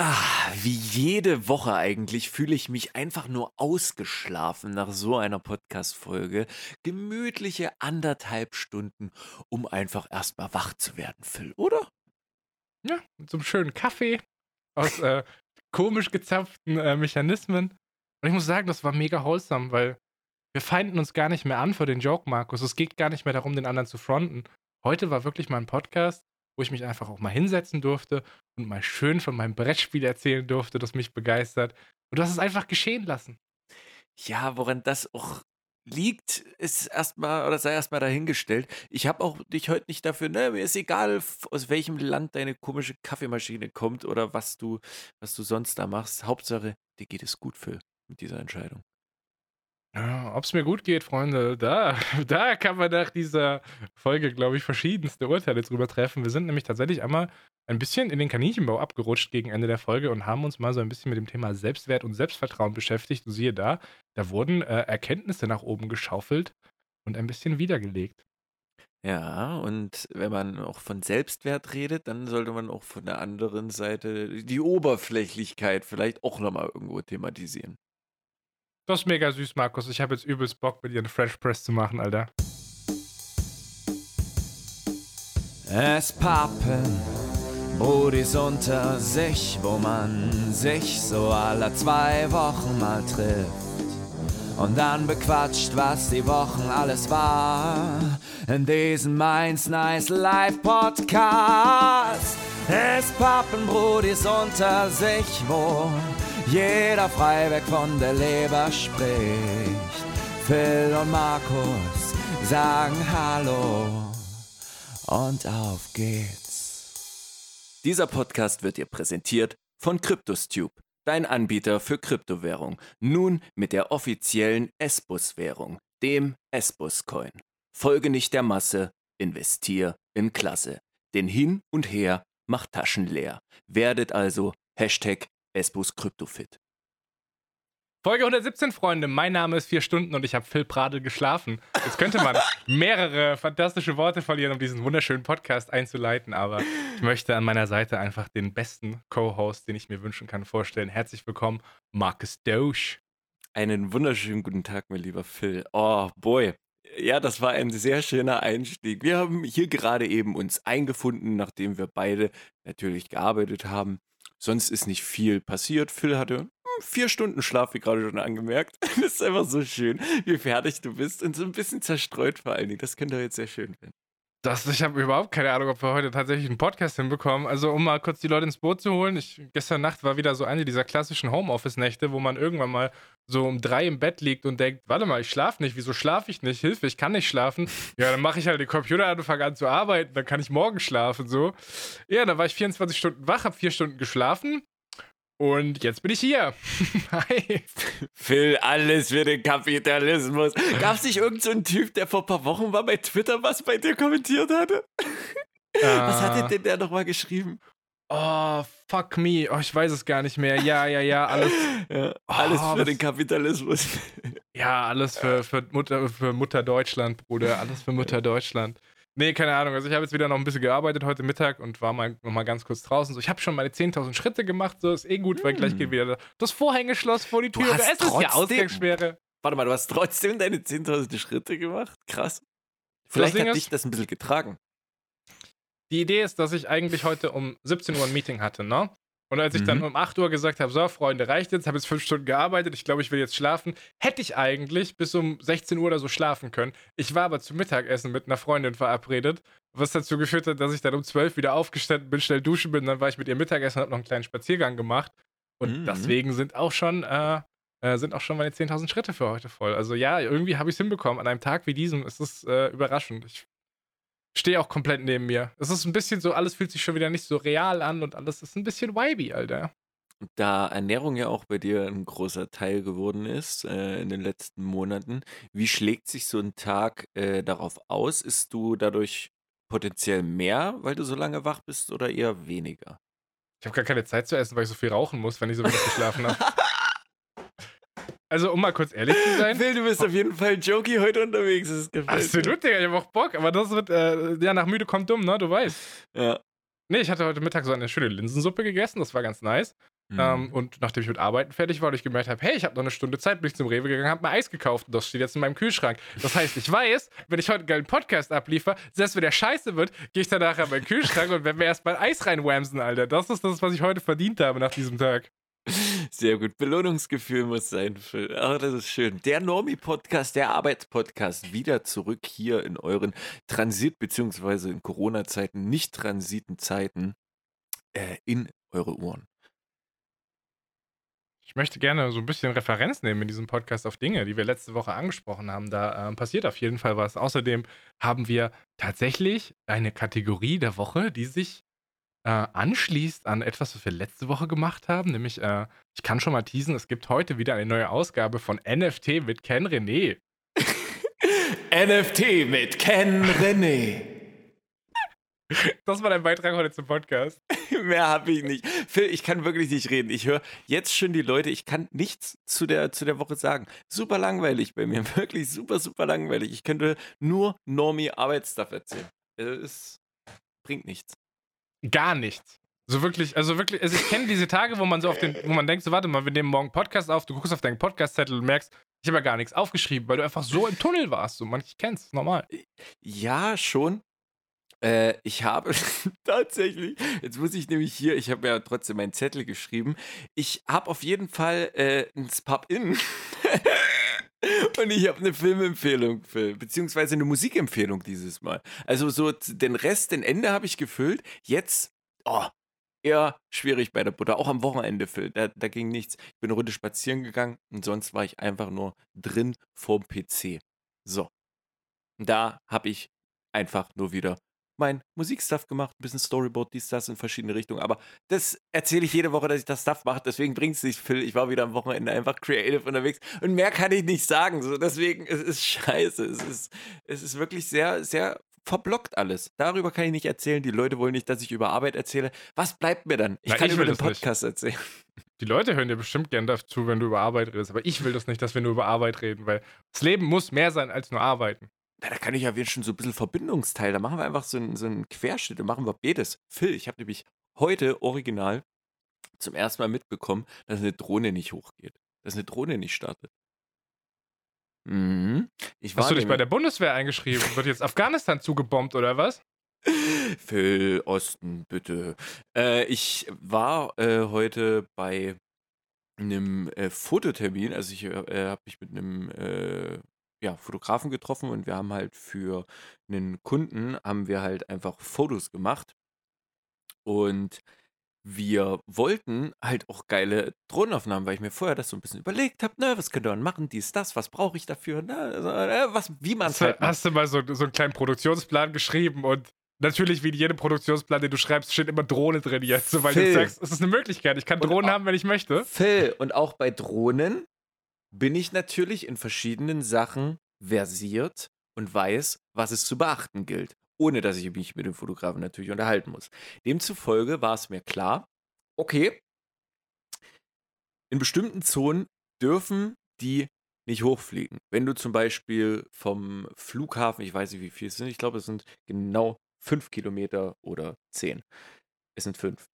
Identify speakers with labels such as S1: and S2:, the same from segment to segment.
S1: Ah, wie jede Woche eigentlich fühle ich mich einfach nur ausgeschlafen nach so einer Podcast-Folge. Gemütliche anderthalb Stunden, um einfach erstmal wach zu werden, Phil, oder?
S2: Ja, mit so einem schönen Kaffee aus äh, komisch gezapften äh, Mechanismen. Und ich muss sagen, das war mega wholesome, weil wir feinden uns gar nicht mehr an für den Joke, Markus. Es geht gar nicht mehr darum, den anderen zu fronten. Heute war wirklich mal ein Podcast, wo ich mich einfach auch mal hinsetzen durfte und mal schön von meinem Brettspiel erzählen durfte, das mich begeistert. Und du hast es einfach geschehen lassen.
S1: Ja, woran das auch liegt, ist erstmal oder sei erstmal dahingestellt. Ich habe auch dich heute nicht dafür, ne, mir ist egal, aus welchem Land deine komische Kaffeemaschine kommt oder was du, was du sonst da machst. Hauptsache, dir geht es gut, Phil, mit dieser Entscheidung.
S2: Ob es mir gut geht, Freunde, da, da kann man nach dieser Folge, glaube ich, verschiedenste Urteile drüber treffen. Wir sind nämlich tatsächlich einmal ein bisschen in den Kaninchenbau abgerutscht gegen Ende der Folge und haben uns mal so ein bisschen mit dem Thema Selbstwert und Selbstvertrauen beschäftigt. Und siehe da, da wurden äh, Erkenntnisse nach oben geschaufelt und ein bisschen wiedergelegt.
S1: Ja, und wenn man auch von Selbstwert redet, dann sollte man auch von der anderen Seite die Oberflächlichkeit vielleicht auch nochmal irgendwo thematisieren.
S2: Das ist mega süß, Markus. Ich habe jetzt übelst Bock, mit dir einen Fresh Press zu machen, Alter.
S1: Es pappen Brudis unter sich, wo man sich so alle zwei Wochen mal trifft. Und dann bequatscht, was die Wochen alles war. In diesem Mainz Nice Live Podcast. Es pappen Brudis unter sich, wo jeder frei weg von der Leber spricht. Phil und Markus sagen Hallo und auf geht's. Dieser Podcast wird dir präsentiert von CryptoStube, dein Anbieter für Kryptowährung. Nun mit der offiziellen S-Bus-Währung, dem S-Bus-Coin. Folge nicht der Masse, investier in Klasse. Denn hin und her macht Taschen leer. Werdet also Hashtag Esbus Kryptofit.
S2: Folge 117, Freunde. Mein Name ist vier Stunden und ich habe Phil Pradel geschlafen. Jetzt könnte man mehrere fantastische Worte verlieren, um diesen wunderschönen Podcast einzuleiten, aber ich möchte an meiner Seite einfach den besten Co-Host, den ich mir wünschen kann, vorstellen. Herzlich willkommen, Marcus Dosch.
S1: Einen wunderschönen guten Tag, mein lieber Phil. Oh, boy. Ja, das war ein sehr schöner Einstieg. Wir haben hier gerade eben uns eingefunden, nachdem wir beide natürlich gearbeitet haben Sonst ist nicht viel passiert. Phil hatte hm, vier Stunden Schlaf, wie gerade schon angemerkt. Das ist einfach so schön, wie fertig du bist und so ein bisschen zerstreut vor allen Dingen. Das könnte jetzt sehr schön werden.
S2: Das, ich habe überhaupt keine Ahnung, ob wir heute tatsächlich einen Podcast hinbekommen. Also, um mal kurz die Leute ins Boot zu holen. Ich, gestern Nacht war wieder so eine dieser klassischen Homeoffice-Nächte, wo man irgendwann mal so um drei im Bett liegt und denkt: Warte mal, ich schlafe nicht. Wieso schlafe ich nicht? Hilfe, ich kann nicht schlafen. Ja, dann mache ich halt den Computer an und fange an zu arbeiten. Dann kann ich morgen schlafen. So. Ja, dann war ich 24 Stunden wach, habe vier Stunden geschlafen und jetzt bin ich hier.
S1: Hi. Phil, alles für den Kapitalismus. Gab es nicht irgendeinen so Typ, der vor ein paar Wochen war bei Twitter, was bei dir kommentiert hatte? Uh. Was hat ah. denn der nochmal geschrieben?
S2: Oh, fuck me. Oh, ich weiß es gar nicht mehr. Ja, ja, ja, alles.
S1: Ja, alles oh, für den Kapitalismus.
S2: Ja, alles für, für, Mutter, für Mutter Deutschland, Bruder. Alles für Mutter Deutschland. Nee, keine Ahnung. Also ich habe jetzt wieder noch ein bisschen gearbeitet heute Mittag und war mal noch mal ganz kurz draußen. So, ich habe schon meine 10.000 Schritte gemacht. So ist eh gut, weil gleich hm. geht wieder das Vorhängeschloss vor die Tür.
S1: Du hast es ist ja Ausgangssperre. Warte mal, du hast trotzdem deine 10.000 Schritte gemacht? Krass. Vielleicht hat dich das ein bisschen getragen.
S2: Die Idee ist, dass ich eigentlich heute um 17 Uhr ein Meeting hatte, ne? Und als ich mhm. dann um 8 Uhr gesagt habe, so, Freunde, reicht jetzt, habe jetzt fünf Stunden gearbeitet, ich glaube, ich will jetzt schlafen, hätte ich eigentlich bis um 16 Uhr oder so schlafen können. Ich war aber zum Mittagessen mit einer Freundin verabredet, was dazu geführt hat, dass ich dann um 12 wieder aufgestanden bin, schnell duschen bin, dann war ich mit ihr Mittagessen und habe noch einen kleinen Spaziergang gemacht. Und mhm. deswegen sind auch schon, äh, äh, sind auch schon meine 10.000 Schritte für heute voll. Also ja, irgendwie habe ich es hinbekommen. An einem Tag wie diesem ist es äh, überraschend. Ich stehe auch komplett neben mir. Es ist ein bisschen so, alles fühlt sich schon wieder nicht so real an und alles ist ein bisschen vibey, Alter.
S1: Da Ernährung ja auch bei dir ein großer Teil geworden ist äh, in den letzten Monaten, wie schlägt sich so ein Tag äh, darauf aus? Ist du dadurch potenziell mehr, weil du so lange wach bist oder eher weniger?
S2: Ich habe gar keine Zeit zu essen, weil ich so viel rauchen muss, wenn ich so wenig geschlafen habe. Also, um mal kurz ehrlich zu sein.
S1: Phil, du bist auf jeden Fall jokey heute unterwegs. Das
S2: gefällt Absolut, Digga, ich hab auch Bock. Aber das wird, äh, ja, nach müde kommt dumm, ne? Du weißt.
S1: Ja.
S2: Nee, ich hatte heute Mittag so eine schöne Linsensuppe gegessen, das war ganz nice.
S1: Mhm.
S2: Ähm, und nachdem ich mit Arbeiten fertig war und ich gemerkt habe, hey, ich habe noch eine Stunde Zeit, bin ich zum Rewe gegangen, habe mir Eis gekauft und das steht jetzt in meinem Kühlschrank. Das heißt, ich weiß, wenn ich heute einen geilen Podcast abliefer, selbst wenn der scheiße wird, gehe ich danach an meinen Kühlschrank und werde mir erstmal Eis reinwamsen, Alter. Das ist das, was ich heute verdient habe nach diesem Tag.
S1: Sehr gut. Belohnungsgefühl muss sein. Ach, das ist schön. Der Normie-Podcast, der Arbeitspodcast, wieder zurück hier in euren Transit- bzw. in Corona-Zeiten, nicht transiten Zeiten, äh, in eure Ohren.
S2: Ich möchte gerne so ein bisschen Referenz nehmen in diesem Podcast auf Dinge, die wir letzte Woche angesprochen haben. Da ähm, passiert auf jeden Fall was. Außerdem haben wir tatsächlich eine Kategorie der Woche, die sich äh, anschließt an etwas, was wir letzte Woche gemacht haben. Nämlich, äh, ich kann schon mal teasen, es gibt heute wieder eine neue Ausgabe von NFT mit Ken René.
S1: NFT mit Ken René.
S2: Das war dein Beitrag heute zum Podcast.
S1: Mehr habe ich nicht. Phil, ich kann wirklich nicht reden. Ich höre jetzt schon die Leute, ich kann nichts zu der, zu der Woche sagen. Super langweilig bei mir. Wirklich super, super langweilig. Ich könnte nur Normie-Arbeitsstuff erzählen. Es bringt nichts.
S2: Gar nichts. So wirklich, also wirklich, also ich kenne diese Tage, wo man so auf den, wo man denkt, so warte mal, wir nehmen morgen Podcast auf, du guckst auf deinen Podcast-Zettel und merkst, ich habe ja gar nichts aufgeschrieben, weil du einfach so im Tunnel warst. So, man, ich kenn's, normal.
S1: Ja, schon. Äh, ich habe tatsächlich, jetzt muss ich nämlich hier, ich habe ja trotzdem meinen Zettel geschrieben. Ich habe auf jeden Fall äh, ein Pub-In. Und ich habe eine Filmempfehlung, Phil, beziehungsweise eine Musikempfehlung dieses Mal. Also so den Rest, den Ende habe ich gefüllt. Jetzt, oh, eher schwierig bei der Butter. Auch am Wochenende, Phil. Da, da ging nichts. Ich bin eine Runde spazieren gegangen und sonst war ich einfach nur drin vorm PC. So. Da habe ich einfach nur wieder mein Musikstuff gemacht, ein bisschen Storyboard, dies, das in verschiedene Richtungen. Aber das erzähle ich jede Woche, dass ich das Stuff mache. Deswegen bringt es nicht, Phil. Ich war wieder am Wochenende einfach creative unterwegs und mehr kann ich nicht sagen. So, deswegen, es ist scheiße. Es ist, es ist wirklich sehr, sehr verblockt alles. Darüber kann ich nicht erzählen. Die Leute wollen nicht, dass ich über Arbeit erzähle. Was bleibt mir dann? Ich
S2: Na,
S1: kann
S2: ich
S1: über den
S2: das nicht.
S1: Podcast erzählen.
S2: Die Leute hören dir bestimmt gern dazu, wenn du über Arbeit redest, aber ich will das nicht, dass wir nur über Arbeit reden, weil das Leben muss mehr sein als nur arbeiten.
S1: Na, da kann ich ja wieder schon so ein bisschen Verbindungsteil. Da machen wir einfach so einen, so einen Querschnitt. Da machen wir beides. Phil, ich habe nämlich heute original zum ersten Mal mitbekommen, dass eine Drohne nicht hochgeht. Dass eine Drohne nicht startet. Mhm. Ich war
S2: Hast du dich bei der Bundeswehr eingeschrieben? Wird jetzt Afghanistan zugebombt oder was?
S1: Phil Osten, bitte. Äh, ich war äh, heute bei einem äh, Fototermin. Also ich äh, habe mich mit einem äh, ja, Fotografen getroffen und wir haben halt für einen Kunden haben wir halt einfach Fotos gemacht. Und wir wollten halt auch geile Drohnenaufnahmen, weil ich mir vorher das so ein bisschen überlegt habe, ne, was könnte man machen, dies, das, was brauche ich dafür, ne, also, äh, was, wie man es
S2: Hast, du-
S1: halt macht.
S2: hast du mal so, so einen kleinen Produktionsplan geschrieben und natürlich, wie in jedem Produktionsplan, den du schreibst, steht immer Drohne drin jetzt, so, weil
S1: Phil.
S2: du sagst, es ist eine Möglichkeit. Ich kann Drohnen
S1: auch-
S2: haben, wenn ich möchte.
S1: Phil, und auch bei Drohnen bin ich natürlich in verschiedenen Sachen versiert und weiß, was es zu beachten gilt, ohne dass ich mich mit dem Fotografen natürlich unterhalten muss. Demzufolge war es mir klar, okay, in bestimmten Zonen dürfen die nicht hochfliegen. Wenn du zum Beispiel vom Flughafen, ich weiß nicht, wie viel es sind, ich glaube, es sind genau fünf Kilometer oder zehn. Es sind fünf.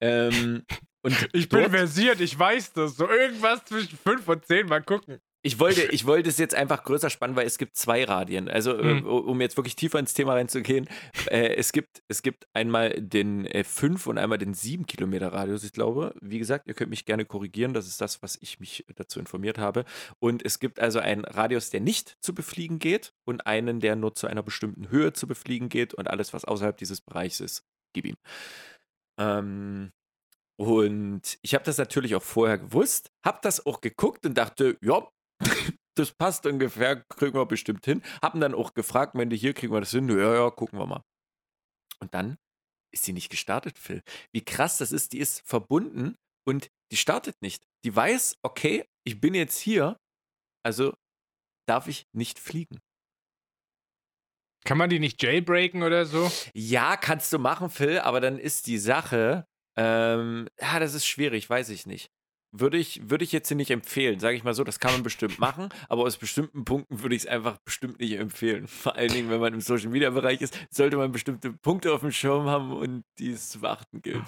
S1: Ähm, und
S2: Ich bin versiert, ich weiß das. So irgendwas zwischen 5 und 10, mal gucken.
S1: Ich wollte, ich wollte es jetzt einfach größer spannen, weil es gibt zwei Radien. Also,
S2: Mhm.
S1: um jetzt wirklich tiefer ins Thema reinzugehen, äh, es, gibt, es gibt einmal den äh, 5 und einmal den 7 Kilometer Radius, ich glaube. Wie gesagt, ihr könnt mich gerne korrigieren, das ist das, was ich mich dazu informiert habe. Und es gibt also einen Radius, der nicht zu befliegen geht und einen, der nur zu einer bestimmten Höhe zu befliegen geht und alles, was außerhalb dieses Bereichs ist, gib ihm. Ähm, und ich habe das natürlich auch vorher gewusst, habe das auch geguckt und dachte, ja, das passt ungefähr, kriegen wir bestimmt hin. Haben dann auch gefragt, wenn die hier kriegen wir das hin? Ja, ja, gucken wir mal. Und dann ist sie nicht gestartet, Phil. Wie krass das ist, die ist verbunden und die startet nicht. Die weiß, okay, ich bin jetzt hier, also darf ich nicht fliegen.
S2: Kann man die nicht jailbreaken oder so?
S1: Ja, kannst du machen, Phil, aber dann ist die Sache, ähm, ja, das ist schwierig, weiß ich nicht. würde ich, würde ich jetzt nicht empfehlen. Sage ich mal so, das kann man bestimmt machen, aber aus bestimmten Punkten würde ich es einfach bestimmt nicht empfehlen. Vor allen Dingen, wenn man im Social Media Bereich ist, sollte man bestimmte Punkte auf dem Schirm haben und die es zu beachten gilt.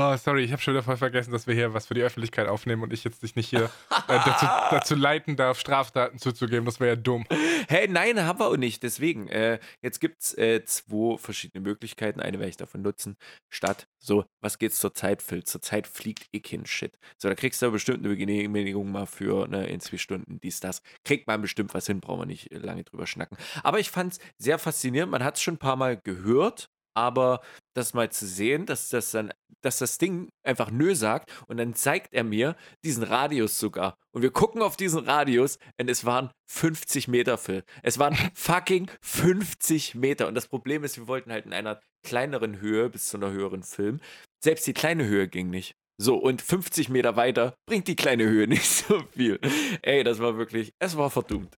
S2: Oh, sorry, ich habe schon wieder voll vergessen, dass wir hier was für die Öffentlichkeit aufnehmen und ich jetzt dich nicht hier äh, dazu, dazu, leiten darf, Straftaten zuzugeben. Das wäre ja dumm.
S1: Hey, nein, haben wir auch nicht. Deswegen, äh, jetzt gibt es äh, zwei verschiedene Möglichkeiten. Eine werde ich davon nutzen. Statt, so, was geht's zur Zeit, Phil? Zur Zeit fliegt eh kein Shit. So, da kriegst du bestimmt eine Genehmigung mal für ne, in zwei Stunden dies, das. Kriegt man bestimmt was hin, brauchen wir nicht lange drüber schnacken. Aber ich fand es sehr faszinierend. Man hat es schon ein paar Mal gehört, aber das mal zu sehen, dass das dann, dass das Ding einfach nö sagt und dann zeigt er mir diesen Radius sogar. Und wir gucken auf diesen Radius und es waren 50 Meter, Phil. Es waren fucking 50 Meter. Und das Problem ist, wir wollten halt in einer kleineren Höhe bis zu einer höheren Film. Selbst die kleine Höhe ging nicht. So, und 50 Meter weiter bringt die kleine Höhe nicht so viel. Ey, das war wirklich, es war verdummt.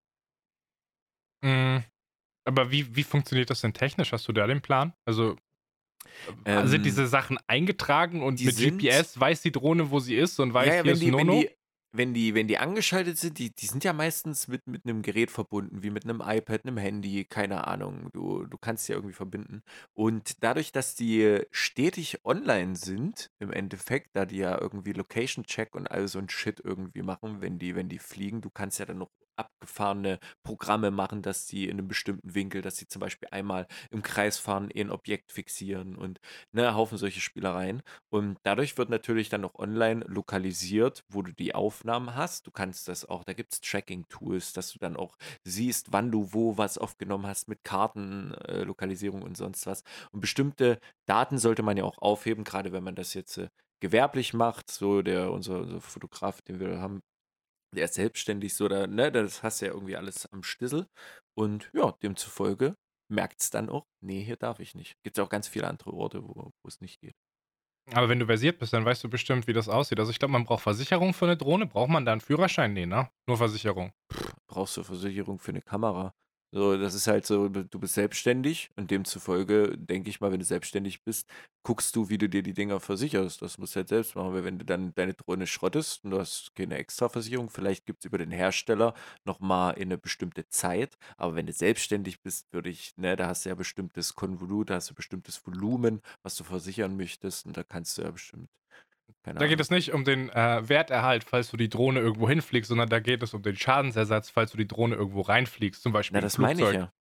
S2: Mhm. Aber wie, wie funktioniert das denn technisch? Hast du da den Plan? Also ähm, sind diese Sachen eingetragen und mit GPS weiß die Drohne, wo sie ist und weiß, ja, ja, hier ist die, Nono?
S1: Wenn die, wenn die, wenn die angeschaltet sind, die, die sind ja meistens mit, mit einem Gerät verbunden, wie mit einem iPad, einem Handy, keine Ahnung. Du, du kannst sie ja irgendwie verbinden. Und dadurch, dass die stetig online sind, im Endeffekt, da die ja irgendwie Location-Check und all so ein Shit irgendwie machen, wenn die, wenn die fliegen, du kannst ja dann noch abgefahrene Programme machen, dass sie in einem bestimmten Winkel, dass sie zum Beispiel einmal im Kreis fahren, ein Objekt fixieren und ne, Haufen solche Spielereien. Und dadurch wird natürlich dann auch online lokalisiert, wo du die Aufnahmen hast. Du kannst das auch, da gibt es Tracking-Tools, dass du dann auch siehst, wann du wo was aufgenommen hast mit Kartenlokalisierung äh, und sonst was. Und bestimmte Daten sollte man ja auch aufheben, gerade wenn man das jetzt äh, gewerblich macht, so der unser, unser Fotograf, den wir haben, der ist selbstständig so, da, ne, das hast du ja irgendwie alles am Stissel. Und ja, demzufolge merkt es dann auch, nee, hier darf ich nicht. Gibt es auch ganz viele andere Orte, wo es nicht geht.
S2: Aber wenn du versiert bist, dann weißt du bestimmt, wie das aussieht. Also ich glaube, man braucht Versicherung für eine Drohne. Braucht man da einen Führerschein? Nee, ne? Nur Versicherung.
S1: Pff, brauchst du Versicherung für eine Kamera? So, das ist halt so, du bist selbstständig und demzufolge, denke ich mal, wenn du selbstständig bist, guckst du, wie du dir die Dinger versicherst. Das musst du halt selbst machen, weil wenn du dann deine Drohne schrottest und du hast keine Extraversicherung, vielleicht gibt es über den Hersteller nochmal in eine bestimmte Zeit, aber wenn du selbstständig bist, würde ich, ne, da hast du ja bestimmtes Konvolut, da hast du bestimmtes Volumen, was du versichern möchtest und da kannst du ja bestimmt
S2: keine da Ahnung. geht es nicht um den äh, Werterhalt, falls du die Drohne irgendwo hinfliegst, sondern da geht es um den Schadensersatz, falls du die Drohne irgendwo reinfliegst, zum Beispiel.
S1: Na, das meine ich ja.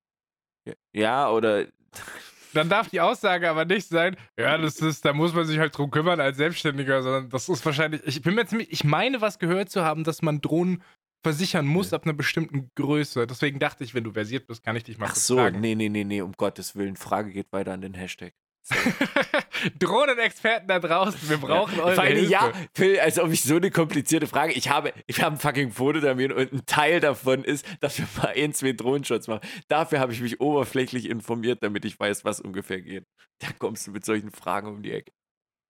S1: Ja, oder.
S2: Dann darf die Aussage aber nicht sein, ja, das ist, da muss man sich halt drum kümmern als Selbstständiger, sondern das ist wahrscheinlich, ich bin mir ziemlich, ich meine, was gehört zu haben, dass man Drohnen versichern muss ja. ab einer bestimmten Größe. Deswegen dachte ich, wenn du versiert bist, kann ich dich mal Ach
S1: so,
S2: fragen.
S1: nee, nee, nee, nee, um Gottes Willen. Frage geht weiter an den Hashtag.
S2: Drohnenexperten da draußen, wir brauchen eure Hilfe.
S1: Ja, Phil, als ob ich so eine komplizierte Frage. Ich habe, ich habe ein fucking Foto damit und ein Teil davon ist, dass wir mal ein, zwei Drohnenshots machen. Dafür habe ich mich oberflächlich informiert, damit ich weiß, was ungefähr geht. Da kommst du mit solchen Fragen um die Ecke.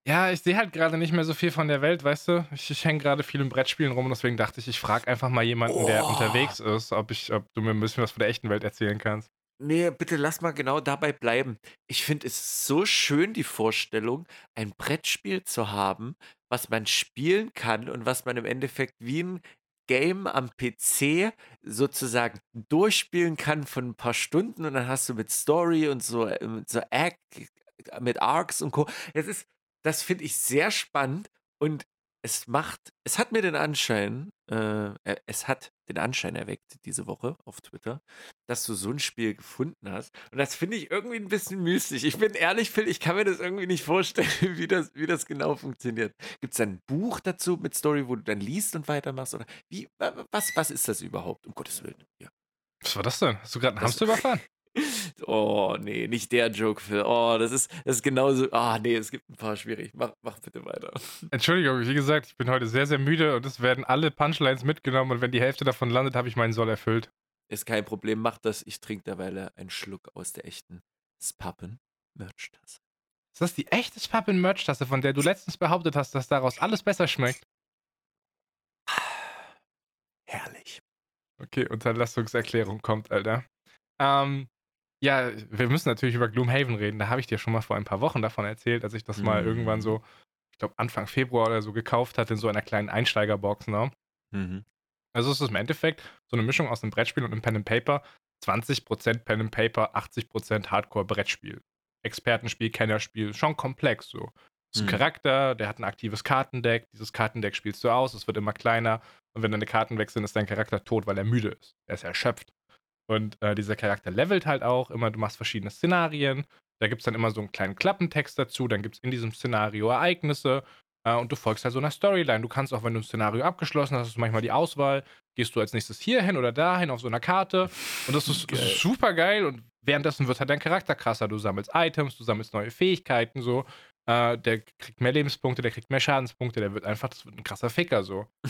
S2: Ja, ich sehe halt gerade nicht mehr so viel von der Welt, weißt du? Ich, ich hänge gerade viel im Brettspielen rum und deswegen dachte ich, ich frage einfach mal jemanden, oh. der unterwegs ist, ob, ich, ob du mir ein bisschen was von der echten Welt erzählen kannst.
S1: Nee, bitte lass mal genau dabei bleiben. Ich finde es so schön, die Vorstellung, ein Brettspiel zu haben, was man spielen kann und was man im Endeffekt wie ein Game am PC sozusagen durchspielen kann von ein paar Stunden und dann hast du mit Story und so, ähm, so Act, mit Arcs und Co. Ist, das finde ich sehr spannend und es macht, es hat mir den Anschein, äh, es hat den Anschein erweckt diese Woche auf Twitter, dass du so ein Spiel gefunden hast. Und das finde ich irgendwie ein bisschen mystisch. Ich bin ehrlich, Phil, ich kann mir das irgendwie nicht vorstellen, wie das, wie das genau funktioniert. Gibt es ein Buch dazu mit Story, wo du dann liest und weitermachst? Oder wie, was, was ist das überhaupt, um Gottes Willen? Ja.
S2: Was war das denn? Hast du gerade einen Hamster überfahren?
S1: Oh, nee, nicht der Joke, Phil. Oh, das ist, das ist genauso. Ah, oh, nee, es gibt ein paar schwierig. Mach, mach bitte weiter.
S2: Entschuldigung, wie gesagt, ich bin heute sehr, sehr müde und es werden alle Punchlines mitgenommen und wenn die Hälfte davon landet, habe ich meinen Soll erfüllt.
S1: Ist kein Problem, mach das. Ich trinke derweil einen Schluck aus der echten Spappen-Merch-Tasse.
S2: Ist das die echte Spappen-Merch-Tasse, von der du letztens behauptet hast, dass daraus alles besser schmeckt?
S1: Herrlich.
S2: Okay, Unterlassungserklärung kommt, Alter. Ähm, ja, wir müssen natürlich über Gloomhaven reden. Da habe ich dir schon mal vor ein paar Wochen davon erzählt, als ich das mal irgendwann so,
S1: Mhm.
S2: ich glaube, Anfang Februar oder so gekauft hatte, in so einer kleinen Einsteigerbox, ne?
S1: Mhm.
S2: Also es ist im Endeffekt so eine Mischung aus einem Brettspiel und einem Pen and Paper. 20% Pen and Paper, 80% Hardcore-Brettspiel. Expertenspiel, Kennerspiel, schon komplex so. Das ist ein
S1: Mhm.
S2: Charakter, der hat ein aktives Kartendeck. Dieses Kartendeck spielst du aus, es wird immer kleiner. Und wenn deine Karten weg sind, ist dein Charakter tot, weil er müde ist. Er ist erschöpft. Und äh, dieser Charakter levelt halt auch immer. Du machst verschiedene Szenarien. Da gibt es dann immer so einen kleinen Klappentext dazu. Dann gibt es in diesem Szenario Ereignisse. Äh, und du folgst halt so einer Storyline. Du kannst auch, wenn du ein Szenario abgeschlossen hast, hast du manchmal die Auswahl. Gehst du als nächstes hierhin oder dahin auf so einer Karte. Und das ist,
S1: Geil.
S2: super geil. Und währenddessen wird halt dein Charakter krasser. Du sammelst Items, du sammelst neue Fähigkeiten so. Äh, der kriegt mehr Lebenspunkte, der kriegt mehr Schadenspunkte, der wird einfach, das wird ein krasser Ficker so.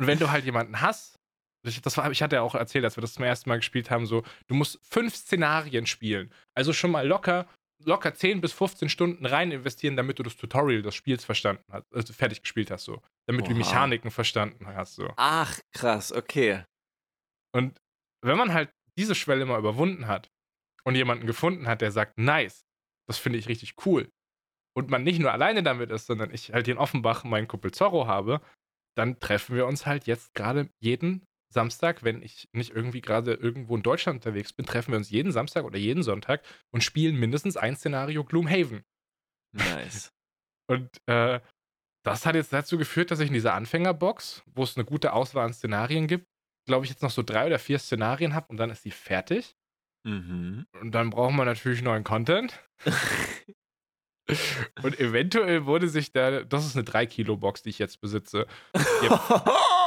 S2: Und wenn du halt jemanden hast, ich, das war, ich hatte ja auch erzählt, als wir das zum ersten Mal gespielt haben, so, du musst fünf Szenarien spielen. Also schon mal locker, locker 10 bis 15 Stunden rein investieren, damit du das Tutorial des Spiels verstanden hast, also fertig gespielt hast, so. Damit du die
S1: Oha.
S2: Mechaniken verstanden hast, so.
S1: Ach, krass, okay.
S2: Und wenn man halt diese Schwelle mal überwunden hat und jemanden gefunden hat, der sagt, nice, das finde ich richtig cool, und man nicht nur alleine damit ist, sondern ich halt hier in Offenbach meinen Kumpel Zorro habe, dann treffen wir uns halt jetzt gerade jeden Samstag, wenn ich nicht irgendwie gerade irgendwo in Deutschland unterwegs bin, treffen wir uns jeden Samstag oder jeden Sonntag und spielen mindestens ein Szenario Gloomhaven.
S1: Nice.
S2: Und äh, das hat jetzt dazu geführt, dass ich in dieser Anfängerbox, wo es eine gute Auswahl an Szenarien gibt, glaube ich, jetzt noch so drei oder vier Szenarien habe und dann ist die fertig.
S1: mhm.
S2: Und dann brauchen wir natürlich neuen Content. Und eventuell wurde sich da, das ist eine 3-Kilo-Box, die ich jetzt besitze.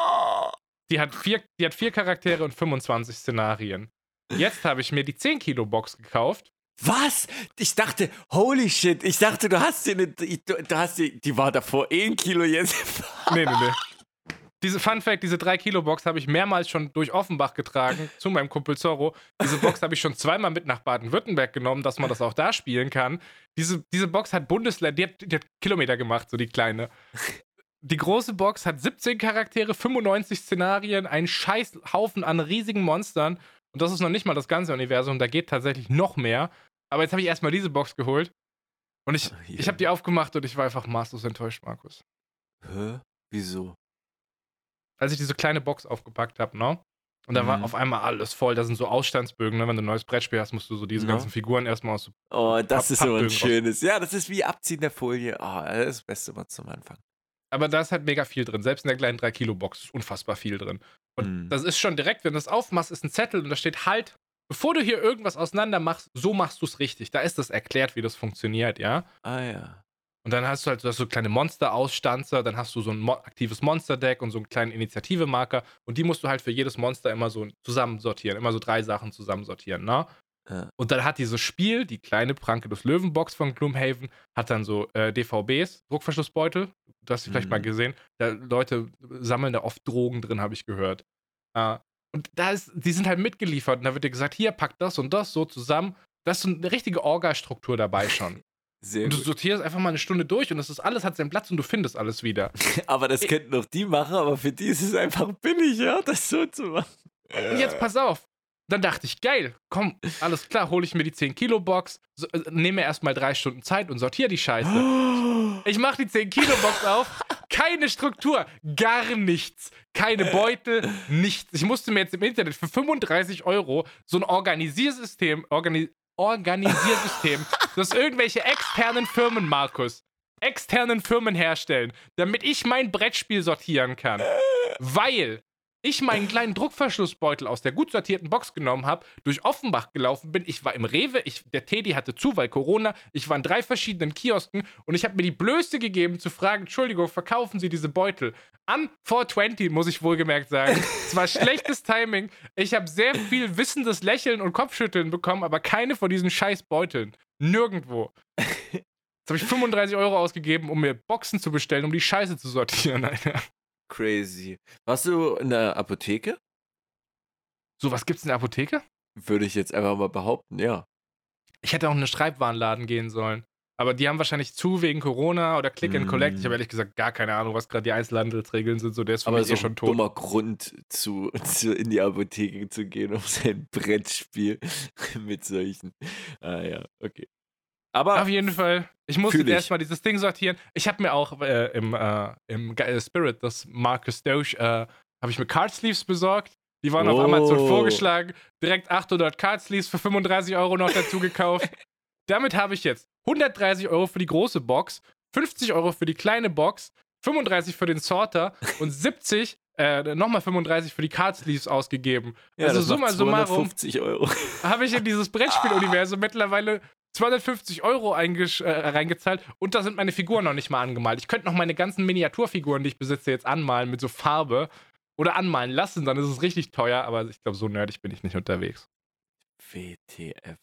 S2: Die hat, vier, die hat vier Charaktere und 25 Szenarien. Jetzt habe ich mir die 10-Kilo-Box gekauft.
S1: Was? Ich dachte, holy shit, ich dachte, du hast dir eine, du, hast die, die war davor 1 Kilo jetzt.
S2: Nee, nee, nee. Diese Fun Fact, diese 3-Kilo-Box habe ich mehrmals schon durch Offenbach getragen zu meinem Kumpel Zorro. Diese Box habe ich schon zweimal mit nach Baden-Württemberg genommen, dass man das auch da spielen kann. Diese, diese Box hat Bundesländer, die hat, die hat Kilometer gemacht, so die kleine. Die große Box hat 17 Charaktere, 95 Szenarien, einen scheiß Haufen an riesigen Monstern. Und das ist noch nicht mal das ganze Universum, da geht tatsächlich noch mehr. Aber jetzt habe ich erstmal diese Box geholt. Und ich,
S1: Ah, hier.
S2: ich habe die aufgemacht und ich war einfach maßlos enttäuscht, Markus.
S1: Hä? Wieso?
S2: als ich diese kleine Box aufgepackt habe, ne? Und da war
S1: Mhm.
S2: auf einmal alles voll. Da sind so Ausstandsbögen, ne? Wenn du ein neues Brettspiel hast, musst du so diese
S1: Ja.
S2: ganzen Figuren erstmal aus. so-
S1: Oh, das
S2: Papp-
S1: ist aber ein
S2: raus.
S1: schönes. Ja, das ist wie Abziehen der Folie. Oh, das ist das Beste mal zum Anfang.
S2: Aber da ist halt mega viel drin. Selbst in der kleinen 3-Kilo-Box ist unfassbar viel drin. Und
S1: Mhm.
S2: das ist schon direkt, wenn du das aufmachst, ist ein Zettel und da steht halt, bevor du hier irgendwas auseinander machst, so machst du es richtig. Da ist das erklärt, wie das funktioniert, ja?
S1: Ah ja.
S2: Und dann hast du halt du hast so kleine Monster-Ausstanzer, dann hast du so ein mo aktives Monster-Deck und so einen kleinen Initiative-Marker und die musst du halt für jedes Monster immer so zusammensortieren, immer so drei Sachen zusammensortieren, ne?
S1: Ja.
S2: Und dann hat dieses Spiel, die kleine Pranke des Löwenbox von Gloomhaven, hat dann so äh, DVBs, Druckverschlussbeutel, das hast du vielleicht
S1: Mhm.
S2: mal gesehen. Da, Leute sammeln da oft Drogen drin, habe ich gehört. Äh, und da ist, die sind halt mitgeliefert und da wird dir gesagt, hier, pack das und das so zusammen. Da ist so eine richtige Orga-Struktur dabei schon.
S1: Sehr
S2: Und du
S1: gut.
S2: sortierst einfach mal eine Stunde durch und das ist alles hat seinen Platz und du findest alles wieder.
S1: Aber das könnten noch die machen, aber für die ist es einfach billig, ja, das so zu machen.
S2: Und jetzt pass auf. Dann dachte ich, geil, komm, alles klar, hole ich mir die 10-Kilo-Box, so, äh, nehme erstmal drei Stunden Zeit und sortiere die Scheiße. Ich mache die 10-Kilo-Box auf, keine Struktur, gar nichts. Keine Beutel, nichts. Ich musste mir jetzt im Internet für 35 Euro so ein Organisiersystem, Organi Organisiersystem, das irgendwelche externen Firmen, Markus, externen Firmen herstellen, damit ich mein Brettspiel sortieren kann. Weil ich meinen kleinen Druckverschlussbeutel aus der gut sortierten Box genommen habe, durch Offenbach gelaufen bin. Ich war im Rewe, ich, der Teddy hatte zu, weil Corona. Ich war in drei verschiedenen Kiosken und ich habe mir die Blöße gegeben zu fragen, Entschuldigung, verkaufen Sie diese Beutel? An 420, muss ich wohlgemerkt sagen. es war schlechtes Timing. Ich habe sehr viel wissendes Lächeln und Kopfschütteln bekommen, aber keine von diesen scheiß Beuteln. Nirgendwo. Jetzt habe ich 35 Euro ausgegeben, um mir Boxen zu bestellen, um die Scheiße zu sortieren, Alter.
S1: Crazy. Warst du in der Apotheke?
S2: So, was gibt's in der Apotheke?
S1: Würde ich jetzt einfach mal behaupten, ja.
S2: Ich hätte auch in einen Streitwarenladen gehen sollen. Aber die haben wahrscheinlich zu wegen Corona oder Click and Collect. Ich habe
S1: Mm.
S2: ehrlich gesagt gar keine Ahnung, was gerade die Einzelhandelsregeln sind. So, der ist für
S1: Aber
S2: mich
S1: so
S2: eh schon tot.
S1: dummer Grund, zu, zu, in die Apotheke zu gehen, um sein Brettspiel mit solchen. Ah ja, okay. Aber
S2: Auf jeden Fall. Ich musste erstmal dieses Ding sortieren. Ich habe mir auch äh, im, äh, im äh, Spirit das Marcus Doge, äh, habe ich mir Card Sleeves besorgt. Die waren auf
S1: Oh.
S2: Amazon vorgeschlagen. Direkt 800 Card Sleeves für 35 Euro noch dazu gekauft. Damit habe ich jetzt 130 Euro für die große Box, 50 Euro für die kleine Box, 35 für den Sorter und 70, äh, nochmal 35 für die Card Sleeves ausgegeben.
S1: ja,
S2: also summa summarum
S1: 250 Euro.
S2: habe ich in dieses Brettspieluniversum mittlerweile 250 Euro äh, reingezahlt und da sind meine Figuren noch nicht mal angemalt. Ich könnte noch meine ganzen Miniaturfiguren, die ich besitze, jetzt anmalen mit so Farbe oder anmalen lassen, dann ist es richtig teuer, aber ich glaube, so nerdig bin ich nicht unterwegs.
S1: WTF.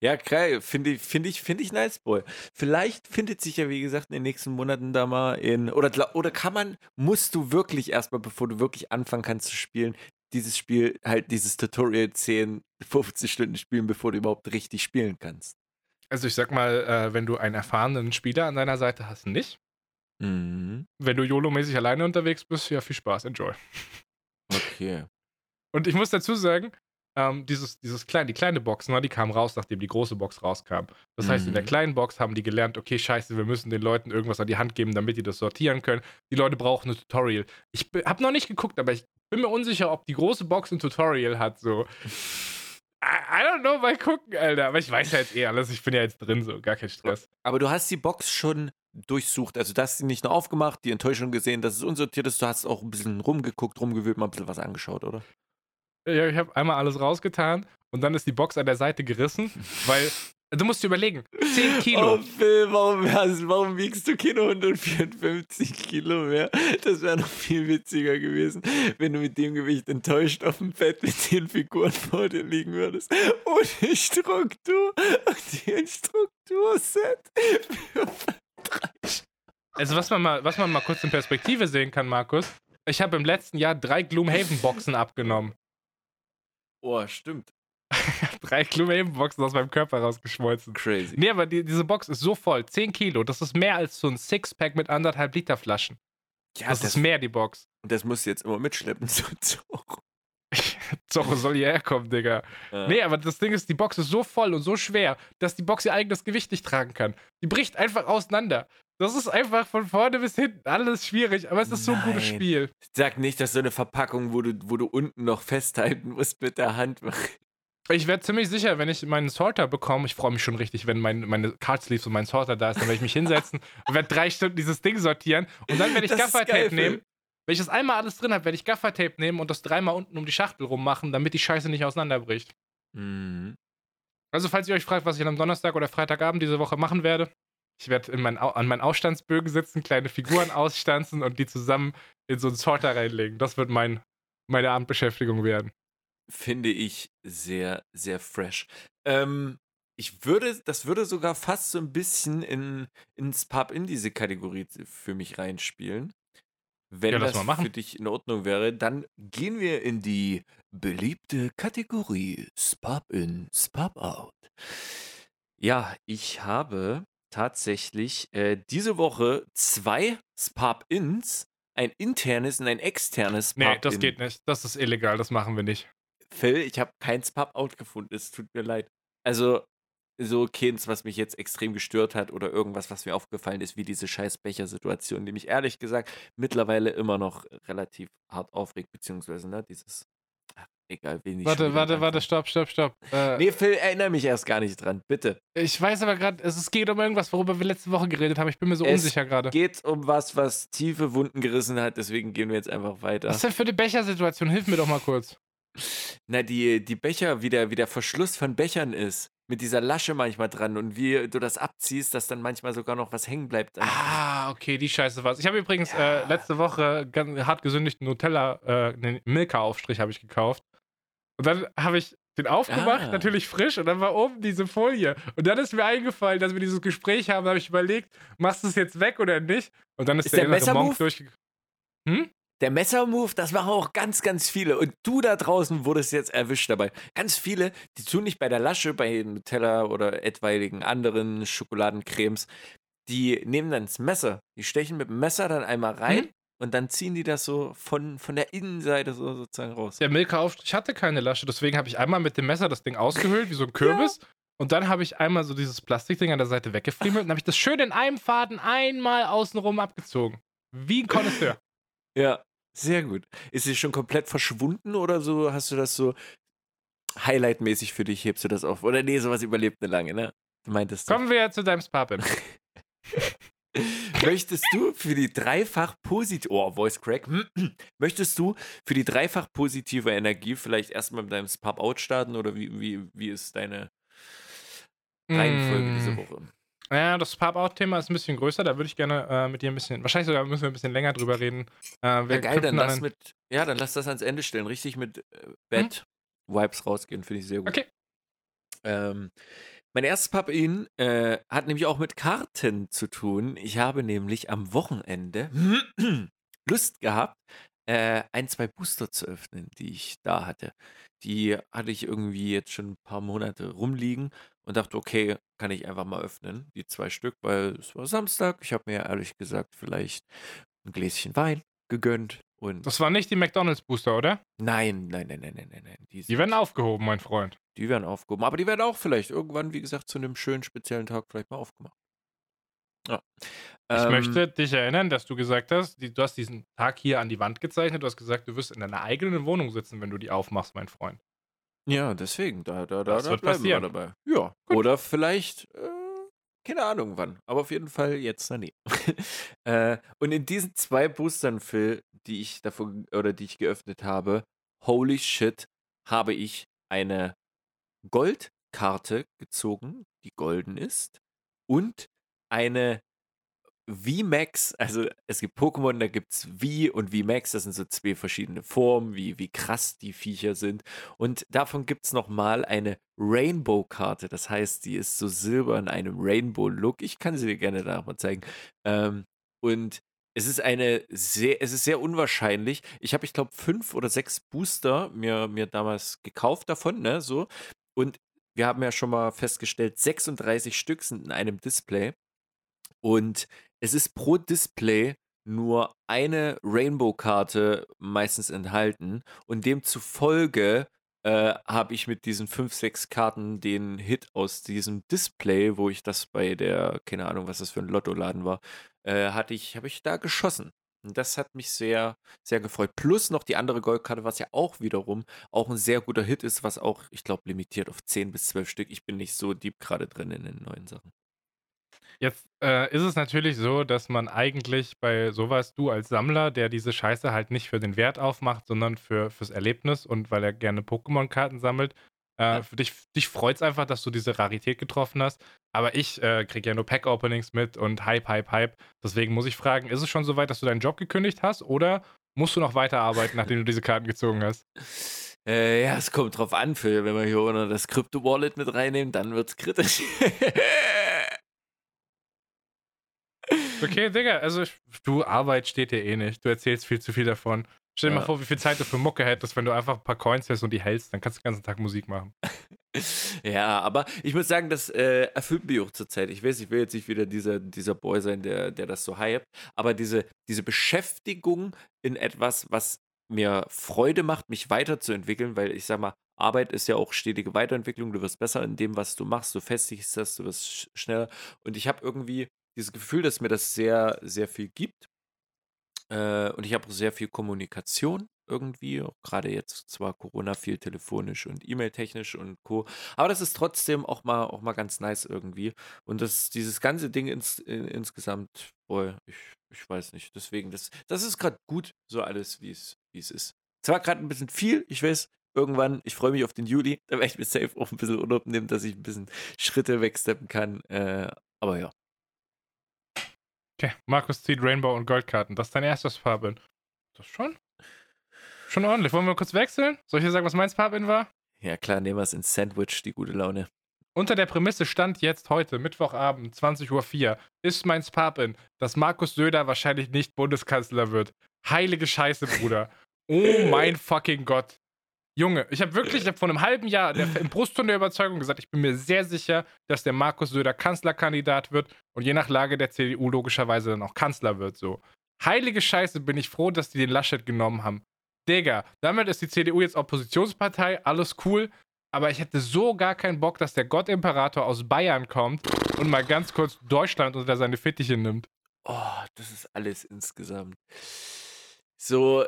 S1: Ja, geil. Finde ich, finde ich, finde ich nice, Boy. Vielleicht findet sich ja, wie gesagt, in den nächsten Monaten da mal in. Oder, oder kann man, musst du wirklich erstmal, bevor du wirklich anfangen kannst zu spielen, dieses Spiel, halt dieses Tutorial 10, 15 Stunden spielen, bevor du überhaupt richtig spielen kannst.
S2: Also ich sag mal, äh, wenn du einen erfahrenen Spieler an deiner Seite hast, nicht.
S1: Mhm.
S2: Wenn du YOLO-mäßig alleine unterwegs bist, ja, viel Spaß, enjoy.
S1: Okay.
S2: Und ich muss dazu sagen, ähm, dieses, dieses kleine, die kleine Box, ne, die kam raus, nachdem die große Box rauskam. Das heißt, in der
S1: Mhm.
S2: kleinen Box haben die gelernt, okay, scheiße, wir müssen den Leuten irgendwas an die Hand geben, damit die das sortieren können. Die Leute brauchen ein Tutorial. Ich habe noch nicht geguckt, aber ich bin mir unsicher, ob die große Box ein Tutorial hat. So. I, I don't know, mal gucken, Alter. Aber ich weiß ja jetzt eh alles. Ich bin ja jetzt drin, so, gar kein Stress.
S1: Aber du hast die Box schon durchsucht. Also, du hast sie nicht nur aufgemacht, die Enttäuschung gesehen, dass es unsortiert ist. Du hast auch ein bisschen rumgeguckt, rumgewühlt, mal ein bisschen was angeschaut, oder?
S2: Ja, ich habe einmal alles rausgetan und dann ist die Box an der Seite gerissen, weil du musst dir überlegen, 10 Kilo.
S1: Oh, Phil, warum, hast, warum wiegst du keine 154 Kilo mehr? Das wäre noch viel witziger gewesen, wenn du mit dem Gewicht enttäuscht auf dem Bett mit den Figuren vor dir liegen würdest. Ohne Struktur. Und die ein Strukturset.
S2: Also was man mal, was man mal kurz in Perspektive sehen kann, Markus. Ich habe im letzten Jahr drei Gloomhaven-Boxen abgenommen.
S1: Oh, stimmt.
S2: drei Gloomhaven-Boxen aus meinem Körper rausgeschmolzen.
S1: Crazy.
S2: Nee, aber die, diese Box ist so voll. 10 Kilo. Das ist mehr als so ein Sixpack mit anderthalb Liter Flaschen.
S1: Ja,
S2: Das,
S1: das,
S2: ist mehr, die Box.
S1: und das musst du jetzt immer mitschleppen. So, so.
S2: Zorro soll hierher kommen, Digga.
S1: Ja.
S2: Nee, aber das Ding ist, die Box ist so voll und so schwer, dass die Box ihr eigenes Gewicht nicht tragen kann. Die bricht einfach auseinander. Das ist einfach von vorne bis hinten alles schwierig, aber es ist so ein gutes. Spiel.
S1: Sag nicht, dass so eine Verpackung, wo du, wo du unten noch festhalten musst mit der Hand.
S2: Ich werde ziemlich sicher, wenn ich meinen Sorter bekomme, ich freue mich schon richtig, wenn mein, meine Card Sleeves und mein Sorter da ist, dann werde ich mich hinsetzen und werde drei Stunden dieses Ding sortieren und dann werde ich Gaffertape nehmen. Wenn ich das einmal alles drin habe, werde ich Gaffertape nehmen und das dreimal unten um die Schachtel rummachen, damit die Scheiße nicht auseinanderbricht.
S1: Mhm.
S2: Also, falls ihr euch fragt, was ich am Donnerstag oder Freitagabend diese Woche machen werde, ich werde in mein, an meinen Ausstandsbögen sitzen, kleine Figuren ausstanzen und die zusammen in so einen Sorter reinlegen. Das wird mein, meine Abendbeschäftigung werden.
S1: Finde ich sehr, sehr fresh. Ähm, ich würde, das würde sogar fast so ein bisschen in, ins Pub in diese Kategorie für mich reinspielen. Wenn
S2: Ja,
S1: das
S2: machen.
S1: für dich in Ordnung wäre, dann gehen wir in die beliebte Kategorie Spub in, Spub out. Ja, ich habe tatsächlich äh, diese Woche zwei Spub-Ins, ein internes und ein externes
S2: Nee,
S1: Spub-In.
S2: das geht nicht. Das ist illegal, das machen wir nicht.
S1: Phil, ich habe kein Spub-Out gefunden. Es tut mir leid. Also, so keins, was mich jetzt extrem gestört hat oder irgendwas, was mir aufgefallen ist, wie diese scheiß Becher-Situation, die mich ehrlich gesagt mittlerweile immer noch relativ hart aufregt, beziehungsweise, ne, dieses. Ach, egal, wen ich. schon
S2: Warte, warte,
S1: anfange.
S2: warte, stopp, stopp, stopp. Äh,
S1: Nee, Phil, erinnere mich erst gar nicht dran, bitte.
S2: Ich weiß aber gerade, es es geht um irgendwas, worüber wir letzte Woche geredet haben. Ich bin mir so
S1: Es
S2: unsicher gerade.
S1: Geht um was, was tiefe Wunden gerissen hat, deswegen gehen wir jetzt einfach weiter.
S2: Was ist denn für eine Bechersituation? Hilf mir doch mal kurz.
S1: Na, die, die Becher, wie der, wie der Verschluss von Bechern ist. Mit dieser Lasche manchmal dran und wie du das abziehst, dass dann manchmal sogar noch was hängen bleibt.
S2: Ah, okay, die Scheiße war's. Ich habe übrigens äh, letzte Woche ganz hart gesündigten Nutella, äh, einen Milka-Aufstrich habe ich gekauft. Und dann habe ich den aufgemacht,
S1: Ah.
S2: natürlich frisch, und dann war oben diese Folie. Und dann ist mir eingefallen, dass wir dieses Gespräch haben, da habe ich überlegt, machst du es jetzt weg oder nicht? Und dann ist,
S1: Ist
S2: der,
S1: der
S2: innere Monk durchgegangen. Hm?
S1: Der Messermove, das machen auch ganz, ganz viele. Und du da draußen wurdest jetzt erwischt dabei. Ganz viele, die tun nicht bei der Lasche, bei Nutella oder etwaigen anderen Schokoladencremes. Die nehmen dann das Messer. Die stechen mit dem Messer dann einmal rein
S2: Mhm.
S1: und dann ziehen die das so von, von der Innenseite so sozusagen raus.
S2: Der Milka-Aufstrich hatte keine Lasche, deswegen habe ich einmal mit dem Messer das Ding ausgehöhlt, wie so ein Kürbis. Und dann habe ich einmal so dieses Plastikding an der Seite weggefriemelt und habe ich das schön in einem Faden einmal außenrum abgezogen. Wie ein Connoisseur.
S1: Ja, sehr gut. Ist sie schon komplett verschwunden oder so? Hast du das so Highlight-mäßig für dich? Hebst du das auf? Oder nee, sowas überlebt eine lange, ne? Du meintest du.
S2: Kommen wir ja zu deinem Sparpin.
S1: Möchtest du für die dreifach positive, oh, Voice Crack, möchtest du für die dreifach positive Energie vielleicht erstmal mit deinem Spap-Out starten oder wie, wie, wie ist deine Reihenfolge
S2: Mm.
S1: diese Woche?
S2: Ja, das Pop-Out-Thema ist ein bisschen größer. Da würde ich gerne äh, mit dir ein bisschen, wahrscheinlich sogar müssen wir ein bisschen länger drüber reden. Äh,
S1: Ja, geil, dann lass mit, ja, dann lass das ans Ende stellen. Richtig mit äh, Bett-Vibes rausgehen, finde ich sehr gut.
S2: Okay.
S1: Ähm, mein erstes Pub-In äh, hat nämlich auch mit Karten zu tun. Ich habe nämlich am Wochenende Lust gehabt, äh, ein, zwei Booster zu öffnen, die ich da hatte. Die hatte ich irgendwie jetzt schon ein paar Monate rumliegen und dachte, okay, kann ich einfach mal öffnen, die zwei Stück, weil es war Samstag. Ich habe mir ehrlich gesagt vielleicht ein Gläschen Wein gegönnt und
S2: Das waren nicht die McDonalds-Booster, oder?
S1: nein, nein, nein, nein, nein, nein, nein. Die,
S2: Die werden aufgehoben, mein Freund.
S1: die werden aufgehoben. Aber die werden auch vielleicht irgendwann, wie gesagt, zu einem schönen speziellen Tag vielleicht mal aufgemacht. Ja.
S2: Ich
S1: Ähm,
S2: möchte dich erinnern, dass du gesagt hast, die, du hast diesen Tag hier an die Wand gezeichnet. Du hast gesagt, du wirst in deiner eigenen Wohnung sitzen, wenn du die aufmachst, mein Freund.
S1: Ja, deswegen, da, da, da,
S2: Das
S1: da
S2: wird
S1: bleiben
S2: passieren.
S1: wir dabei. Ja. Oder vielleicht, äh, keine Ahnung wann, aber auf jeden Fall jetzt daneben. äh, und in diesen zwei Boostern, Phil, die ich davon oder die ich geöffnet habe, holy shit, habe ich eine Goldkarte gezogen, die golden ist, und eine VMAX, also es gibt Pokémon, da gibt es V und VMAX, das sind so zwei verschiedene Formen, wie, wie krass die Viecher sind. Und davon gibt es nochmal eine Rainbow-Karte, das heißt, die ist so silber in einem Rainbow-Look. Ich kann sie dir gerne danach mal zeigen. Ähm, und es ist eine sehr, es ist sehr unwahrscheinlich. Ich habe, ich glaube, fünf oder sechs Booster mir, mir damals gekauft davon, ne, so. Und wir haben ja schon mal festgestellt, 36 Stück sind in einem Display. Und es ist pro Display nur eine Rainbow-Karte meistens enthalten. Und demzufolge äh, habe ich mit diesen fünf, sechs Karten den Hit aus diesem Display, wo ich das bei der, keine Ahnung, was das für ein Lottoladen war, äh, hatte ich, habe ich da geschossen. Und das hat mich sehr, sehr gefreut. Plus noch die andere Goldkarte, was ja auch wiederum auch ein sehr guter Hit ist, was auch, ich glaube, limitiert auf 10 bis 12 Stück. Ich bin nicht so deep gerade drin in den neuen Sachen.
S2: Jetzt äh, ist es natürlich so, dass man eigentlich bei sowas, du als Sammler, der diese Scheiße halt nicht für den Wert aufmacht, sondern für, fürs Erlebnis und weil er gerne Pokémon-Karten sammelt, äh,
S1: Ja.
S2: für dich, dich freut es einfach, dass du diese Rarität getroffen hast. Aber ich äh, kriege ja nur Pack-Openings mit und Hype, Hype, Hype. Deswegen muss ich fragen, ist es schon so weit, dass du deinen Job gekündigt hast oder musst du noch weiterarbeiten, nachdem du diese Karten gezogen hast?
S1: Äh, ja, es kommt drauf an, Phil. Wenn wir hier noch das Crypto-Wallet mit reinnehmen, dann wird's kritisch.
S2: Okay, Digga, also ich- du, Arbeit steht dir eh nicht. Du erzählst viel zu viel davon. Stell dir
S1: Ja.
S2: mal vor, wie viel Zeit du für Mucke hättest, wenn du einfach ein paar Coins hast und die hältst, dann kannst du den ganzen Tag Musik machen.
S1: ja, aber ich muss sagen, das äh, erfüllt mich auch zurzeit. Ich weiß, ich will jetzt nicht wieder dieser, dieser Boy sein, der, der das so hypt, aber diese, diese Beschäftigung in etwas, was mir Freude macht, mich weiterzuentwickeln, weil ich sag mal, Arbeit ist ja auch stetige Weiterentwicklung. Du wirst besser in dem, was du machst. Du festigst das, du wirst sch- schneller. Und ich habe irgendwie dieses Gefühl, dass mir das sehr, sehr viel gibt. Äh, und ich habe auch sehr viel Kommunikation irgendwie, gerade jetzt zwar Corona viel telefonisch und E-Mail-technisch und Co. Aber das ist trotzdem auch mal, auch mal ganz nice irgendwie. Und das, dieses ganze Ding ins, in, insgesamt, boy, ich, ich weiß nicht. Deswegen, das, das ist gerade gut, so alles, wie es wie es ist. Zwar gerade ein bisschen viel, ich weiß, irgendwann, ich freue mich auf den Juli, da werde ich mir safe auch ein bisschen Urlaub nehmen, dass ich ein bisschen Schritte wegsteppen kann. Äh, aber ja.
S2: Okay, Markus zieht Rainbow und Goldkarten. Das ist dein erstes Farbin. Das schon? Schon ordentlich. Wollen wir kurz wechseln? Soll ich dir sagen, was mein Farbin war?
S1: Ja, klar, nehmen wir es ins Sandwich, die gute Laune.
S2: Unter der Prämisse stand jetzt heute, Mittwochabend, 20.04 Uhr, ist mein Spapin, dass Markus Söder wahrscheinlich nicht Bundeskanzler wird. Heilige Scheiße, Bruder. Oh mein fucking Gott. Junge, ich habe wirklich, ich habe vor einem halben Jahr der, im Brustton der Überzeugung gesagt, ich bin mir sehr sicher, dass der Markus Söder Kanzlerkandidat wird und je nach Lage der CDU logischerweise dann auch Kanzler wird. So. Heilige Scheiße, bin ich froh, dass die den Laschet genommen haben. Digga, damit ist die CDU jetzt Oppositionspartei, alles cool. aber ich hätte so gar keinen Bock, dass der Gottimperator aus Bayern kommt und mal ganz kurz Deutschland unter seine Fittiche nimmt.
S1: Oh, das ist alles insgesamt. So,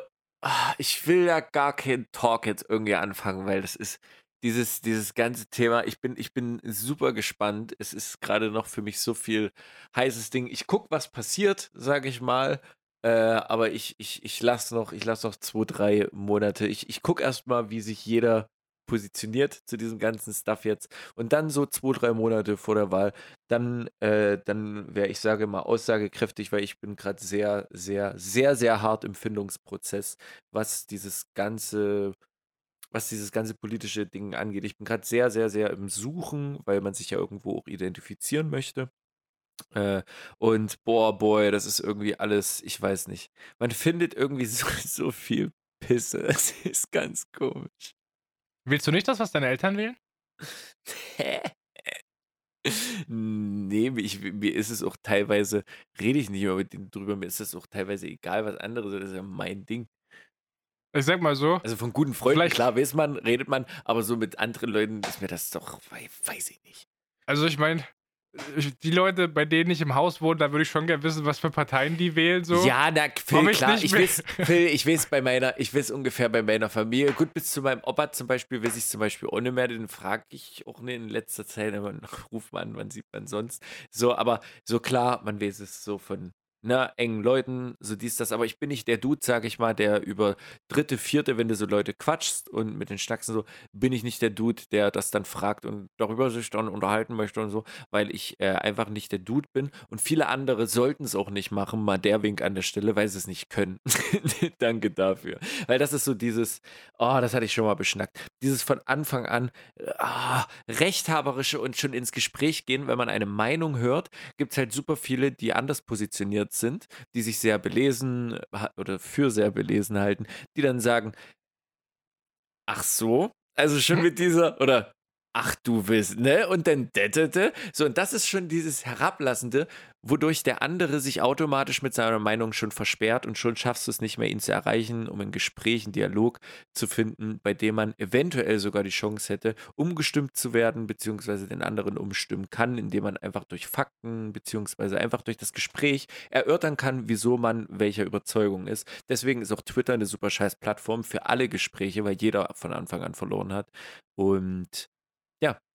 S1: ich will ja gar keinen Talk jetzt irgendwie anfangen, weil das ist dieses, dieses ganze Thema. Ich bin, ich bin super gespannt. Es ist gerade noch für mich so viel heißes Ding. Ich gucke, was passiert, sage ich mal. Äh, aber ich, ich, ich lasse noch, ich lasse noch zwei, drei Monate. Ich, ich gucke erstmal, wie sich jeder positioniert zu diesem ganzen Stuff jetzt. Und dann so zwei, drei Monate vor der Wahl, dann, äh, dann wäre ich sage mal aussagekräftig, weil ich bin gerade sehr, sehr, sehr, sehr hart im Findungsprozess, was dieses ganze was dieses ganze politische Ding angeht. Ich bin gerade sehr, sehr, sehr im Suchen, weil man sich ja irgendwo auch identifizieren möchte. Äh, und boah, boy, das ist irgendwie alles, ich weiß nicht. Man findet irgendwie so, so viel Pisse. Es ist ganz komisch.
S2: Willst du nicht das, was deine Eltern wählen?
S1: nee, ich, mir ist es auch teilweise, rede ich nicht mehr mit denen drüber, mir ist es auch teilweise egal, was andere, das ist ja mein Ding.
S2: Ich sag mal so.
S1: Also von guten Freunden, klar weiß man, redet man, aber so mit anderen Leuten ist mir das doch, weiß ich nicht.
S2: Also ich meine, die Leute, bei denen ich im Haus wohne, da würde ich schon gerne wissen, was für Parteien die wählen. So.
S1: Ja, na, Phil, ich klar. Ich weiß, Phil, ich weiß bei meiner, ich weiß ungefähr bei meiner Familie. Gut, bis zu meinem Opa zum Beispiel weiß ich zum Beispiel ohne mehr, den frage ich auch nicht in letzter Zeit, aber ruft man, wann sieht man sonst. So, aber so klar, man weiß es so von ne, engen Leuten, so dies, das. Aber ich bin nicht der Dude, sag ich mal, der über dritte, vierte, wenn du so Leute quatschst und mit den Schnacksen so, bin ich nicht der Dude, der das dann fragt und darüber sich dann unterhalten möchte und so, weil ich äh, einfach nicht der Dude bin. Und viele andere sollten es auch nicht machen, mal der Wink an der Stelle, weil sie es nicht können. Danke dafür. Weil das ist so dieses, oh, das hatte ich schon mal beschnackt. Dieses von Anfang an oh, rechthaberische und schon ins Gespräch gehen, wenn man eine Meinung hört, gibt es halt super viele, die anders positioniert informiert sind, die sich sehr belesen oder für sehr belesen halten, die dann sagen, ach so, also schon mit dieser, oder ach du willst, ne? Und dann dettete. So, und das ist schon dieses Herablassende, wodurch der andere sich automatisch mit seiner Meinung schon versperrt und schon schaffst du es nicht mehr, ihn zu erreichen, um ein Gespräch, einen Dialog zu finden, bei dem man eventuell sogar die Chance hätte, umgestimmt zu werden, beziehungsweise den anderen umstimmen kann, indem man einfach durch Fakten, beziehungsweise einfach durch das Gespräch erörtern kann, wieso man welcher Überzeugung ist. Deswegen ist auch Twitter eine super scheiß Plattform für alle Gespräche, weil jeder von Anfang an verloren hat. Und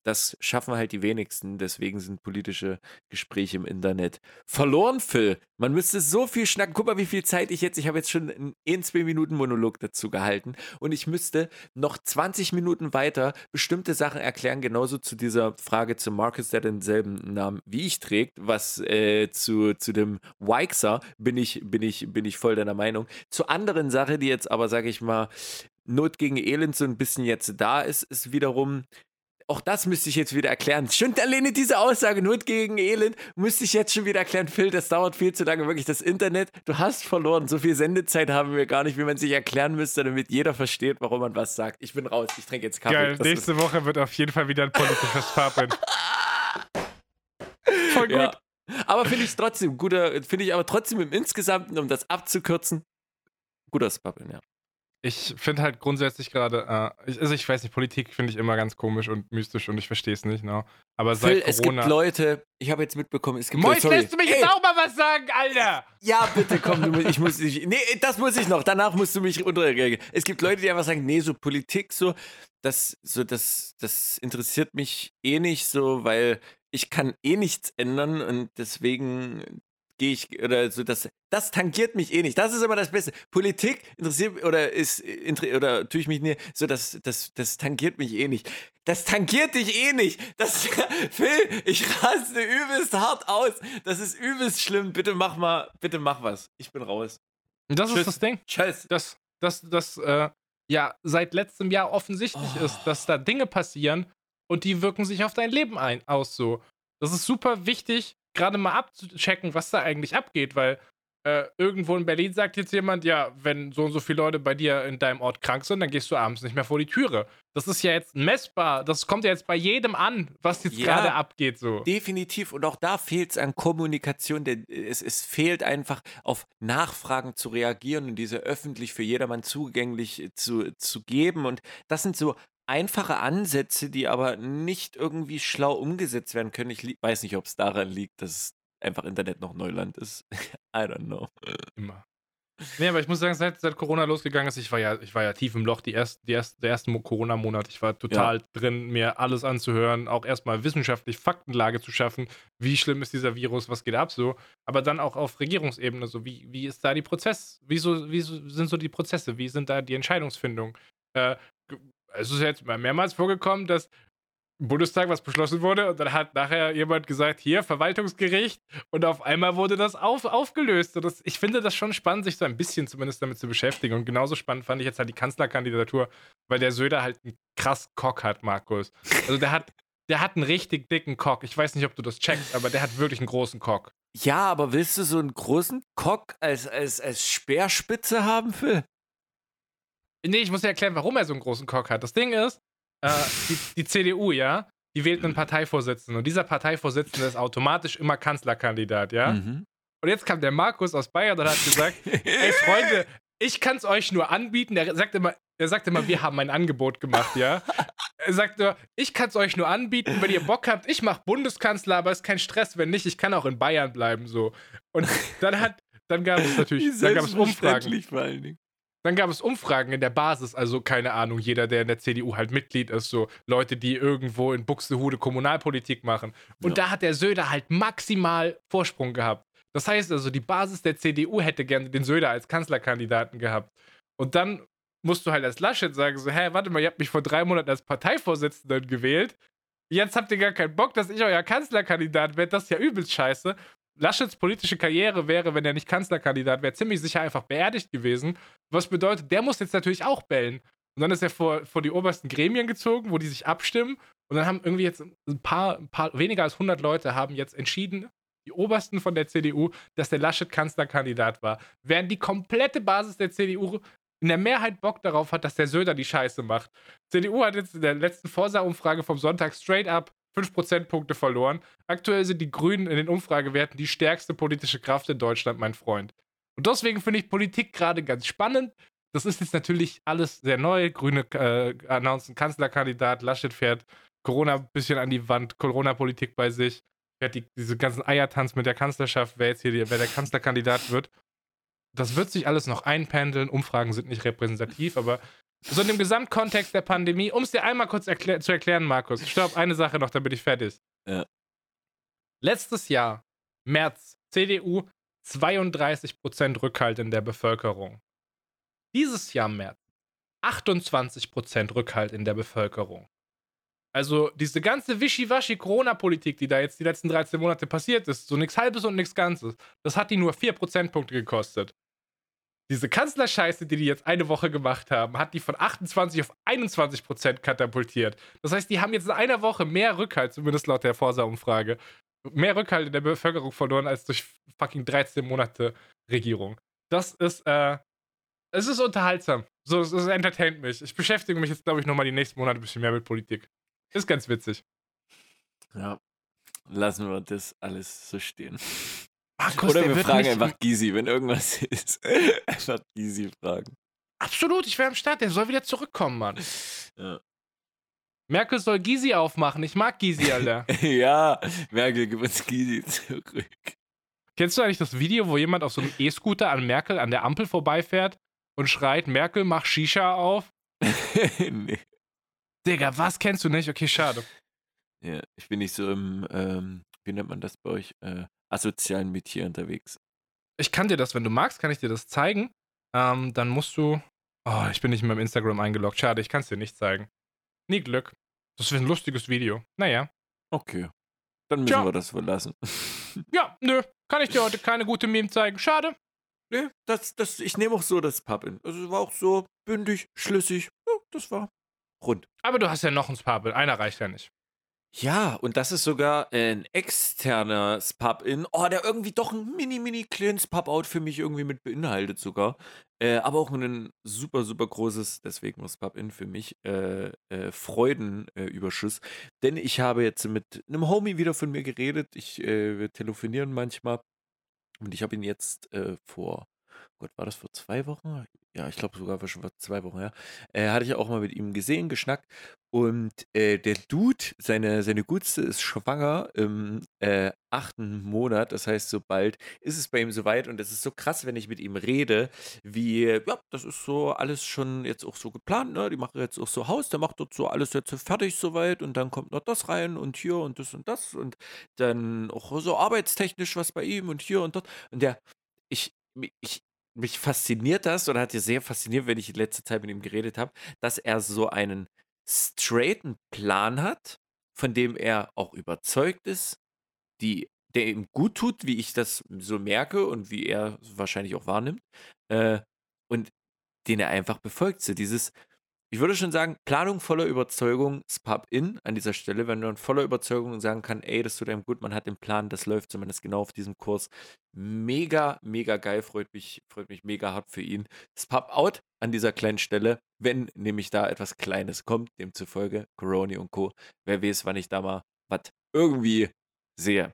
S1: das schaffen halt die wenigsten. Deswegen sind politische Gespräche im Internet verloren, Phil. Man müsste so viel schnacken. Guck mal, wie viel Zeit ich jetzt. Ich habe jetzt schon einen 1, 2 Minuten Monolog dazu gehalten. Und ich müsste noch 20 Minuten weiter bestimmte Sachen erklären. Genauso zu dieser Frage zu Marcus, der denselben Namen wie ich trägt. Was äh, zu, zu dem Wixer bin ich, bin, ich, bin ich voll deiner Meinung. Zu anderen Sache, die jetzt aber, sage ich mal, Not gegen Elend so ein bisschen jetzt da ist, ist wiederum auch das müsste ich jetzt wieder erklären. Schon alleine diese Aussage, Not gegen Elend, müsste ich jetzt schon wieder erklären. Phil, das dauert viel zu lange. Wirklich, das Internet, du hast verloren. So viel Sendezeit haben wir gar nicht, wie man sich erklären müsste, damit jeder versteht, warum man was sagt. Ich bin raus, ich trinke jetzt Kaffee.
S2: Geil, das nächste Woche wird auf jeden Fall wieder ein politisches Papen.
S1: Voll gut. Ja. Aber finde ich trotzdem, guter, finde ich aber trotzdem im Insgesamten, um das abzukürzen, guter Spappeln, ja.
S2: Ich finde halt grundsätzlich gerade, äh, ich, also ich weiß nicht, Politik finde ich immer ganz komisch und mystisch und ich verstehe es nicht, ne? Aber seit
S1: Phil, es gibt Leute, ich habe jetzt mitbekommen, es gibt
S2: Mois, Leute, lässt du mich Ey. jetzt auch mal was sagen, Alter?
S1: Ja, bitte komm, du, ich muss dich, nee, das muss ich noch, danach musst du mich unterregeln. Es gibt Leute, die einfach sagen, nee, so Politik, so, das, so, das, das interessiert mich eh nicht so, weil ich kann eh nichts ändern und deswegen gehe ich oder so das das tangiert mich eh nicht. Das ist immer das Beste. Politik interessiert oder ist oder tue ich mich nicht so das das das tangiert mich eh nicht. Das tangiert dich eh nicht. Das Phil, ich raste übelst hart aus. Das ist übelst schlimm. Bitte mach mal, bitte mach was. Ich bin raus.
S2: Das Tschüss. ist das Ding.
S1: Tschüss.
S2: Das das das äh, ja seit letztem Jahr offensichtlich oh. ist, dass da Dinge passieren und die wirken sich auf dein Leben ein aus so. Das ist super wichtig, gerade mal abzuchecken, was da eigentlich abgeht, weil äh, irgendwo in Berlin sagt jetzt jemand, ja, wenn so und so viele Leute bei dir in deinem Ort krank sind, dann gehst du abends nicht mehr vor die Türe. Das ist ja jetzt messbar. Das kommt ja jetzt bei jedem an, was jetzt ja, gerade abgeht. So.
S1: Definitiv. Und auch da fehlt es an Kommunikation. Denn es, es fehlt einfach auf Nachfragen zu reagieren und diese öffentlich für jedermann zugänglich zu, zu geben. Und das sind so einfache Ansätze, die aber nicht irgendwie schlau umgesetzt werden können. Ich weiß nicht, ob es daran liegt, dass einfach Internet noch Neuland ist. I don't know.
S2: Immer. Nee, aber ich muss sagen, seit, seit Corona losgegangen ist, ich war ja, ich war ja tief im Loch die ersten, die ersten, der ersten Mo- Corona-Monat. Ich war total drin, mir alles anzuhören, auch erstmal wissenschaftlich Faktenlage zu schaffen. Wie schlimm ist dieser Virus, was geht ab so? Aber dann auch auf Regierungsebene, so wie, wie ist da die Prozess? Wieso, wieso sind so die Prozesse? Wie sind da die Entscheidungsfindung? Äh, es ist jetzt mal mehrmals vorgekommen, dass im Bundestag was beschlossen wurde und dann hat nachher jemand gesagt, hier, Verwaltungsgericht und auf einmal wurde das auf, aufgelöst. Und das, ich finde das schon spannend, sich so ein bisschen zumindest damit zu beschäftigen. Und genauso spannend fand ich jetzt halt die Kanzlerkandidatur, weil der Söder halt einen krass Cock hat, Markus. Also der hat, der hat einen richtig dicken Cock. Ich weiß nicht, ob du das checkst, aber der hat wirklich einen großen Cock.
S1: Ja, aber willst du so einen großen Cock als, als, als Speerspitze haben, Phil?
S2: Nee, ich muss dir erklären, warum er so einen großen Cock hat. Das Ding ist, äh, die, die CDU, ja, die wählt einen Parteivorsitzenden und dieser Parteivorsitzende ist automatisch immer Kanzlerkandidat, ja.
S1: Mhm.
S2: Und jetzt kam der Markus aus Bayern und hat gesagt, ey Freunde, ich kann es euch nur anbieten. Er sagt immer, er sagt immer, wir haben ein Angebot gemacht, ja. Er sagt nur, ich kann es euch nur anbieten, wenn ihr Bock habt. Ich mache Bundeskanzler, aber ist kein Stress, wenn nicht, ich kann auch in Bayern bleiben so. Und dann hat, dann gab es natürlich, dann gab es Umfragen.
S1: vor allen Dingen.
S2: Dann gab es Umfragen in der Basis, also keine Ahnung, jeder, der in der CDU halt Mitglied ist, so Leute, die irgendwo in Buxtehude Kommunalpolitik machen. Und
S1: Ja.
S2: da hat der Söder halt maximal Vorsprung gehabt. Das heißt also, die Basis der CDU hätte gerne den Söder als Kanzlerkandidaten gehabt. Und dann musst du halt als Laschet sagen, so, hä, warte mal, ihr habt mich vor drei Monaten als Parteivorsitzenden gewählt. Jetzt habt ihr gar keinen Bock, dass ich euer Kanzlerkandidat werde. Das ist ja übelst scheiße. Laschets politische Karriere wäre, wenn er nicht Kanzlerkandidat wäre, ziemlich sicher einfach beerdigt gewesen. Was bedeutet, der muss jetzt natürlich auch bellen. Und dann ist er vor, vor die obersten Gremien gezogen, wo die sich abstimmen. Und dann haben irgendwie jetzt ein paar, ein paar, weniger als 100 Leute haben jetzt entschieden, die obersten von der CDU, dass der Laschet Kanzlerkandidat war. Während die komplette Basis der CDU in der Mehrheit Bock darauf hat, dass der Söder die Scheiße macht. CDU hat jetzt in der letzten Vorsaumfrage vom Sonntag straight up 5 Prozentpunkte verloren. Aktuell sind die Grünen in den Umfragewerten die stärkste politische Kraft in Deutschland, mein Freund. Und deswegen finde ich Politik gerade ganz spannend. Das ist jetzt natürlich alles sehr neu. Grüne äh, announcen Kanzlerkandidat, Laschet fährt Corona ein bisschen an die Wand, Corona-Politik bei sich, fährt die, diese ganzen Eiertanz mit der Kanzlerschaft, wer jetzt hier die, wer der Kanzlerkandidat wird. Das wird sich alles noch einpendeln. Umfragen sind nicht repräsentativ, aber so in dem Gesamtkontext der Pandemie, um es dir einmal kurz erklär zu erklären, Markus, stopp, eine Sache noch, damit ich fertig.
S1: Ja.
S2: Letztes Jahr, März, CDU, 32% Rückhalt in der Bevölkerung. Dieses Jahr, März, 28% Rückhalt in der Bevölkerung. Also diese ganze Wischiwaschi-Corona-Politik, die da jetzt die letzten 13 Monate passiert ist, so nichts Halbes und nichts Ganzes, das hat die nur 4 Prozentpunkte gekostet. Diese Kanzlerscheiße, die die jetzt eine Woche gemacht haben, hat die von 28 auf 21 Prozent katapultiert. Das heißt, die haben jetzt in einer Woche mehr Rückhalt, zumindest laut der Forsa-Umfrage, mehr Rückhalt in der Bevölkerung verloren als durch fucking 13 Monate Regierung. Das ist, äh, es ist unterhaltsam. So, es, es entertaint mich. Ich beschäftige mich jetzt, glaube ich, nochmal die nächsten Monate ein bisschen mehr mit Politik. Ist ganz witzig.
S1: Ja. Lassen wir das alles so stehen.
S2: Markus,
S1: Oder
S2: der
S1: wir fragen einfach Gysi, wenn irgendwas ist. einfach Gysi fragen.
S2: Absolut, ich wäre am Start. Der soll wieder zurückkommen, Mann.
S1: Ja.
S2: Merkel soll Gysi aufmachen. Ich mag Gysi, Alter.
S1: ja, Merkel, gib uns Gysi zurück.
S2: Kennst du eigentlich das Video, wo jemand auf so einem E-Scooter an Merkel an der Ampel vorbeifährt und schreit, Merkel, mach Shisha auf?
S1: nee.
S2: Digga, was kennst du nicht? Okay, schade.
S1: Ja, ich bin nicht so im, ähm, wie nennt man das bei euch, äh, asozialen Metier unterwegs.
S2: Ich kann dir das, wenn du magst, kann ich dir das zeigen. Ähm, dann musst du. Oh, ich bin nicht in meinem Instagram eingeloggt. Schade, ich kann es dir nicht zeigen. Nie Glück. Das ist ein lustiges Video. Naja.
S1: Okay. Dann müssen
S2: Tja.
S1: wir das wohl lassen.
S2: Ja, nö. Kann ich dir heute keine gute Meme zeigen. Schade.
S1: nee, das, das, ich nehme auch so das Pappen. Also war auch so bündig, schlüssig. Ja, das war rund.
S2: Aber du hast ja noch ein Spabel. Einer reicht ja nicht.
S1: Ja, und das ist sogar ein externer Pub-In. Oh, der irgendwie doch ein mini, mini kleines Pub-Out für mich irgendwie mit beinhaltet sogar. Äh, aber auch ein super, super großes, deswegen das Pub-In für mich, äh, äh, Freudenüberschuss. Denn ich habe jetzt mit einem Homie wieder von mir geredet. Ich, äh, wir telefonieren manchmal. Und ich habe ihn jetzt äh, vor Gott, war das vor zwei Wochen? Ja, ich glaube sogar schon vor zwei Wochen, ja. Äh, hatte ich auch mal mit ihm gesehen, geschnackt. Und äh, der Dude, seine, seine Gutste ist schwanger im äh, achten Monat. Das heißt, so bald ist es bei ihm soweit. Und das ist so krass, wenn ich mit ihm rede, wie, ja, das ist so alles schon jetzt auch so geplant. Ne? Die machen jetzt auch so Haus, der macht dort so alles jetzt fertig soweit. Und dann kommt noch das rein und hier und das und das. Und dann auch so arbeitstechnisch was bei ihm und hier und dort. Und der, ich, ich, mich fasziniert das oder hat dir sehr fasziniert, wenn ich in letzter Zeit mit ihm geredet habe, dass er so einen straighten Plan hat, von dem er auch überzeugt ist, die, der ihm gut tut, wie ich das so merke und wie er wahrscheinlich auch wahrnimmt, äh, und den er einfach befolgt. So dieses, ich würde schon sagen, Planung voller Überzeugung ist Pub-In an dieser Stelle, wenn man voller Überzeugung sagen kann, ey, das tut einem gut, man hat den Plan, das läuft zumindest genau auf diesem Kurs. Mega, mega geil, freut mich, freut mich mega hart für ihn. Das Pub-Out an dieser kleinen Stelle, wenn nämlich da etwas Kleines kommt, demzufolge Coroni und Co. Wer weiß, wann ich da mal was irgendwie sehe.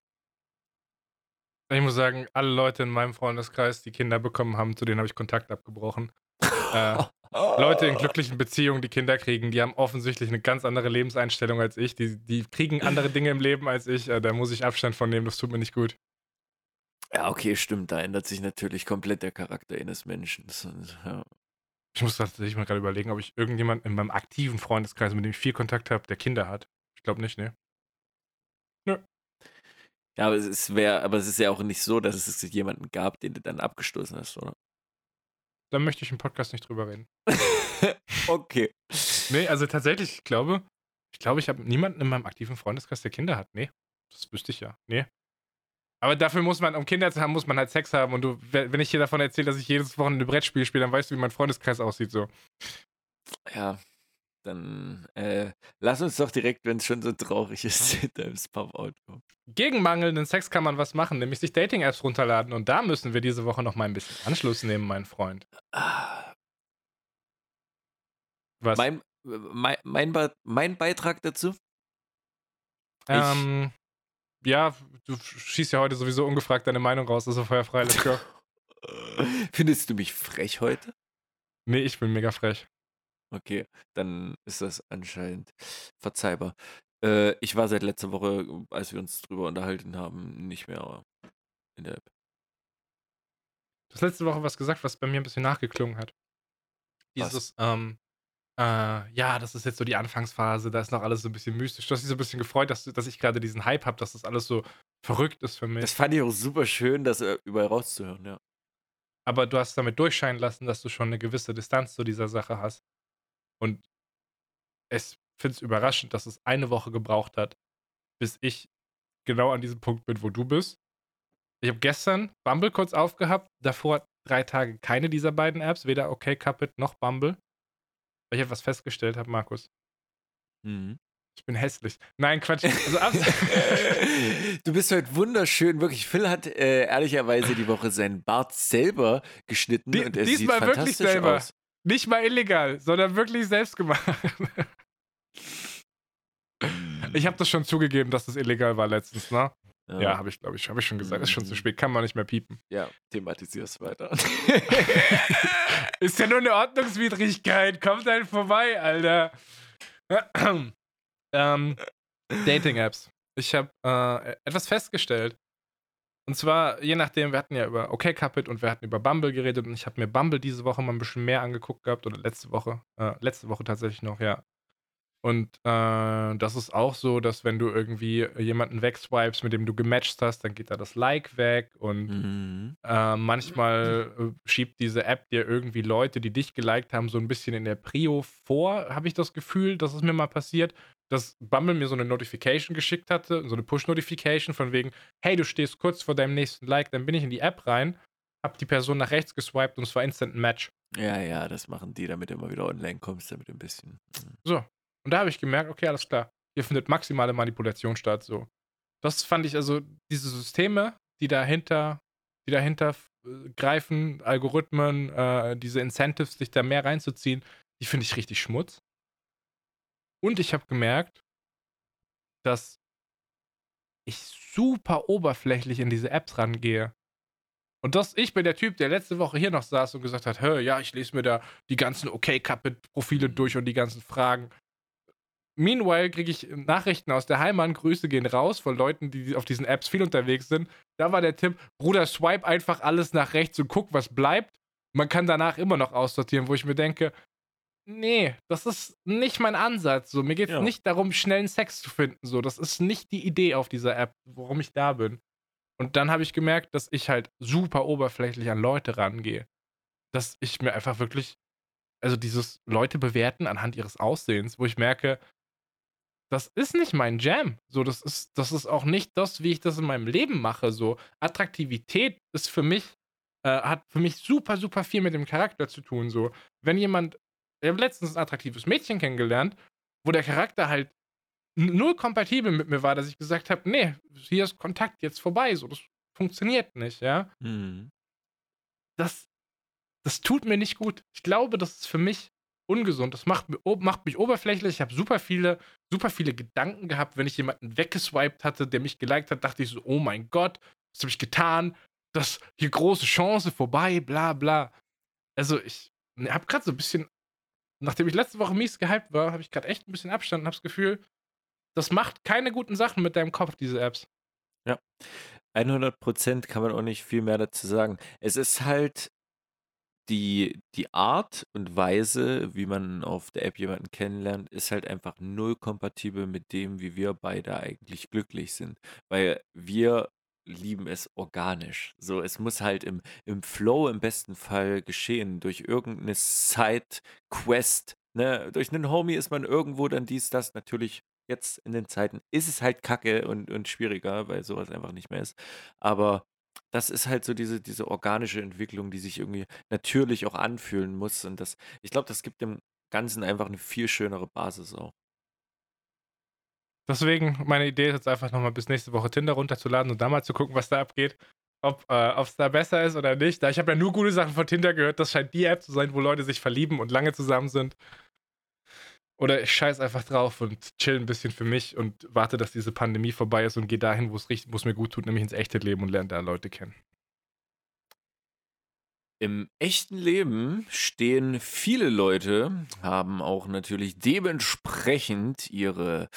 S2: Ich muss sagen, alle Leute in meinem Freundeskreis, die Kinder bekommen haben, zu denen habe ich Kontakt abgebrochen. Äh, Leute in glücklichen Beziehungen, die Kinder kriegen, die haben offensichtlich eine ganz andere Lebenseinstellung als ich. Die, die kriegen andere Dinge im Leben als ich. Äh, da muss ich Abstand von nehmen, das tut mir nicht gut.
S1: Ja, okay, stimmt. Da ändert sich natürlich komplett der Charakter eines Menschen. Ja.
S2: Ich muss tatsächlich mal gerade überlegen, ob ich irgendjemand in meinem aktiven Freundeskreis, mit dem ich viel Kontakt habe, der Kinder hat. Ich glaube nicht, ne?
S1: Nö. Ja, aber es wär, aber es ist ja auch nicht so, dass es jemanden gab, den du dann abgestoßen hast, oder?
S2: Da möchte ich im Podcast nicht drüber reden.
S1: okay.
S2: Nee, also tatsächlich, ich glaube, ich glaube, ich habe niemanden in meinem aktiven Freundeskreis, der Kinder hat. Nee, das wüsste ich ja. Nee. Aber dafür muss man, um Kinder zu haben, muss man halt Sex haben. Und du, wenn ich dir davon erzähle, dass ich jedes Wochenende Brettspiel spiele, dann weißt du, wie mein Freundeskreis aussieht. So.
S1: Ja, dann äh, lass uns doch direkt, wenn es schon so traurig ist, ins Pop-Out kommen.
S2: Gegen mangelnden Sex kann man was machen, nämlich sich Dating-Apps runterladen. Und da müssen wir diese Woche noch mal ein bisschen Anschluss nehmen, mein Freund.
S1: Was? Mein, mein, mein, mein Beitrag dazu?
S2: Ähm, ja, du schießt ja heute sowieso ungefragt deine Meinung raus, also feuerfrei, let's go.
S1: Findest du mich frech heute?
S2: Nee, ich bin mega frech.
S1: Okay, dann ist das anscheinend verzeihbar. Äh, ich war seit letzter Woche, als wir uns drüber unterhalten haben, nicht mehr in der App.
S2: Du hast letzte Woche was gesagt, was bei mir ein bisschen nachgeklungen hat. Dieses, ähm, äh, ja, das ist jetzt so die Anfangsphase, da ist noch alles so ein bisschen mystisch. Du hast dich so ein bisschen gefreut, dass, dass ich gerade diesen Hype habe, dass das alles so verrückt ist für mich.
S1: Das fand ich auch super schön, das äh, überall rauszuhören, ja.
S2: Aber du hast damit durchscheinen lassen, dass du schon eine gewisse Distanz zu dieser Sache hast. Und ich finde es überraschend, dass es eine Woche gebraucht hat, bis ich genau an diesem Punkt bin, wo du bist. Ich habe gestern Bumble kurz aufgehabt, davor drei Tage keine dieser beiden Apps, weder OkCupid noch Bumble. Weil ich etwas festgestellt habe, Markus. Mhm. Ich bin hässlich. Nein, Quatsch. Also
S1: du bist heute wunderschön. Wirklich, Phil hat äh, ehrlicherweise die Woche seinen Bart selber geschnitten die, und er sieht fantastisch wirklich selber. aus.
S2: Nicht mal illegal, sondern wirklich selbst gemacht. ich habe das schon zugegeben, dass das illegal war letztens, ne? Ja, ja habe ich, glaube ich, habe ich schon gesagt. Ist schon zu spät, kann man nicht mehr piepen.
S1: Ja, thematisier's weiter.
S2: Ist ja nur eine Ordnungswidrigkeit. Kommt halt vorbei, Alter. ähm, Dating-Apps. Ich habe äh, etwas festgestellt. Und zwar, je nachdem, wir hatten ja über OkCupid und wir hatten über Bumble geredet und ich habe mir Bumble diese Woche mal ein bisschen mehr angeguckt gehabt oder letzte Woche. Äh, letzte Woche tatsächlich noch, ja. Und äh, das ist auch so, dass wenn du irgendwie jemanden wegswipes, mit dem du gematcht hast, dann geht da das Like weg und mhm. äh, manchmal äh, schiebt diese App dir irgendwie Leute, die dich geliked haben, so ein bisschen in der Prio vor, habe ich das Gefühl, dass es mir mal passiert dass Bumble mir so eine Notification geschickt hatte, so eine Push-Notification von wegen, hey, du stehst kurz vor deinem nächsten Like, dann bin ich in die App rein, hab die Person nach rechts geswiped und es war instant ein Match.
S1: Ja, ja, das machen die, damit du immer wieder online kommst, damit ein bisschen.
S2: Mhm. So. Und da habe ich gemerkt, okay, alles klar. Hier findet maximale Manipulation statt. So. Das fand ich also, diese Systeme, die dahinter, die dahinter äh, greifen, Algorithmen, äh, diese Incentives, sich da mehr reinzuziehen, die finde ich richtig Schmutz. Und ich habe gemerkt, dass ich super oberflächlich in diese Apps rangehe. Und das, ich bin der Typ, der letzte Woche hier noch saß und gesagt hat, hör, ja, ich lese mir da die ganzen OK-Capit-Profile durch und die ganzen Fragen. Meanwhile kriege ich Nachrichten aus der Heimat, Grüße gehen raus von Leuten, die auf diesen Apps viel unterwegs sind. Da war der Tipp, Bruder, swipe einfach alles nach rechts und guck, was bleibt. Man kann danach immer noch aussortieren, wo ich mir denke, nee, das ist nicht mein Ansatz. So, mir geht es
S1: Ja.
S2: nicht darum, schnellen Sex zu finden. So, das ist nicht die Idee auf dieser App, warum ich da bin. Und dann habe ich gemerkt, dass ich halt super oberflächlich an Leute rangehe. Dass ich mir einfach wirklich, also dieses Leute bewerten anhand ihres Aussehens, wo ich merke, das ist nicht mein Jam. So, das ist, das ist auch nicht das, wie ich das in meinem Leben mache. So, Attraktivität ist für mich, äh, hat für mich super, super viel mit dem Charakter zu tun. So, wenn jemand, ich habe letztens ein attraktives Mädchen kennengelernt, wo der Charakter halt null kompatibel mit mir war, dass ich gesagt habe, nee, hier ist Kontakt jetzt vorbei. So, das funktioniert nicht, ja
S1: Mhm.
S2: das, das tut mir nicht gut. Ich glaube, das ist für mich ungesund. Das macht, macht mich oberflächlich. Ich habe super viele, super viele Gedanken gehabt, wenn ich jemanden weggeswiped hatte, der mich geliked hat, dachte ich so, oh mein Gott, was habe ich getan? Das hier große Chance vorbei, bla bla. Also ich habe gerade so ein bisschen, nachdem ich letzte Woche mies gehypt war, habe ich gerade echt ein bisschen Abstand und habe das Gefühl, das macht keine guten Sachen mit deinem Kopf, diese Apps.
S1: 100% kann man auch nicht viel mehr dazu sagen. Es ist halt die, die Art und Weise, wie man auf der App jemanden kennenlernt, ist halt einfach null kompatibel mit dem, wie wir beide eigentlich glücklich sind. Weil wir lieben es organisch. So, es muss halt im, im Flow im besten Fall geschehen, durch irgendeine Side-Quest. Ne? Durch einen Homie ist man irgendwo dann dies, das. Natürlich jetzt in den Zeiten ist es halt kacke und, und schwieriger, weil sowas einfach nicht mehr ist. Aber das ist halt so diese, diese organische Entwicklung, die sich irgendwie natürlich auch anfühlen muss. Und das, ich glaube, das gibt dem Ganzen einfach eine viel schönere Basis auch.
S2: Deswegen, meine Idee ist jetzt einfach nochmal bis nächste Woche Tinder runterzuladen und da mal zu gucken, was da abgeht. Ob es da besser ist oder nicht. Da ich habe ja nur gute Sachen von Tinder gehört. Das scheint die App zu sein, wo Leute sich verlieben und lange zusammen sind. Oder ich scheiß einfach drauf und chill ein bisschen für mich und warte, dass diese Pandemie vorbei ist und gehe dahin, wo es mir gut tut, nämlich ins echte Leben und lerne da Leute kennen.
S1: Im echten Leben stehen viele Leute, haben auch natürlich dementsprechend ihre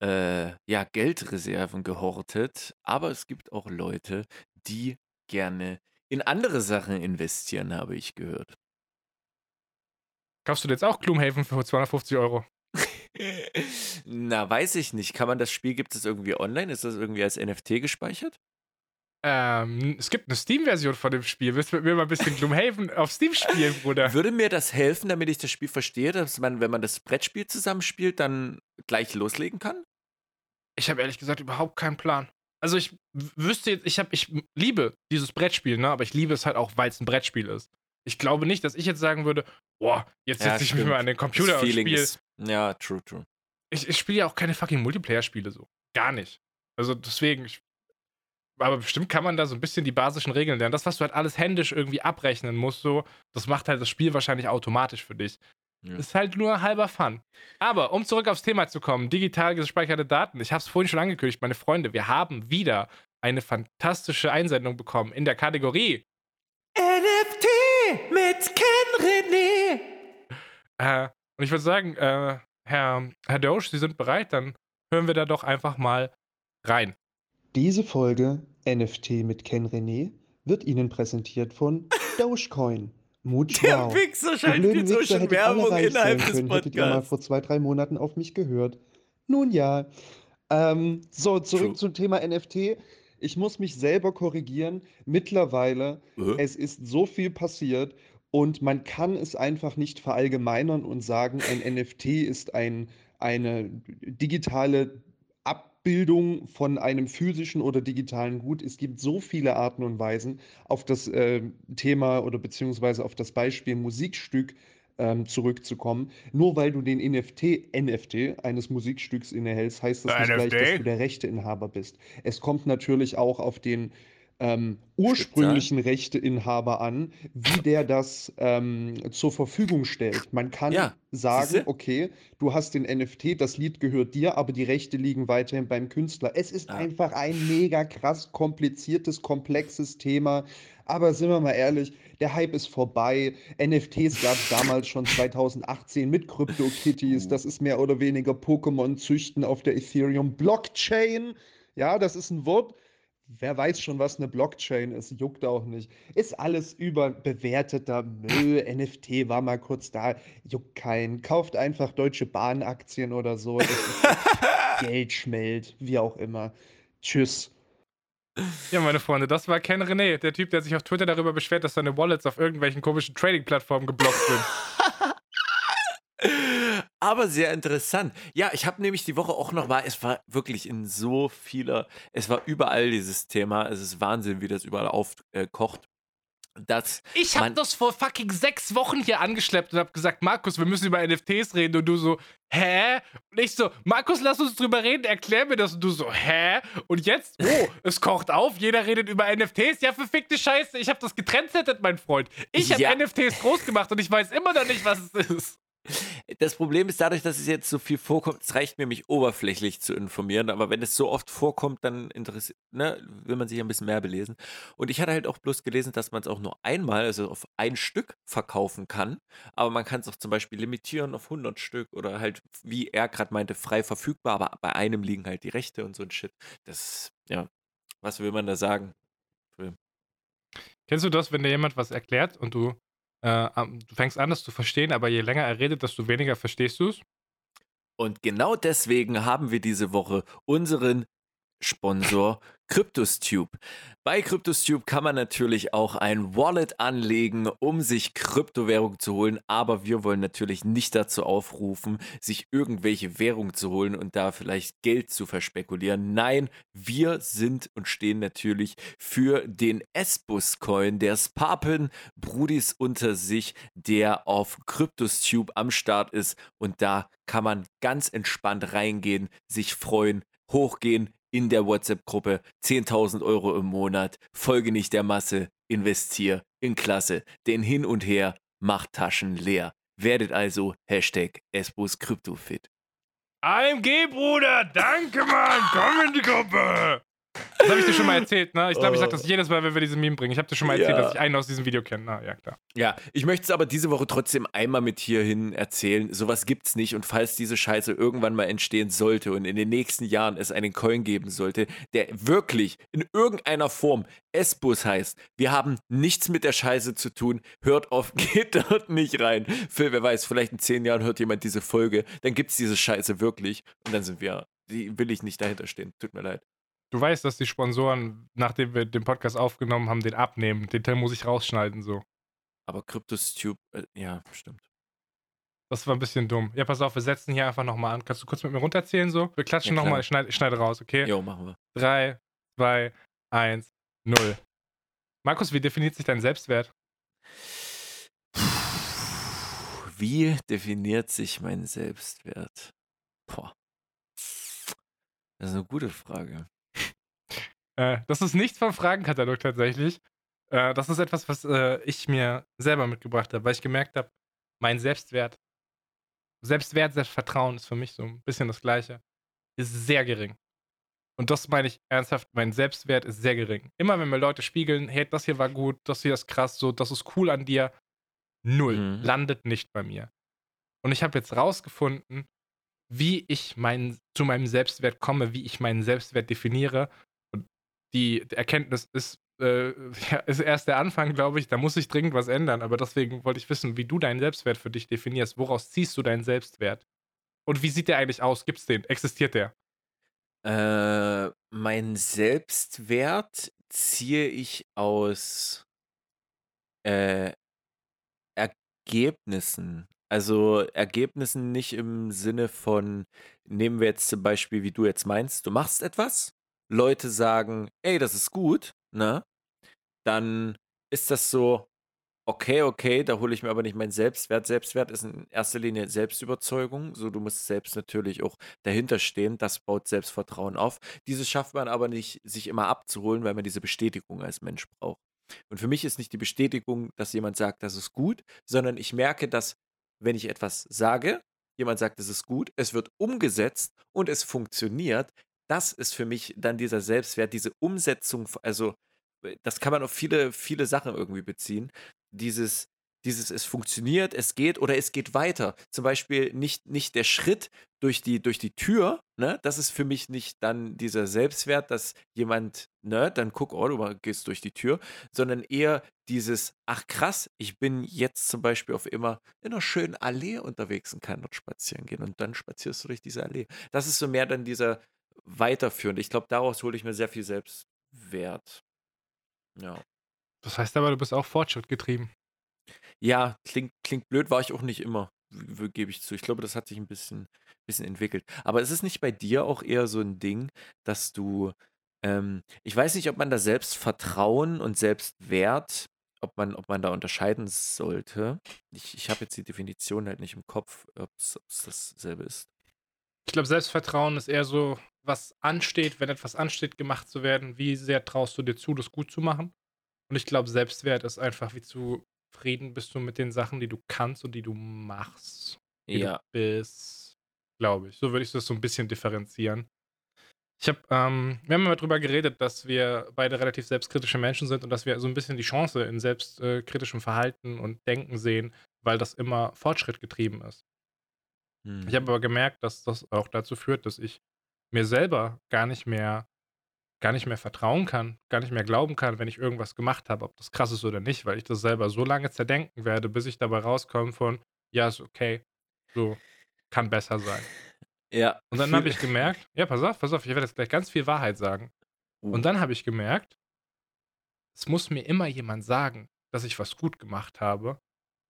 S1: äh, ja, Geldreserven gehortet, aber es gibt auch Leute, die gerne in andere Sachen investieren, habe ich gehört.
S2: Kaufst du jetzt auch Gloomhaven für 250 Euro?
S1: Na, weiß ich nicht. Kann man das Spiel, gibt es irgendwie online? Ist das irgendwie als NFT gespeichert?
S2: Ähm, es gibt eine Steam-Version von dem Spiel. Willst du mit mir mal ein bisschen Gloomhaven auf Steam spielen, Bruder?
S1: Würde mir das helfen, damit ich das Spiel verstehe, dass man, wenn man das Brettspiel zusammenspielt, dann gleich loslegen kann?
S2: Ich habe ehrlich gesagt überhaupt keinen Plan. Also ich wüsste jetzt, ich habe, ich liebe dieses Brettspiel, ne? Aber ich liebe es halt auch, weil es ein Brettspiel ist. Ich glaube nicht, dass ich jetzt sagen würde, boah, jetzt
S1: Ja,
S2: setze ich mich mal an den Computer
S1: das
S2: und
S1: Feeling
S2: spiele.
S1: ist. Ja, true, true.
S2: Ich, ich spiele ja auch keine fucking Multiplayer-Spiele so. Gar nicht. Also deswegen, ich, aber bestimmt kann man da so ein bisschen die basischen Regeln lernen. Das, was du halt alles händisch irgendwie abrechnen musst, so, das macht halt das Spiel wahrscheinlich automatisch für dich.
S1: Ja.
S2: Ist halt nur halber Fun. Aber um zurück aufs Thema zu kommen, digital gespeicherte Daten. Ich habe es vorhin schon angekündigt, meine Freunde, wir haben wieder eine fantastische Einsendung bekommen in der Kategorie.
S1: NFT mit Ken René.
S2: Äh, und ich würde sagen, äh, Herr, Herr Doge, Sie sind bereit, dann hören wir da doch einfach mal rein.
S3: Diese Folge NFT mit Ken René wird Ihnen präsentiert von Dogecoin. Mut
S1: Der
S3: wow.
S1: Wichser
S3: blöden
S1: jetzt so schon Werbung innerhalb des
S3: können, hättet ihr mal
S1: Podcasts.
S3: vor zwei, drei Monaten auf mich gehört. Nun ja. Ähm, so, zurück
S1: True.
S3: zum Thema NFT. Ich muss mich selber korrigieren. Mittlerweile,
S1: Äh?
S3: es ist so viel passiert und man kann es einfach nicht verallgemeinern und sagen, ein NFT ist ein, eine digitale Abbildung von einem physischen oder digitalen Gut. Es gibt so viele Arten und Weisen, auf das äh, Thema oder beziehungsweise auf das Beispiel Musikstück ähm, zurückzukommen. Nur weil du den NFT, NFT eines Musikstücks innehältst, heißt das nicht gleich, dass
S2: NFT?
S3: du der Rechteinhaber bist. Es kommt natürlich auch auf den ähm, ursprünglichen Rechteinhaber an, wie der das ähm, zur Verfügung stellt. Man kann
S1: Ja,
S3: sagen,
S1: siehste?
S3: okay, du hast den NFT, das Lied gehört dir, aber die Rechte liegen weiterhin beim Künstler. Es ist
S1: Ja.
S3: einfach ein mega krass kompliziertes, komplexes Thema. Aber sind wir mal ehrlich, der Hype ist vorbei. NFTs gab es damals schon 2018 mit CryptoKitties. Das ist mehr oder weniger Pokémon züchten auf der Ethereum Blockchain. Ja, das ist ein Wort. Wer weiß schon, was eine Blockchain ist, juckt auch nicht. Ist alles überbewerteter Müll. NFT war mal kurz da, juckt keinen. Kauft einfach Deutsche Bahnaktien oder so. Geld schmellt, wie auch immer. Tschüss.
S2: Ja, meine Freunde, das war Ken René, der Typ, der sich auf Twitter darüber beschwert, dass seine Wallets auf irgendwelchen komischen Trading-Plattformen geblockt sind.
S1: Aber sehr interessant. Ja, ich habe nämlich die Woche auch noch mal, es war wirklich in so vieler, es war überall dieses Thema. Es ist Wahnsinn, wie das überall aufkocht. dass
S2: Ich habe das vor fucking sechs Wochen hier angeschleppt und habe gesagt, Markus, wir müssen über NFTs reden. Und du so, hä? Und ich so, Markus, lass uns drüber reden, erklär mir das. Und du so, hä? Und jetzt, oh, es kocht auf, jeder redet über NFTs. Ja, verfickte Scheiße, ich habe das getrendsettet, mein Freund. Ich habe
S1: Ja.
S2: NFTs groß gemacht und ich weiß immer noch nicht, was es ist.
S1: Das Problem ist dadurch, dass es jetzt so viel vorkommt, es reicht mir, mich oberflächlich zu informieren, aber wenn es so oft vorkommt, dann interessiert, ne, will man sich ein bisschen mehr belesen. Und ich hatte halt auch bloß gelesen, dass man es auch nur einmal, also auf ein Stück verkaufen kann, aber man kann es auch zum Beispiel limitieren auf 100 Stück oder halt, wie er gerade meinte, frei verfügbar, aber bei einem liegen halt die Rechte und so ein Shit. Das, ja, was will man da sagen?
S2: Kennst du das, wenn dir jemand was erklärt und du, äh, du fängst an, das zu verstehen, aber je länger er redet, desto weniger verstehst du es?
S1: Und genau deswegen haben wir diese Woche unseren Sponsor CryptoStube. Bei CryptoStube kann man natürlich auch ein Wallet anlegen, um sich Kryptowährung zu holen, aber wir wollen natürlich nicht dazu aufrufen, sich irgendwelche Währung zu holen und da vielleicht Geld zu verspekulieren. Nein, wir sind und stehen natürlich für den S-Bus-Coin der Spapen Brudis unter sich, der auf CryptoStube am Start ist und da kann man ganz entspannt reingehen, sich freuen, hochgehen in der WhatsApp-Gruppe, 10.000 Euro im Monat, folge nicht der Masse, investier in Klasse, denn hin und her macht Taschen leer. Werdet also Hashtag SBus CryptoFit.
S2: AMG, Bruder, danke, Mann, komm in die Gruppe. Das habe ich dir schon mal erzählt, ne? Ich glaube, ich sage das jedes Mal, wenn wir diese Meme bringen. Ich habe dir schon mal erzählt,
S1: Ja.
S2: dass ich einen aus diesem Video kenne. Na, ja, klar.
S1: Ja, ich möchte es aber diese Woche trotzdem einmal mit hierhin erzählen. Sowas gibt's nicht und falls diese Scheiße irgendwann mal entstehen sollte und in den nächsten Jahren es einen Coin geben sollte, der wirklich in irgendeiner Form S-Bus heißt, wir haben nichts mit der Scheiße zu tun, hört auf, geht dort nicht rein. Phil, wer weiß, vielleicht in zehn Jahren hört jemand diese Folge, dann gibt's diese Scheiße wirklich und dann sind wir, die will ich nicht dahinter stehen. Tut mir leid.
S2: Du weißt, dass die Sponsoren, nachdem wir den Podcast aufgenommen haben, den abnehmen. Den Teil muss ich rausschneiden, so.
S1: Aber CryptoStube, äh, ja, stimmt.
S2: Das war ein bisschen dumm. Ja, pass auf, wir setzen hier einfach nochmal an. Kannst du kurz mit mir runterzählen, so? Wir klatschen
S1: Ja,
S2: nochmal, ich schneide, ich schneide raus, okay?
S1: Jo, machen wir.
S2: 3, 2, 1, 0. Markus, wie definiert sich dein Selbstwert?
S1: Wie definiert sich mein Selbstwert? Boah. Das ist eine gute Frage.
S2: Äh, das ist nichts vom Fragenkatalog tatsächlich. Äh, das ist etwas, was äh, ich mir selber mitgebracht habe, weil ich gemerkt habe, mein Selbstwert, Selbstwert, Selbstvertrauen ist für mich so ein bisschen das Gleiche, ist sehr gering. Und das meine ich ernsthaft, mein Selbstwert ist sehr gering. Immer wenn mir Leute spiegeln, hey, das hier war gut, das hier ist krass, so, das ist cool an dir, null,
S1: Mhm.
S2: landet nicht bei mir. Und ich habe jetzt rausgefunden, wie ich mein, zu meinem Selbstwert komme, wie ich meinen Selbstwert definiere. Die Erkenntnis ist, äh, ja, ist erst der Anfang, glaube ich. Da muss sich dringend was ändern. Aber deswegen wollte ich wissen, wie du deinen Selbstwert für dich definierst. Woraus ziehst du deinen Selbstwert? Und wie sieht der eigentlich aus? Gibt's den? Existiert der?
S1: Äh, mein Selbstwert ziehe ich aus äh, Ergebnissen. Also Ergebnissen nicht im Sinne von, nehmen wir jetzt zum Beispiel, wie du jetzt meinst, du machst etwas, Leute sagen, ey, das ist gut, ne? Dann ist das so, okay, okay, da hole ich mir aber nicht meinen Selbstwert. Selbstwert ist in erster Linie Selbstüberzeugung. So, du musst selbst natürlich auch dahinter stehen. Das baut Selbstvertrauen auf. Dieses schafft man aber nicht, sich immer abzuholen, weil man diese Bestätigung als Mensch braucht. Und für mich ist nicht die Bestätigung, dass jemand sagt, das ist gut, sondern ich merke, dass, wenn ich etwas sage, jemand sagt, es ist gut, es wird umgesetzt und es funktioniert. Das ist für mich dann dieser Selbstwert, diese Umsetzung, also äh, das kann man auf viele, viele Sachen irgendwie beziehen. Dieses, dieses, es funktioniert, es geht oder es geht weiter. Zum Beispiel nicht, nicht der Schritt durch die, durch die Tür, ne? Das ist für mich nicht dann dieser Selbstwert, dass jemand, ne, dann guck, oh, du gehst durch die Tür, sondern eher dieses, ach krass, ich bin jetzt zum Beispiel auf immer in einer schönen Allee unterwegs und kann dort spazieren gehen und dann spazierst du durch diese Allee. Das ist so mehr dann dieser weiterführende. Ich glaube, daraus hole ich mir sehr viel Selbstwert. Ja.
S2: Das heißt aber, du bist auch fortschrittgetrieben.
S1: Ja, klingt, klingt blöd, war ich auch nicht immer, gebe ich zu. Ich glaube, das hat sich ein bisschen, bisschen entwickelt. Aber ist es nicht bei dir auch eher so ein Ding, dass du, ähm, ich weiß nicht, ob man da Selbstvertrauen und Selbstwert, ob man, ob man da unterscheiden sollte. Ich, ich habe jetzt die Definition halt nicht im Kopf, ob es dasselbe ist.
S2: Ich glaube, Selbstvertrauen ist eher so, was ansteht, wenn etwas ansteht, gemacht zu werden. Wie sehr traust du dir zu, das gut zu machen? Und ich glaube, Selbstwert ist einfach, wie zufrieden bist du mit den Sachen, die du kannst und die du machst. Wie
S1: Ja.
S2: du bist, glaube ich. So würde ich das so ein bisschen differenzieren. Ich habe, ähm, wir haben immer drüber geredet, dass wir beide relativ selbstkritische Menschen sind und dass wir so ein bisschen die Chance in selbstkritischem Verhalten und Denken sehen, weil das immer Fortschritt getrieben ist. Ich
S1: Mhm.
S2: habe aber gemerkt, dass das auch dazu führt, dass ich mir selber gar nicht mehr gar nicht mehr vertrauen kann, gar nicht mehr glauben kann, wenn ich irgendwas gemacht habe, ob das krass ist oder nicht, weil ich das selber so lange zerdenken werde, bis ich dabei rauskomme von, ja, ist okay, so, kann besser sein.
S1: Ja.
S2: Und dann habe ich gemerkt, ja, pass auf, pass auf, ich werde jetzt gleich ganz viel Wahrheit sagen.
S1: Uh.
S2: Und dann habe ich gemerkt, es muss mir immer jemand sagen, dass ich was gut gemacht habe,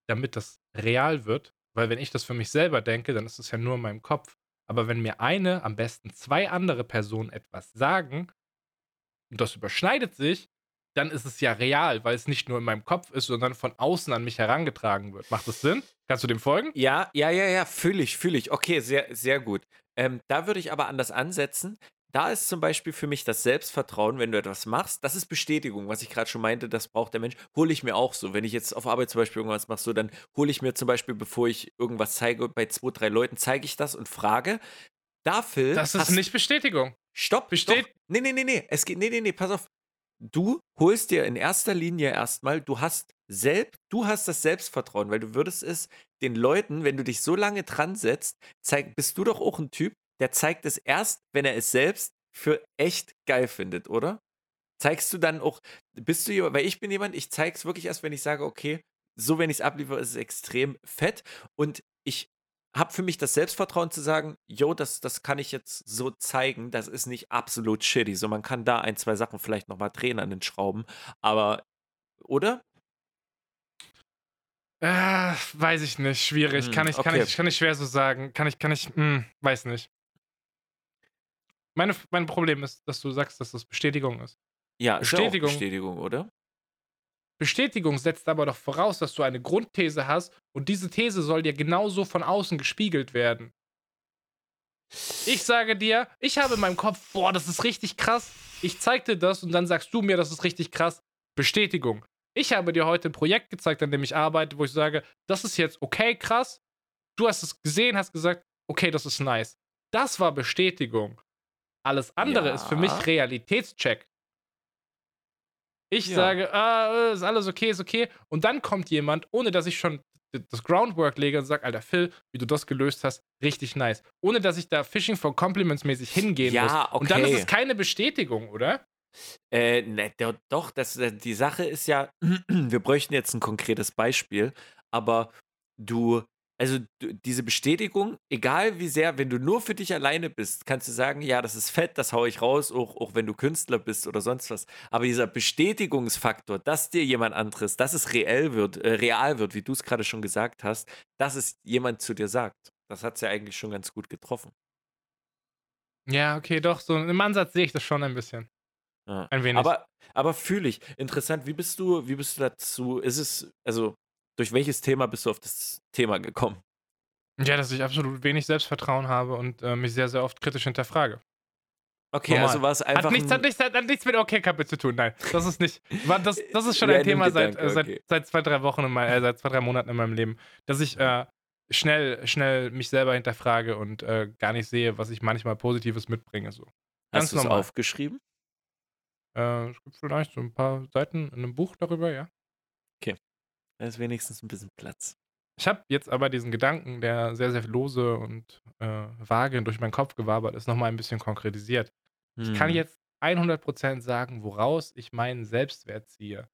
S2: damit das real wird. Weil wenn ich das für mich selber denke, dann ist es ja nur in meinem Kopf. Aber wenn mir eine, am besten zwei andere Personen etwas sagen und das überschneidet sich, dann ist es ja real, weil es nicht nur in meinem Kopf ist, sondern von außen an mich herangetragen wird. Macht das Sinn? Kannst du dem folgen?
S1: Ja, ja, ja, ja, fühle ich, fühle ich. Okay, sehr, sehr gut. Ähm, da würde ich aber anders ansetzen. Da ist zum Beispiel für mich das Selbstvertrauen, wenn du etwas machst, das ist Bestätigung, was ich gerade schon meinte, das braucht der Mensch, hole ich mir auch so. Wenn ich jetzt auf Arbeit zum Beispiel irgendwas mache, so, dann hole ich mir zum Beispiel, bevor ich irgendwas zeige, bei zwei, drei Leuten zeige ich das und frage. Dafür.
S2: Das ist nicht Bestätigung.
S1: Stopp,
S2: Besteht-
S1: Doch. Nee, nee, nee, nee. Es geht, nee, nee, nee, pass auf. Du holst dir in erster Linie erstmal, du hast selbst, du hast das Selbstvertrauen, weil du würdest es den Leuten, wenn du dich so lange dran setzt, zeig, bist du doch auch ein Typ, der zeigt es erst, wenn er es selbst für echt geil findet, oder? Zeigst du dann auch, bist du jemand, weil ich bin jemand, ich zeig's wirklich erst, wenn ich sage, okay, so wenn ich es abliefere, ist es extrem fett und ich habe für mich das Selbstvertrauen zu sagen, yo, das, das kann ich jetzt so zeigen, das ist nicht absolut shitty. So, man kann da ein, zwei Sachen vielleicht nochmal drehen an den Schrauben, aber, oder?
S2: Äh, weiß ich nicht, schwierig.
S1: Hm,
S2: kann, ich, kann,
S1: okay.
S2: ich, kann ich schwer so sagen. Kann ich, kann ich, hm, weiß nicht. Meine, mein Problem ist, dass du sagst, dass das Bestätigung ist.
S1: Ja, ist ja
S2: Bestätigung.
S1: Bestätigung, oder?
S2: Bestätigung setzt aber doch voraus, dass du eine Grundthese hast und diese These soll dir genauso von außen gespiegelt werden. Ich sage dir, ich habe in meinem Kopf, boah, das ist richtig krass. Ich zeig dir das und dann sagst du mir, das ist richtig krass. Bestätigung. Ich habe dir heute ein Projekt gezeigt, an dem ich arbeite, wo ich sage, das ist jetzt okay, krass. Du hast es gesehen, hast gesagt, okay, das ist nice. Das war Bestätigung. Alles andere ist für mich
S1: Ja.
S2: Realitätscheck. Ich
S1: Ja.
S2: sage, ah, ist alles okay, ist okay. Und dann kommt jemand, ohne dass ich schon das Groundwork lege und sage, Alter Phil, wie du das gelöst hast, richtig nice. Ohne dass ich da Fishing for Compliments mäßig hingehen
S1: Ja,
S2: muss. Und dann ist
S1: okay.
S2: es keine Bestätigung, oder?
S1: Äh, ne, do- doch, das, äh, die Sache ist ja, wir bräuchten jetzt ein konkretes Beispiel, aber du, also diese Bestätigung, egal wie sehr, wenn du nur für dich alleine bist, kannst du sagen, ja, das ist fett, das hau ich raus, auch, auch wenn du Künstler bist oder sonst was. Aber dieser Bestätigungsfaktor, dass dir jemand anderes, dass es reell wird, äh, real wird, wie du es gerade schon gesagt hast, dass es jemand zu dir sagt, das hat es ja eigentlich schon ganz gut getroffen.
S2: Ja, okay, doch, so im Ansatz sehe ich das schon ein bisschen.
S1: Ja.
S2: Ein wenig.
S1: Aber, aber fühle ich. Interessant, wie bist du, wie bist du dazu? Ist es, also, durch welches Thema bist du auf das Thema gekommen?
S2: Ja, dass ich absolut wenig Selbstvertrauen habe und äh, mich sehr, sehr oft kritisch hinterfrage.
S1: Okay,
S2: Normal.
S1: also war es einfach.
S2: Hat nichts,
S1: ein-
S2: hat, nichts, hat nichts mit OK-Kappe zu tun, nein. Das ist nicht. War, das, das ist schon ein Thema seit,
S1: Gedanke,
S2: äh, seit,
S1: okay.
S2: seit zwei, drei Wochen, in mein, äh, seit zwei, drei Monaten in meinem Leben, dass ich äh, schnell, schnell mich selber hinterfrage und äh, gar nicht sehe, was ich manchmal Positives mitbringe. So. Ganz
S1: Hast du es aufgeschrieben?
S2: Äh, es gibt vielleicht so ein paar Seiten in einem Buch darüber, ja.
S1: Da ist wenigstens ein bisschen Platz.
S2: Ich habe jetzt aber diesen Gedanken, der sehr, sehr lose und äh, vage durch meinen Kopf gewabert ist, nochmal ein bisschen konkretisiert. Ich kann
S1: Hm.
S2: jetzt 100% sagen, woraus ich meinen Selbstwert ziehe.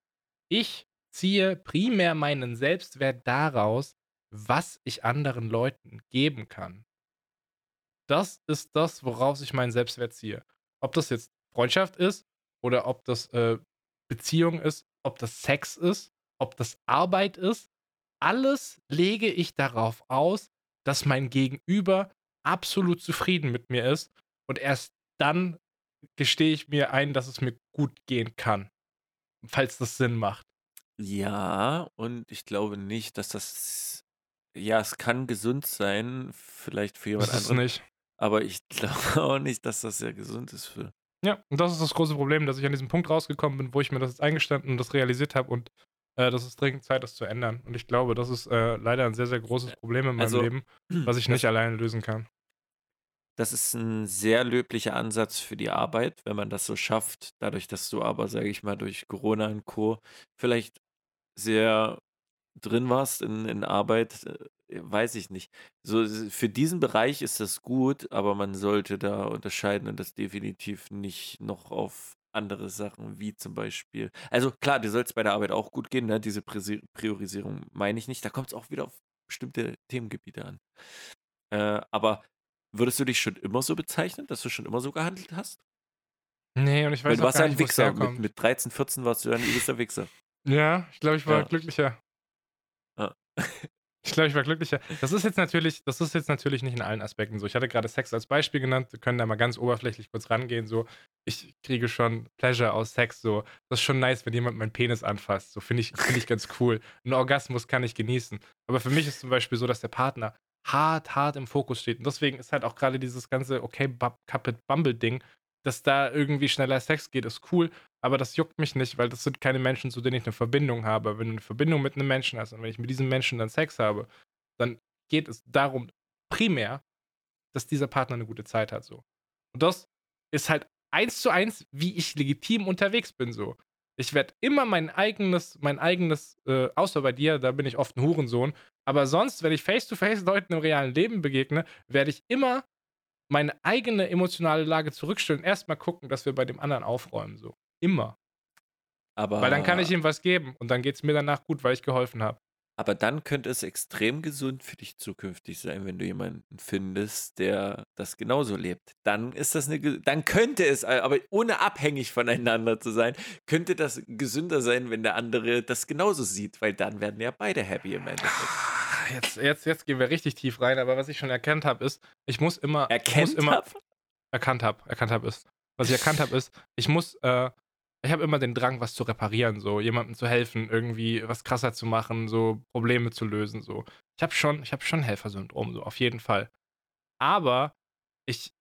S2: Ich ziehe primär meinen Selbstwert daraus, was ich anderen Leuten geben kann. Das ist das, woraus ich meinen Selbstwert ziehe. Ob das jetzt Freundschaft ist oder ob das äh, Beziehung ist, ob das Sex ist, ob das Arbeit ist. Alles lege ich darauf aus, dass mein Gegenüber absolut zufrieden mit mir ist und erst dann gestehe ich mir ein, dass es mir gut gehen kann. Falls das Sinn macht.
S1: Ja, und ich glaube nicht, dass das. Ja, es kann gesund sein, vielleicht für jemand
S2: Das
S1: anderen.
S2: nicht.
S1: Aber ich glaube auch nicht, dass das sehr gesund ist für.
S2: Ja, und das ist das große Problem, dass ich an diesem Punkt rausgekommen bin, wo ich mir das jetzt eingestanden und das realisiert habe und äh, das ist dringend Zeit, das zu ändern. Und ich glaube, das ist äh, leider ein sehr, sehr großes Problem in meinem
S1: Also,
S2: Leben, was ich nicht alleine lösen kann.
S1: Das ist ein sehr löblicher Ansatz für die Arbeit, wenn man das so schafft, dadurch, dass du aber, sage ich mal, durch Corona und Co. vielleicht sehr drin warst in, in Arbeit, äh, weiß ich nicht. So, für diesen Bereich ist das gut, aber man sollte da unterscheiden und das definitiv nicht noch auf andere Sachen, wie zum Beispiel. Also klar, dir soll es bei der Arbeit auch gut gehen, ne? Diese Priorisierung meine ich nicht. Da kommt es auch wieder auf bestimmte Themengebiete an. Äh, aber würdest du dich schon immer so bezeichnen, dass du schon immer so gehandelt hast?
S2: Nee, und ich
S1: Weil
S2: weiß
S1: du
S2: auch
S1: warst
S2: gar
S1: ein
S2: nicht, es
S1: Wichser. Mit, mit 13, 14 warst du ein übelster Wichser.
S2: Ja, ich glaube, ich war
S1: Ja.
S2: glücklicher.
S1: Ja.
S2: Ich glaube, ich war glücklicher. Das ist jetzt natürlich, das ist jetzt natürlich nicht in allen Aspekten so. Ich hatte gerade Sex als Beispiel genannt. Wir können da mal ganz oberflächlich kurz rangehen. So, ich kriege schon Pleasure aus Sex. So, das ist schon nice, wenn jemand meinen Penis anfasst. So finde ich, finde ich ganz cool. Ein Orgasmus kann ich genießen. Aber für mich ist zum Beispiel so, dass der Partner hart, hart im Fokus steht. Und deswegen ist halt auch gerade dieses ganze Okay Bub- Couple Bumble Ding, dass da irgendwie schneller Sex geht, ist cool. Aber das juckt mich nicht, weil das sind keine Menschen, zu denen ich eine Verbindung habe. Wenn du eine Verbindung mit einem Menschen hast und wenn ich mit diesem Menschen dann Sex habe, dann geht es darum primär, dass dieser Partner eine gute Zeit hat. So. Und das ist halt eins zu eins, wie ich legitim unterwegs bin. So. Ich werde immer mein eigenes, mein eigenes, äh, außer bei dir, da bin ich oft ein Hurensohn. Aber sonst, wenn ich face-to-face Leuten im realen Leben begegne, werde ich immer meine eigene emotionale Lage zurückstellen erstmal gucken, dass wir bei dem anderen aufräumen. So. Immer.
S1: Aber,
S2: Weil dann kann ich ihm was geben und dann geht es mir danach gut, weil ich geholfen habe.
S1: aber dann könnte es extrem gesund für dich zukünftig sein, wenn du jemanden findest, der das genauso lebt. Dann ist das eine, dann könnte es, äh, aber ohne abhängig voneinander zu sein, könnte das gesünder sein, wenn der andere das genauso sieht, weil dann werden ja beide happy im Endeffekt.
S2: Jetzt, jetzt, jetzt gehen wir richtig tief rein, aber was ich schon erkannt habe, ist, ich muss immer. ich
S1: Erkennt
S2: muss immer,
S1: hab?
S2: erkannt habe, erkannt habe ist. Was ich erkannt habe ist, ich muss, äh, ich habe immer den Drang, was zu reparieren, so jemandem zu helfen, irgendwie was krasser zu machen, so Probleme zu lösen, so. Ich habe schon, ich habe schon Helfersyndrom, so auf jeden Fall. Aber ich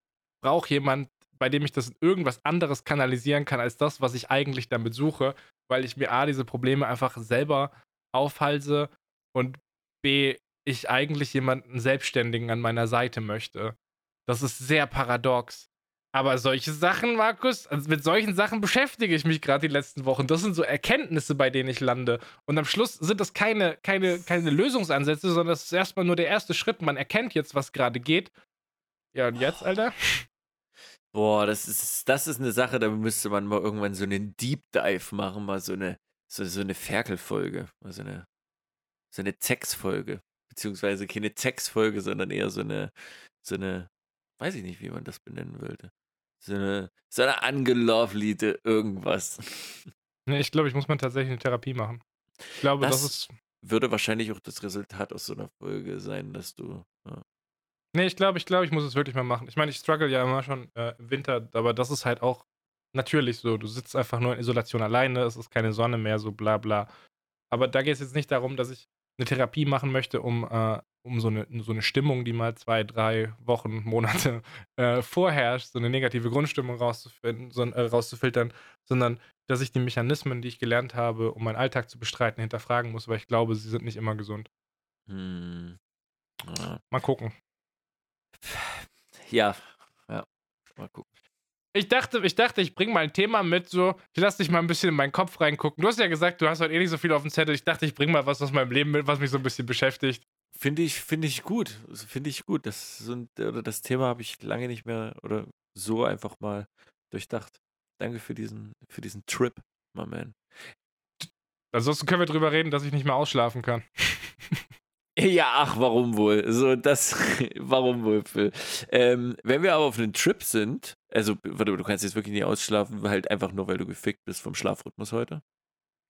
S2: brauche jemand, bei dem ich das in irgendwas anderes kanalisieren kann als das, was ich eigentlich damit suche, weil ich mir a diese Probleme einfach selber aufhalse und b ich eigentlich jemanden Selbstständigen an meiner Seite möchte. Das ist sehr paradox. Aber solche Sachen, Markus, also mit solchen Sachen beschäftige ich mich gerade die letzten Wochen. Das sind so Erkenntnisse, bei denen ich lande. Und am Schluss sind das keine, keine, keine Lösungsansätze, sondern das ist erstmal nur der erste Schritt. Man erkennt jetzt, was gerade geht. Ja, und jetzt, Alter?
S1: Boah, das ist, das ist eine Sache, da müsste man mal irgendwann so einen Deep Dive machen, mal so eine, so, so eine Ferkelfolge, mal so eine, so eine Zex-Folge. Beziehungsweise keine Zex-Folge, sondern eher so eine, so eine, weiß ich nicht, wie man das benennen würde. So eine, so eine angeloveliete irgendwas.
S2: Nee, ich glaube, ich muss mal tatsächlich eine Therapie machen. Ich glaube, das,
S1: Das-
S2: ist.
S1: Würde wahrscheinlich auch das Resultat aus so einer Folge sein, dass du. Ja.
S2: Nee, ich glaube, ich glaube, ich muss es wirklich mal machen. Ich meine, ich struggle ja immer schon äh, im Winter, aber das ist halt auch natürlich so. Du sitzt einfach nur in Isolation alleine, es ist keine Sonne mehr, so bla bla. Aber da geht es jetzt nicht darum, dass ich eine Therapie machen möchte, um, äh, um so, eine, so eine Stimmung, die mal zwei, drei Wochen, Monate äh, vorherrscht, so eine negative Grundstimmung rauszufinden, so, äh, rauszufiltern, sondern dass ich die Mechanismen, die ich gelernt habe, um meinen Alltag zu bestreiten, hinterfragen muss, weil ich glaube, sie sind nicht immer gesund.
S1: Hm. Ja.
S2: Mal gucken.
S1: ja, ja, mal gucken.
S2: Ich dachte, ich dachte, ich bringe mal ein Thema mit, so, ich lass dich mal ein bisschen in meinen Kopf reingucken. Du hast ja gesagt, du hast heute eh nicht so viel auf dem Zettel. Ich dachte, ich bringe mal was aus meinem Leben mit, was mich so ein bisschen beschäftigt.
S1: Finde ich, finde ich gut. Also finde ich gut. Das, sind, oder das Thema habe ich lange nicht mehr oder so einfach mal durchdacht. Danke für diesen, für diesen Trip, my man.
S2: Ansonsten können wir drüber reden, dass ich nicht mehr ausschlafen kann.
S1: Ja, ach, warum wohl? So, das, warum wohl, Phil? Ähm, wenn wir aber auf einem Trip sind, also, warte, du kannst jetzt wirklich nicht ausschlafen, halt einfach nur, weil du gefickt bist vom Schlafrhythmus heute?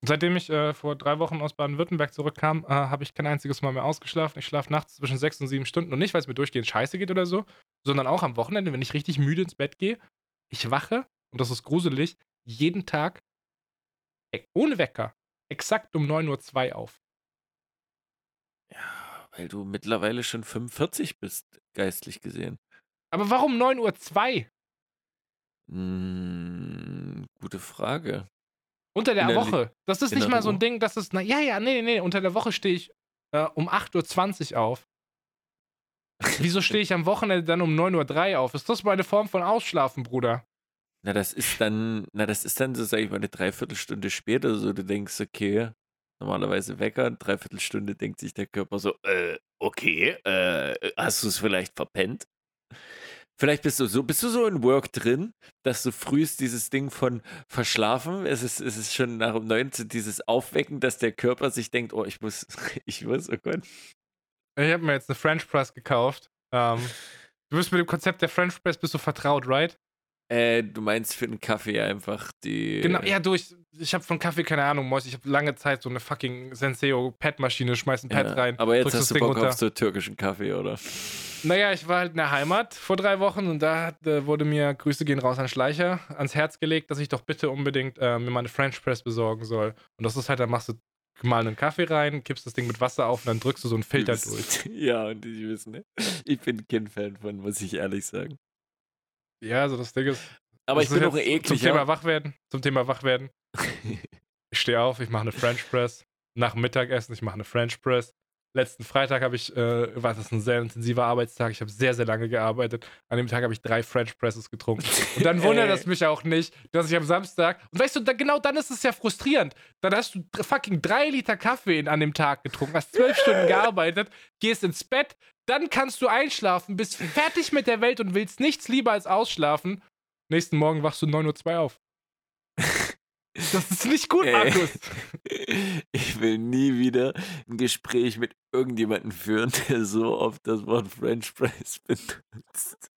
S2: Seitdem ich äh, vor drei Wochen aus Baden-Württemberg zurückkam, äh, habe ich kein einziges Mal mehr ausgeschlafen. Ich schlafe nachts zwischen sechs und sieben Stunden und nicht, weil es mir durchgehend scheiße geht oder so, sondern auch am Wochenende, wenn ich richtig müde ins Bett gehe. Ich wache, und das ist gruselig, jeden Tag e, ohne Wecker exakt um 9.02 Uhr auf.
S1: Ja, weil du mittlerweile schon 45 bist, geistlich gesehen.
S2: Aber warum 9.02 Uhr?
S1: Hm, gute Frage.
S2: Unter der
S1: der
S2: Woche. Das ist nicht mal so ein. Ding, das ist, na, ja, ja, nee, nee, nee, unter der Woche stehe ich äh, um 8.20 Uhr auf. Wieso stehe ich am Wochenende dann um 9.03 Uhr auf? Ist das meine Form von Ausschlafen, Bruder?
S1: Na, das ist dann, na, das ist dann so, sag ich mal, eine Dreiviertelstunde später, so du denkst, okay, normalerweise Wecker, eine Dreiviertelstunde denkt sich der Körper so, äh, okay, äh, hast du es vielleicht verpennt? Vielleicht bist du so, bist du so in Work drin, dass du frühst dieses Ding von verschlafen, es ist, es ist schon nach um 19 dieses Aufwecken, dass der Körper sich denkt, oh, ich muss, ich muss, oh Gott.
S2: Ich habe mir jetzt eine French Press gekauft. Ähm, du bist mit dem Konzept der French Press bist du vertraut, right?
S1: Äh, du meinst für einen Kaffee einfach die.
S2: Genau, ja, du, ich, ich habe von Kaffee keine Ahnung, Mois. Ich habe lange Zeit so eine fucking Senseo-Pad-Maschine, schmeiß ein Pad
S1: Ja,
S2: rein.
S1: Aber jetzt hast du Bock
S2: runter.
S1: auf so türkischen Kaffee, oder?
S2: Naja, ich war halt in der Heimat vor drei Wochen und da hat, äh, wurde mir, Grüße gehen raus an Schleicher, ans Herz gelegt, dass ich doch bitte unbedingt äh, mir mal eine French Press besorgen soll. Und das ist halt, da machst du gemahlenen Kaffee rein, kippst das Ding mit Wasser auf und dann drückst du so einen Filter
S1: Du
S2: durch.
S1: Ja, und ich wissen, ne? Ich bin kein Fan von, muss ich ehrlich sagen.
S2: Ja, also das Ding ist.
S1: Aber ich bin auch
S2: jetzt Zum Thema. Wachwerden. Zum Thema Wachwerden. Ich stehe auf, ich mache eine French Press. Nach dem Mittagessen, ich mache eine French Press. Letzten Freitag habe ich, äh, war das ein sehr intensiver Arbeitstag. Ich habe sehr, sehr lange gearbeitet. An dem Tag habe ich drei French Presses getrunken. Und dann wundert es mich auch nicht, dass ich am Samstag. Und weißt du, da, genau dann ist es ja frustrierend. Dann hast du fucking drei Liter Kaffee an dem Tag getrunken, hast zwölf Stunden gearbeitet, gehst ins Bett, dann kannst du einschlafen, bist fertig mit der Welt und willst nichts lieber als ausschlafen. Nächsten Morgen wachst du 9.02 Uhr auf. Das ist nicht gut,
S1: Ey.
S2: Markus.
S1: Ich will nie wieder ein Gespräch mit irgendjemandem führen, der so oft das Wort French Fries benutzt.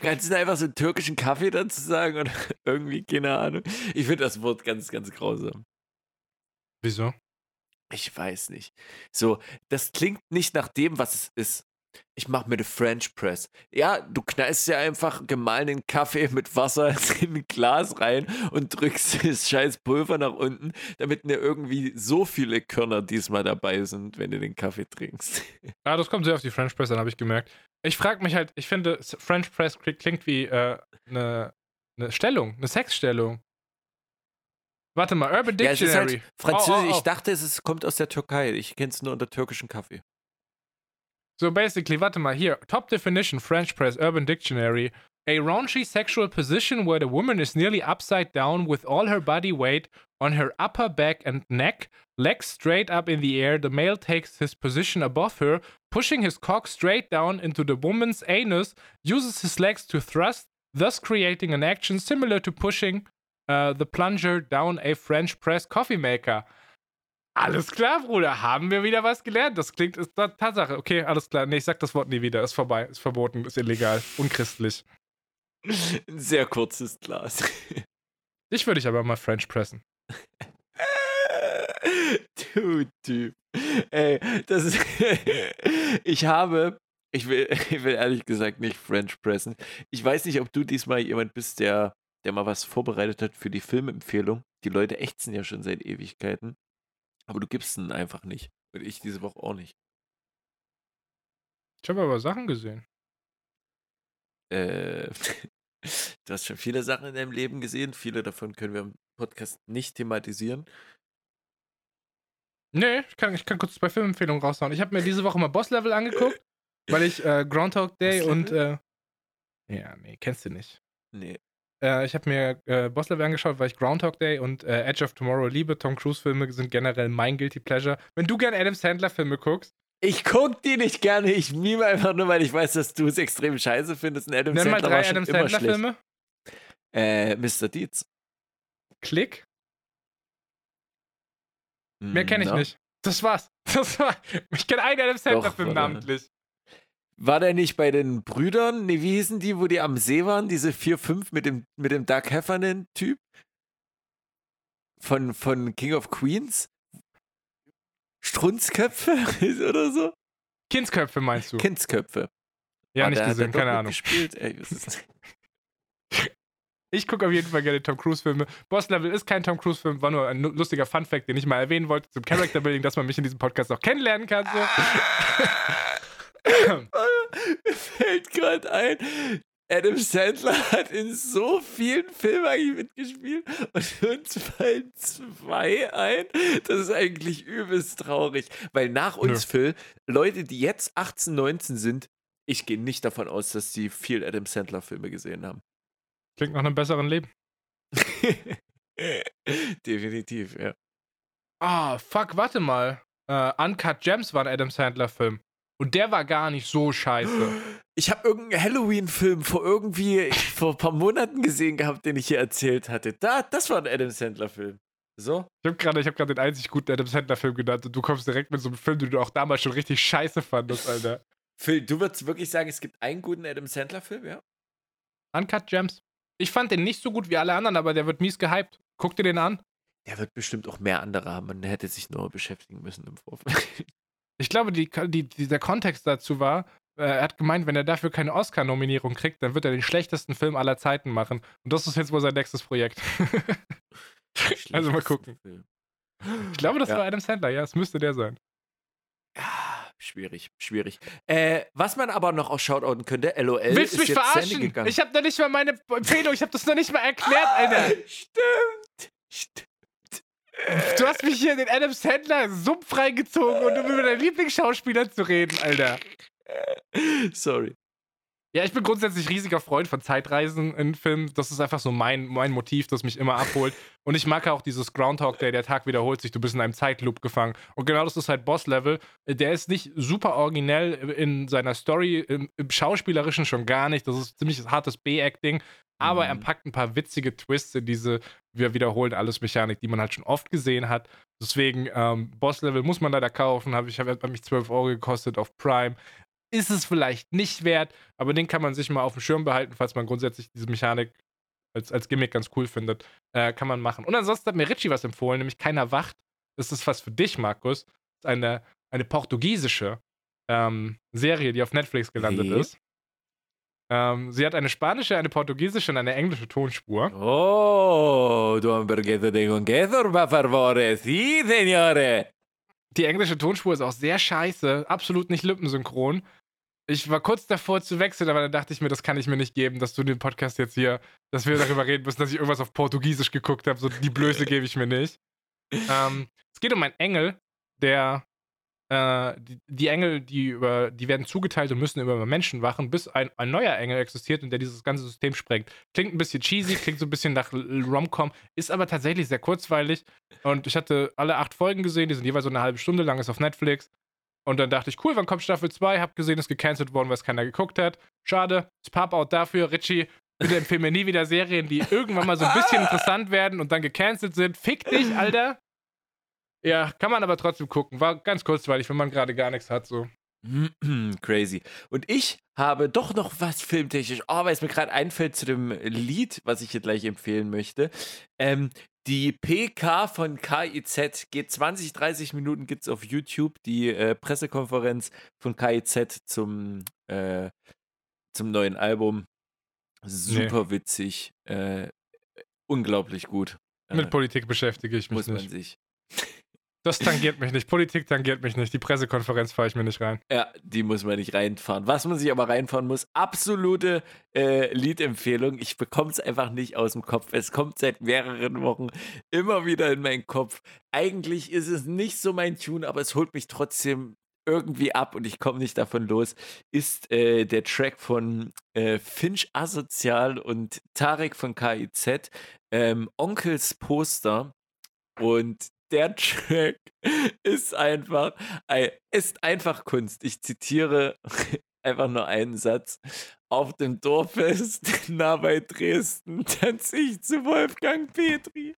S1: Kannst du da einfach so einen türkischen Kaffee dazu sagen oder irgendwie, keine Ahnung. Ich finde das Wort ganz, ganz grausam.
S2: Wieso?
S1: Ich weiß nicht. So, das klingt nicht nach dem, was es ist. Ich mache mir eine French Press. Ja, du knallst ja einfach gemahlenen Kaffee mit Wasser in ein Glas rein und drückst das scheiß Pulver nach unten, damit mir irgendwie so viele Körner diesmal dabei sind, wenn du den Kaffee trinkst.
S2: Ja, das kommt sehr auf die French Press an, habe ich gemerkt. Ich frage mich halt, ich finde, French Press kli- klingt wie äh, eine ne Stellung, eine Sexstellung. Warte mal, Urban
S1: Ja, es ist
S2: Dictionary.
S1: halt Französisch.
S2: Oh, oh, oh.
S1: Ich dachte, es ist, kommt aus der Türkei. Ich kenne es nur unter türkischen Kaffee.
S2: So basically, warte mal, here, Top definition, French Press, Urban Dictionary. A raunchy sexual position where the woman is nearly upside down with all her body weight on her upper back and neck, legs straight up in the air. The male takes his position above her, pushing his cock straight down into the woman's anus, uses his legs to thrust, thus creating an action similar to pushing uh, the plunger down a French press coffee maker. Alles klar, Bruder, haben wir wieder was gelernt. Das klingt, ist Ta- Tatsache. Okay, alles klar. Nee, ich sag das Wort nie wieder. Ist vorbei, ist verboten, ist illegal, unchristlich.
S1: Ein sehr kurzes Glas.
S2: Ich würde dich aber mal French pressen.
S1: Du Typ. Ey, das ist. ich habe. Ich will, ich will ehrlich gesagt nicht French pressen. Ich weiß nicht, ob du diesmal jemand bist, der der mal was vorbereitet hat für die Filmempfehlung. Die Leute ächzen ja schon seit Ewigkeiten. Aber du gibst ihn einfach nicht. Und ich diese Woche auch nicht.
S2: Ich habe aber Sachen gesehen.
S1: Äh, du hast schon viele Sachen in deinem Leben gesehen. Viele davon können wir im Podcast nicht thematisieren.
S2: Nee, ich kann, ich kann kurz zwei Filmempfehlungen raushauen. Ich habe mir diese Woche mal Boss Level angeguckt, weil ich äh, Groundhog Day und. Äh, ja, nee, kennst du nicht.
S1: Nee.
S2: Äh, ich habe mir äh, Boss Level angeschaut, weil ich Groundhog Day und äh, Edge of Tomorrow liebe. Tom Cruise-Filme sind generell mein Guilty Pleasure. Wenn du gerne Adam Sandler-Filme guckst,
S1: Ich guck die nicht gerne. Ich meme einfach nur, weil ich weiß, dass du es extrem scheiße findest. Und Adam
S2: nenn mal
S1: Sandler war
S2: drei
S1: schon
S2: Adam
S1: immer schlecht.
S2: Sandler-Filme.
S1: Äh, Mr. Deeds.
S2: Klick. Mehr kenne ich
S1: Na?
S2: nicht. Das war's. Das war. Ich kenne einen Adam Sandler-Film
S1: warte.
S2: namentlich.
S1: War der nicht bei den Brüdern? Nee, wie hießen die, wo die am See waren? Diese 4, 5 mit dem, mit dem Doug Heffernan-Typ? Von, von King of Queens? Strunzköpfe oder so?
S2: Kindsköpfe meinst du?
S1: Kindsköpfe.
S2: ja,
S1: Ah,
S2: nicht gesehen, keine Ahnung.
S1: Ey,
S2: Ich gucke auf jeden Fall gerne Tom Cruise-Filme. Boss Level ist kein Tom Cruise-Film, war nur ein lustiger Fun-Fact, den ich mal erwähnen wollte zum Character-Building, dass man mich in diesem Podcast auch kennenlernen kann. So.
S1: Mir fällt gerade ein, Adam Sandler hat in so vielen Filmen eigentlich mitgespielt und uns fallen zwei ein. Das ist eigentlich übelst traurig, weil nach uns, Phil, Leute, die jetzt 18, 19 sind, ich gehe nicht davon aus, dass sie viel Adam Sandler Filme gesehen haben.
S2: Klingt nach einem besseren Leben.
S1: Definitiv, ja.
S2: Ah, fuck, warte mal. Äh, Uncut Gems war ein Adam Sandler-Film. Und der war gar nicht so scheiße.
S1: Ich habe irgendeinen Halloween-Film vor irgendwie vor ein paar Monaten gesehen gehabt, den ich hier erzählt hatte. Da, das war ein Adam Sandler-Film. So?
S2: Ich habe gerade hab grad den einzig guten Adam Sandler-Film genannt und du kommst direkt mit so einem Film, den du auch damals schon richtig scheiße fandest, Alter.
S1: Phil, du würdest wirklich sagen, es gibt einen guten Adam Sandler-Film, ja?
S2: Uncut Gems. Ich fand den nicht so gut wie alle anderen, aber der wird mies gehypt. Guck dir den an.
S1: Der wird bestimmt auch mehr andere haben. Man hätte sich nur beschäftigen müssen im Vorfeld.
S2: Ich glaube, die, die, der Kontext dazu war, äh, er hat gemeint, wenn er dafür keine Oscar-Nominierung kriegt, dann wird er den schlechtesten Film aller Zeiten machen. Und das ist jetzt wohl sein nächstes Projekt. also mal gucken.
S1: Film.
S2: Ich glaube, das
S1: Ja.
S2: war Adam Sandler, ja, es müsste der sein.
S1: Ja, schwierig, schwierig. Äh, was man aber noch auch shoutouten könnte, LOL
S2: Willst du mich verarschen? Ich habe noch nicht mal meine Empfehlung, ich habe das noch nicht mal erklärt, Alter.
S1: Stimmt. Stimmt.
S2: Du hast mich hier in den Adam Sandler Sumpf reingezogen um über deinen Lieblingsschauspieler zu reden, Alter.
S1: Sorry.
S2: Ja, ich bin grundsätzlich riesiger Freund von Zeitreisen in Filmen. Das ist einfach so mein, mein Motiv, das mich immer abholt. Und ich mag auch dieses Groundhog Day, der Tag wiederholt sich, du bist in einem Zeitloop gefangen. Und genau das ist halt Boss-Level. Der ist nicht super originell in seiner Story, im, im Schauspielerischen schon gar nicht. Das ist ziemlich hartes B-Acting. Aber er
S1: Mhm.
S2: packt ein paar witzige Twists in diese, wir wiederholen alles Mechanik, die man halt schon oft gesehen hat. Deswegen, ähm, Boss-Level muss man leider kaufen. Hab ich habe hat mich 12 Euro gekostet auf Prime. Ist es vielleicht nicht wert, aber den kann man sich mal auf dem Schirm behalten, falls man grundsätzlich diese Mechanik als, als Gimmick ganz cool findet. Äh, kann man machen. Und ansonsten hat mir Richie was empfohlen, nämlich Keiner Wacht. Das ist was für dich, Markus. Das ist eine, eine portugiesische ähm, Serie, die auf Netflix gelandet
S1: Wie?
S2: ist. Ähm, sie hat eine spanische, eine portugiesische und eine englische Tonspur.
S1: Oh, du hamburguesa de conquistor, por favore. Sí, señore.
S2: Die englische Tonspur ist auch sehr scheiße, absolut nicht lippensynchron. Ich war kurz davor zu wechseln, aber dann dachte ich mir, das kann ich mir nicht geben, dass du den Podcast jetzt hier, dass wir darüber reden müssen, dass ich irgendwas auf Portugiesisch geguckt habe. So die Blöße gebe ich mir nicht. Ähm, es geht um einen Engel, der äh, die, die Engel, die über, die werden zugeteilt und müssen über Menschen wachen, bis ein, ein neuer Engel existiert und der dieses ganze System sprengt. Klingt ein bisschen cheesy, klingt so ein bisschen nach Rom-Com, ist aber tatsächlich sehr kurzweilig. Und ich hatte alle acht Folgen gesehen, die sind jeweils so eine halbe Stunde lang, ist auf Netflix. Und dann dachte ich, cool, wann kommt Staffel 2? Hab gesehen, ist gecancelt worden, weil es keiner geguckt hat. Schade. Pop-Out dafür. Richie, bitte empfehle mir nie wieder Serien, die irgendwann mal so ein bisschen interessant werden und dann gecancelt sind. Fick dich, Alter. Ja, kann man aber trotzdem gucken. War ganz kurzweilig, wenn man gerade gar nichts hat. So.
S1: Crazy. Und ich habe doch noch was filmtechnisch, oh, weil es mir gerade einfällt zu dem Lied, was ich hier gleich empfehlen möchte. Ähm, die PK von KIZ geht 20, 30 Minuten, gibt es auf YouTube, die äh, Pressekonferenz von KIZ zum, äh, zum neuen Album. Super witzig. Äh, unglaublich gut.
S2: Mit
S1: Äh,
S2: Politik beschäftige ich mich
S1: muss man
S2: nicht.
S1: sich.
S2: Das tangiert mich nicht. Politik tangiert mich nicht. Die Pressekonferenz fahre ich mir nicht rein.
S1: Ja, die muss man nicht reinfahren. Was man sich aber reinfahren muss, absolute äh, Liedempfehlung. Ich bekomme es einfach nicht aus dem Kopf. Es kommt seit mehreren Wochen immer wieder in meinen Kopf. Eigentlich ist es nicht so mein Tune, aber es holt mich trotzdem irgendwie ab und ich komme nicht davon los, ist äh, der Track von äh, Finch Asozial und Tarek von KIZ, ähm, Onkels Poster. Und der Track ist einfach, ein- ist einfach Kunst. Ich zitiere einfach nur einen Satz. Auf dem Dorffest nah bei Dresden tanze ich zu Wolfgang Petri.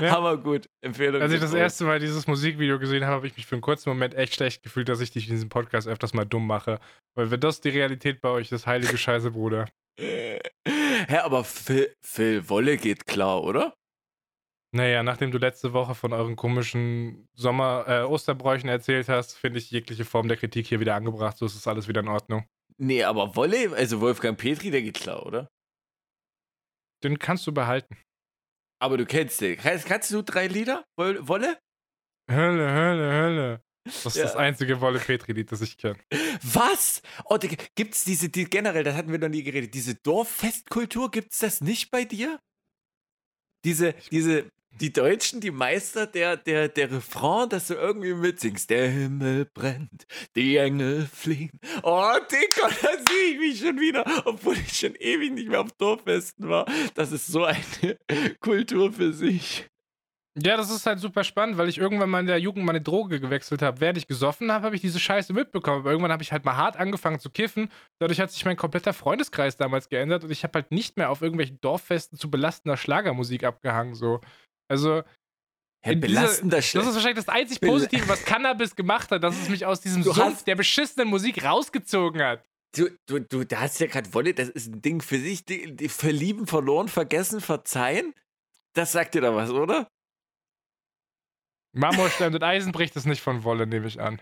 S2: Ja.
S1: Hammergut. Empfehlung.
S2: Als ich das erste Mal dieses Musikvideo gesehen habe, habe ich mich für einen kurzen Moment echt schlecht gefühlt, dass ich dich in diesem Podcast öfters mal dumm mache. Weil wenn das die Realität bei euch ist, heilige Scheiße, Bruder.
S1: Hä, aber Phil, Phil Wolle geht klar, oder?
S2: Naja, nachdem du letzte Woche von euren komischen Sommer-, äh, Osterbräuchen erzählt hast, finde ich jegliche Form der Kritik hier wieder angebracht. So ist es alles wieder in Ordnung.
S1: Nee, aber Wolle, also Wolfgang Petri, der geht klar, oder?
S2: Den kannst du behalten.
S1: Aber du kennst den. Kannst, kannst du drei Lieder? Woll- Wolle?
S2: Hölle, Hölle, Hölle. Das ist
S1: Ja.
S2: das einzige Wolle Petri-Lied, das ich kenne.
S1: Was? Oh, Digga, gibt's diese, die, generell, das hatten wir noch nie geredet, diese Dorffestkultur, gibt's das nicht bei dir? Diese, diese, die Deutschen, die Meister der, der, der Refrain, dass du irgendwie mitsingst. Der Himmel brennt, die Engel fliegen. Oh, Digga, da sehe ich mich schon wieder, obwohl ich schon ewig nicht mehr auf Dorffesten war. Das ist so eine Kultur für sich.
S2: Ja, das ist halt super spannend, weil ich irgendwann mal in der Jugend meine Droge gewechselt habe. Während ich gesoffen habe, habe ich diese Scheiße mitbekommen. Aber irgendwann habe ich halt mal hart angefangen zu kiffen. Dadurch hat sich mein kompletter Freundeskreis damals geändert und ich habe halt nicht mehr auf irgendwelchen Dorffesten zu belastender Schlagermusik abgehangen. So. Also,
S1: Herr
S2: In dieser-
S1: belastender
S2: das ist wahrscheinlich das einzig Positive, was Cannabis gemacht hat, dass es mich aus diesem
S1: Du
S2: Sumpf der beschissenen Musik rausgezogen hat.
S1: Du, du, du, da hast ja gerade Wolle, das ist ein Ding für sich. Die, die verlieben, verloren, vergessen, verzeihen. Das sagt dir da was, oder?
S2: Marmorstein und Eisen bricht es nicht von Wolle, nehme ich an.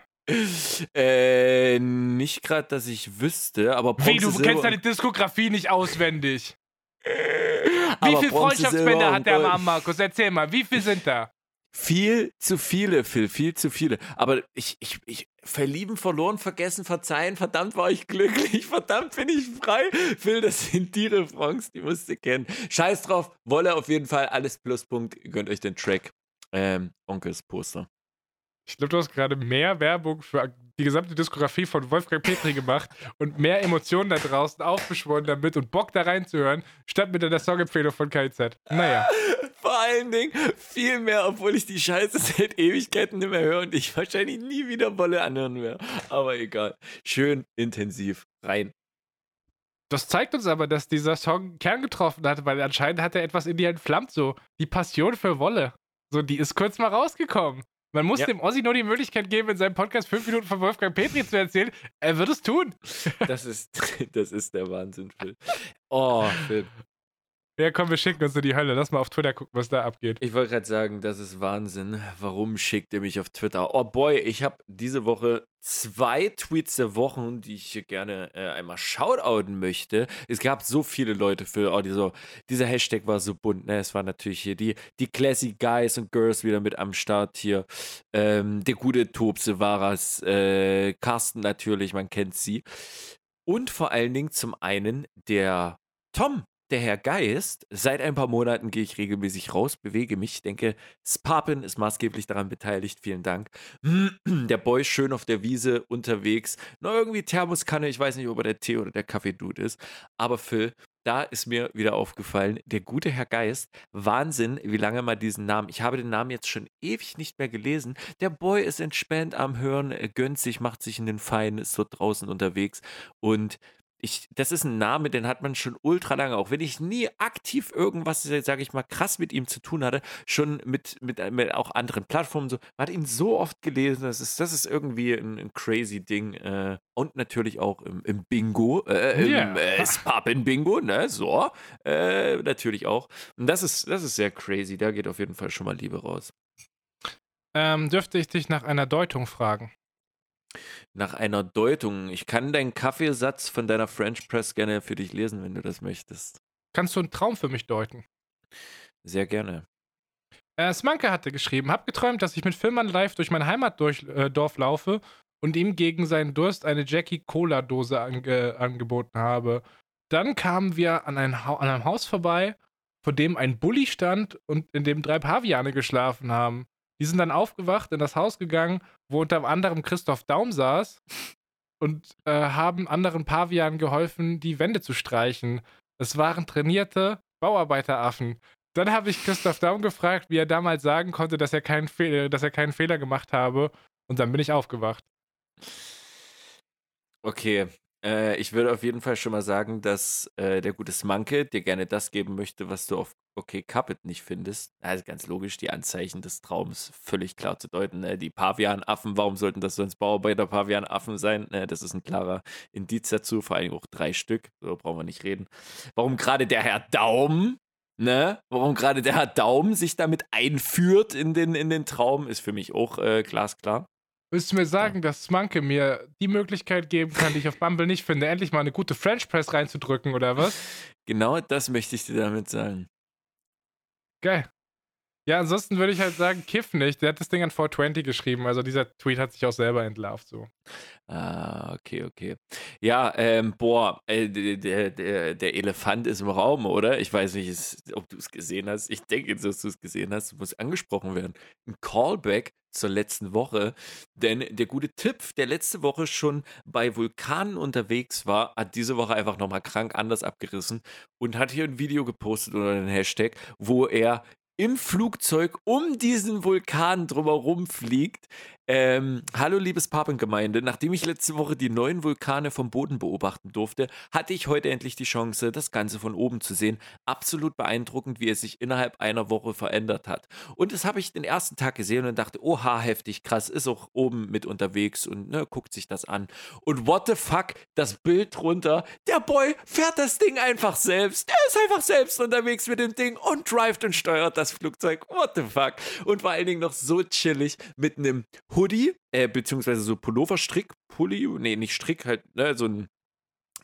S1: Äh, nicht gerade, dass ich wüsste, aber
S2: Wie, du
S1: Bronze,
S2: kennst
S1: Silber
S2: deine Diskografie nicht auswendig. Wie viele Freundschaftsbänder
S1: und
S2: hat der. Arm, Markus? Erzähl mal, wie viel sind da?
S1: Viel zu viele, Phil, viel zu viele. Aber ich, ich, ich, verlieben, verloren, vergessen, verzeihen, verdammt war ich glücklich, verdammt bin ich frei. Phil, das sind die Refrains, die musst du kennen. Scheiß drauf, Wolle auf jeden Fall, alles Pluspunkt, gönnt euch den Track. Ähm, Onkels Poster.
S2: Ich glaube, du hast gerade mehr Werbung für die gesamte Diskografie von Wolfgang Petri gemacht und mehr Emotionen da draußen aufbeschworen damit und Bock da reinzuhören, statt mit der Songempfehlung von KIZ. Naja.
S1: Vor allen Dingen viel mehr, obwohl ich die Scheiße seit Ewigkeiten nicht mehr höre und ich wahrscheinlich nie wieder Wolle anhören werde. Aber egal. Schön intensiv rein.
S2: Das zeigt uns aber, dass dieser Song Kern getroffen hat, weil anscheinend hat er etwas in dir entflammt, so die Passion für Wolle. So, die ist kurz mal rausgekommen. Man muss
S1: Ja.
S2: dem Ossi nur die Möglichkeit geben, in seinem Podcast fünf Minuten von Wolfgang Petri zu erzählen. Er wird es tun.
S1: Das ist, das ist der Wahnsinn, Phil. Oh, Phil.
S2: Ja, komm, wir schicken uns in die Hölle. Lass mal auf Twitter gucken, was da abgeht.
S1: Ich wollte gerade sagen, das ist Wahnsinn. Warum schickt ihr mich auf Twitter? Oh boy, ich habe diese Woche zwei Tweets der Woche, die ich hier gerne äh, einmal shoutouten möchte. Es gab so viele Leute für, oh, diese, dieser Hashtag war so bunt, ne? Es waren natürlich hier die, die Classy Guys und Girls wieder mit am Start hier. Ähm, der gute Tobse Varas, äh, Carsten natürlich, man kennt sie. Und vor allen Dingen zum einen der Tom, der Herr Geist. Seit ein paar Monaten gehe ich regelmäßig raus, bewege mich. Ich denke, Spapen ist maßgeblich daran beteiligt. Vielen Dank. Der Boy schön auf der Wiese unterwegs. Noch irgendwie Thermoskanne. Ich weiß nicht, ob er der Tee oder der Kaffee-Dude ist. Aber Phil, da ist mir wieder aufgefallen, der gute Herr Geist, Wahnsinn, wie lange man diesen Namen, ich habe den Namen jetzt schon ewig nicht mehr gelesen. Der Boy ist entspannt am Hören, gönnt sich, macht sich in den Fein, ist so draußen unterwegs und ich, das ist ein Name, den hat man schon ultra lange, auch wenn ich nie aktiv irgendwas, sage ich mal, krass mit ihm zu tun hatte, schon mit, mit, mit auch anderen Plattformen so, man hat ihn so oft gelesen, das ist, das ist irgendwie ein, ein crazy Ding äh, und natürlich auch im, im Bingo, äh, im
S2: Ja.
S1: äh, Spappen-Bingo, ne, so, äh, natürlich auch. Und das ist, das ist sehr crazy, da geht auf jeden Fall schon mal Liebe raus.
S2: Ähm, dürfte ich dich nach einer Deutung fragen?
S1: Nach einer Deutung, ich kann deinen Kaffeesatz von deiner French Press gerne für dich lesen, wenn du das möchtest.
S2: Kannst du einen Traum für mich deuten?
S1: Sehr gerne.
S2: Äh, Smanke hatte geschrieben, hab geträumt, dass ich mit Filmern live durch mein Heimatdorf äh, laufe und ihm gegen seinen Durst eine Jackie Cola Dose ange angeboten habe. Dann kamen wir an, ein an einem Haus vorbei, vor dem ein Bulli stand und in dem drei Paviane geschlafen haben. Die sind dann aufgewacht, in das Haus gegangen, wo unter anderem Christoph Daum saß und äh, haben anderen Pavianen geholfen, die Wände zu streichen. Es waren trainierte Bauarbeiteraffen. Dann habe ich Christoph Daum gefragt, wie er damals sagen konnte, dass er keinen, Fe dass er keinen Fehler gemacht habe. Und dann bin ich aufgewacht.
S1: Okay, äh, ich würde auf jeden Fall schon mal sagen, dass äh, der gute Smanke dir gerne das geben möchte, was du auf Okay Carpet nicht findest. Also ganz logisch, die Anzeichen des Traums völlig klar zu deuten. Ne? Die Pavianaffen, warum sollten das sonst Bauarbeiter-Pavianaffen sein? Ne? Das ist ein klarer Indiz dazu, vor allem auch drei Stück, so brauchen wir nicht reden. Warum gerade der Herr Daum Ne? Warum gerade der Herr Daum sich damit einführt in den, in den Traum, ist für mich auch äh, glasklar.
S2: Willst du mir sagen, ja. dass Smanke mir die Möglichkeit geben kann, die ich auf Bumble nicht finde, endlich mal eine gute French Press reinzudrücken oder was?
S1: Genau das möchte ich dir damit sagen.
S2: Geil. Ja, ansonsten würde ich halt sagen, Kiff nicht. Der hat das Ding an 420 geschrieben. Also dieser Tweet hat sich auch selber entlarvt so.
S1: Ah, okay, okay. Ja, ähm, boah, äh, der, der, der Elefant ist im Raum, oder? Ich weiß nicht, ob du es gesehen hast. Ich denke, dass du es gesehen hast. Muss angesprochen werden. Ein Callback zur letzten Woche. Denn der gute Tipp, der letzte Woche schon bei Vulkanen unterwegs war, hat diese Woche einfach nochmal krank anders abgerissen und hat hier ein Video gepostet oder einen Hashtag, wo er im Flugzeug um diesen Vulkan drumherum fliegt. Ähm, hallo liebes Papengemeinde, nachdem ich letzte Woche die neuen Vulkane vom Boden beobachten durfte, hatte ich heute endlich die Chance, das Ganze von oben zu sehen. Absolut beeindruckend, wie es sich innerhalb einer Woche verändert hat. Und das habe ich den ersten Tag gesehen und dachte, oha, heftig, krass, ist auch oben mit unterwegs und ne, guckt sich das an. Und what the fuck, das Bild drunter, der Boy fährt das Ding einfach selbst. Er ist einfach selbst unterwegs mit dem Ding und drivet und steuert das Flugzeug. What the fuck? Und vor allen Dingen noch so chillig mit einem Hoodie, äh, beziehungsweise so Pulloverstrick, Pulli, nee, nicht Strick, halt, ne, so ein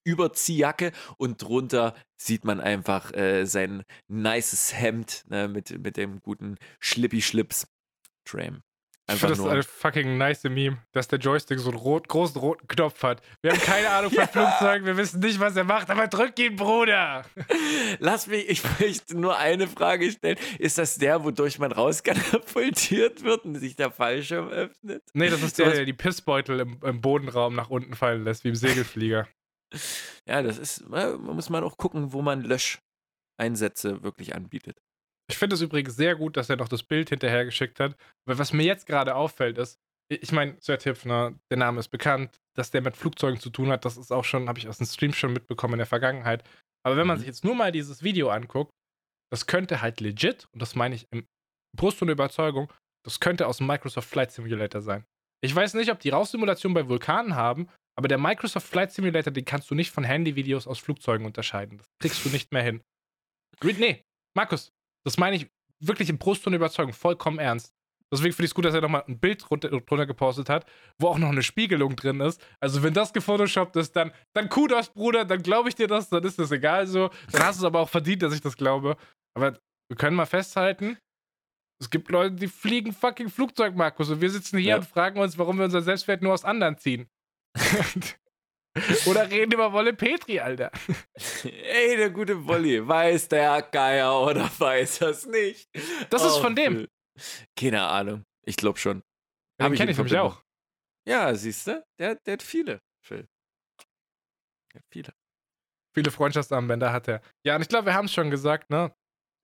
S1: Überziehjacke und drunter sieht man einfach äh, sein nices Hemd ne, mit, mit dem guten Schlippi-Schlips. Tram.
S2: Einfach ich finde das ein fucking nice Meme, dass der Joystick so einen rot, großen roten Knopf hat. Wir haben keine Ahnung von ja. Flugzeugen, wir wissen nicht, was er macht, aber drück ihn, Bruder!
S1: Lass mich, ich möchte nur eine Frage stellen. Ist das der, wodurch man rauskatapultiert wird und sich der Fallschirm öffnet?
S2: Nee, das ist der, der die Pissbeutel im, im Bodenraum nach unten fallen lässt, wie im Segelflieger.
S1: ja, das ist, man muss man auch gucken, wo man Löscheinsätze wirklich anbietet.
S2: Ich finde es übrigens sehr gut, dass er noch das Bild hinterher geschickt hat. Weil was mir jetzt gerade auffällt, ist, ich meine, Sir Tiff, ne, der Name ist bekannt, dass der mit Flugzeugen zu tun hat, das ist auch schon, habe ich aus dem Stream schon mitbekommen in der Vergangenheit. Aber wenn man mhm. sich jetzt nur mal dieses Video anguckt, das könnte halt legit, und das meine ich im Brust und Überzeugung, das könnte aus dem Microsoft Flight Simulator sein. Ich weiß nicht, ob die Raussimulation bei Vulkanen haben, aber der Microsoft Flight Simulator, den kannst du nicht von Handyvideos aus Flugzeugen unterscheiden. Das kriegst du nicht mehr hin. Nee, Markus, das meine ich wirklich in Brust und Überzeugung, vollkommen ernst. Deswegen finde ich es gut, dass er nochmal ein Bild runter, drunter gepostet hat, wo auch noch eine Spiegelung drin ist. Also, wenn das gefotoshoppt ist, dann, dann Kudos, Bruder, dann glaube ich dir das, dann ist das egal so. Dann hast du es aber auch verdient, dass ich das glaube. Aber wir können mal festhalten, es gibt Leute, die fliegen fucking Flugzeug, Markus. Und wir sitzen hier ja. und fragen uns, warum wir unser Selbstwert nur aus anderen ziehen. Oder reden über Wolle Petri, Alter.
S1: Ey, der gute Wolli. Weiß der Geier oder weiß das nicht?
S2: Das ist von dem.
S1: Keine Ahnung. Ich glaube schon.
S2: Den kenne ich nämlich auch.
S1: Ja, siehst du? Der, der hat viele, Phil. Der hat viele.
S2: Viele Freundschaftsarmbänder hat er. Ja, und ich glaube, wir haben es schon gesagt, ne?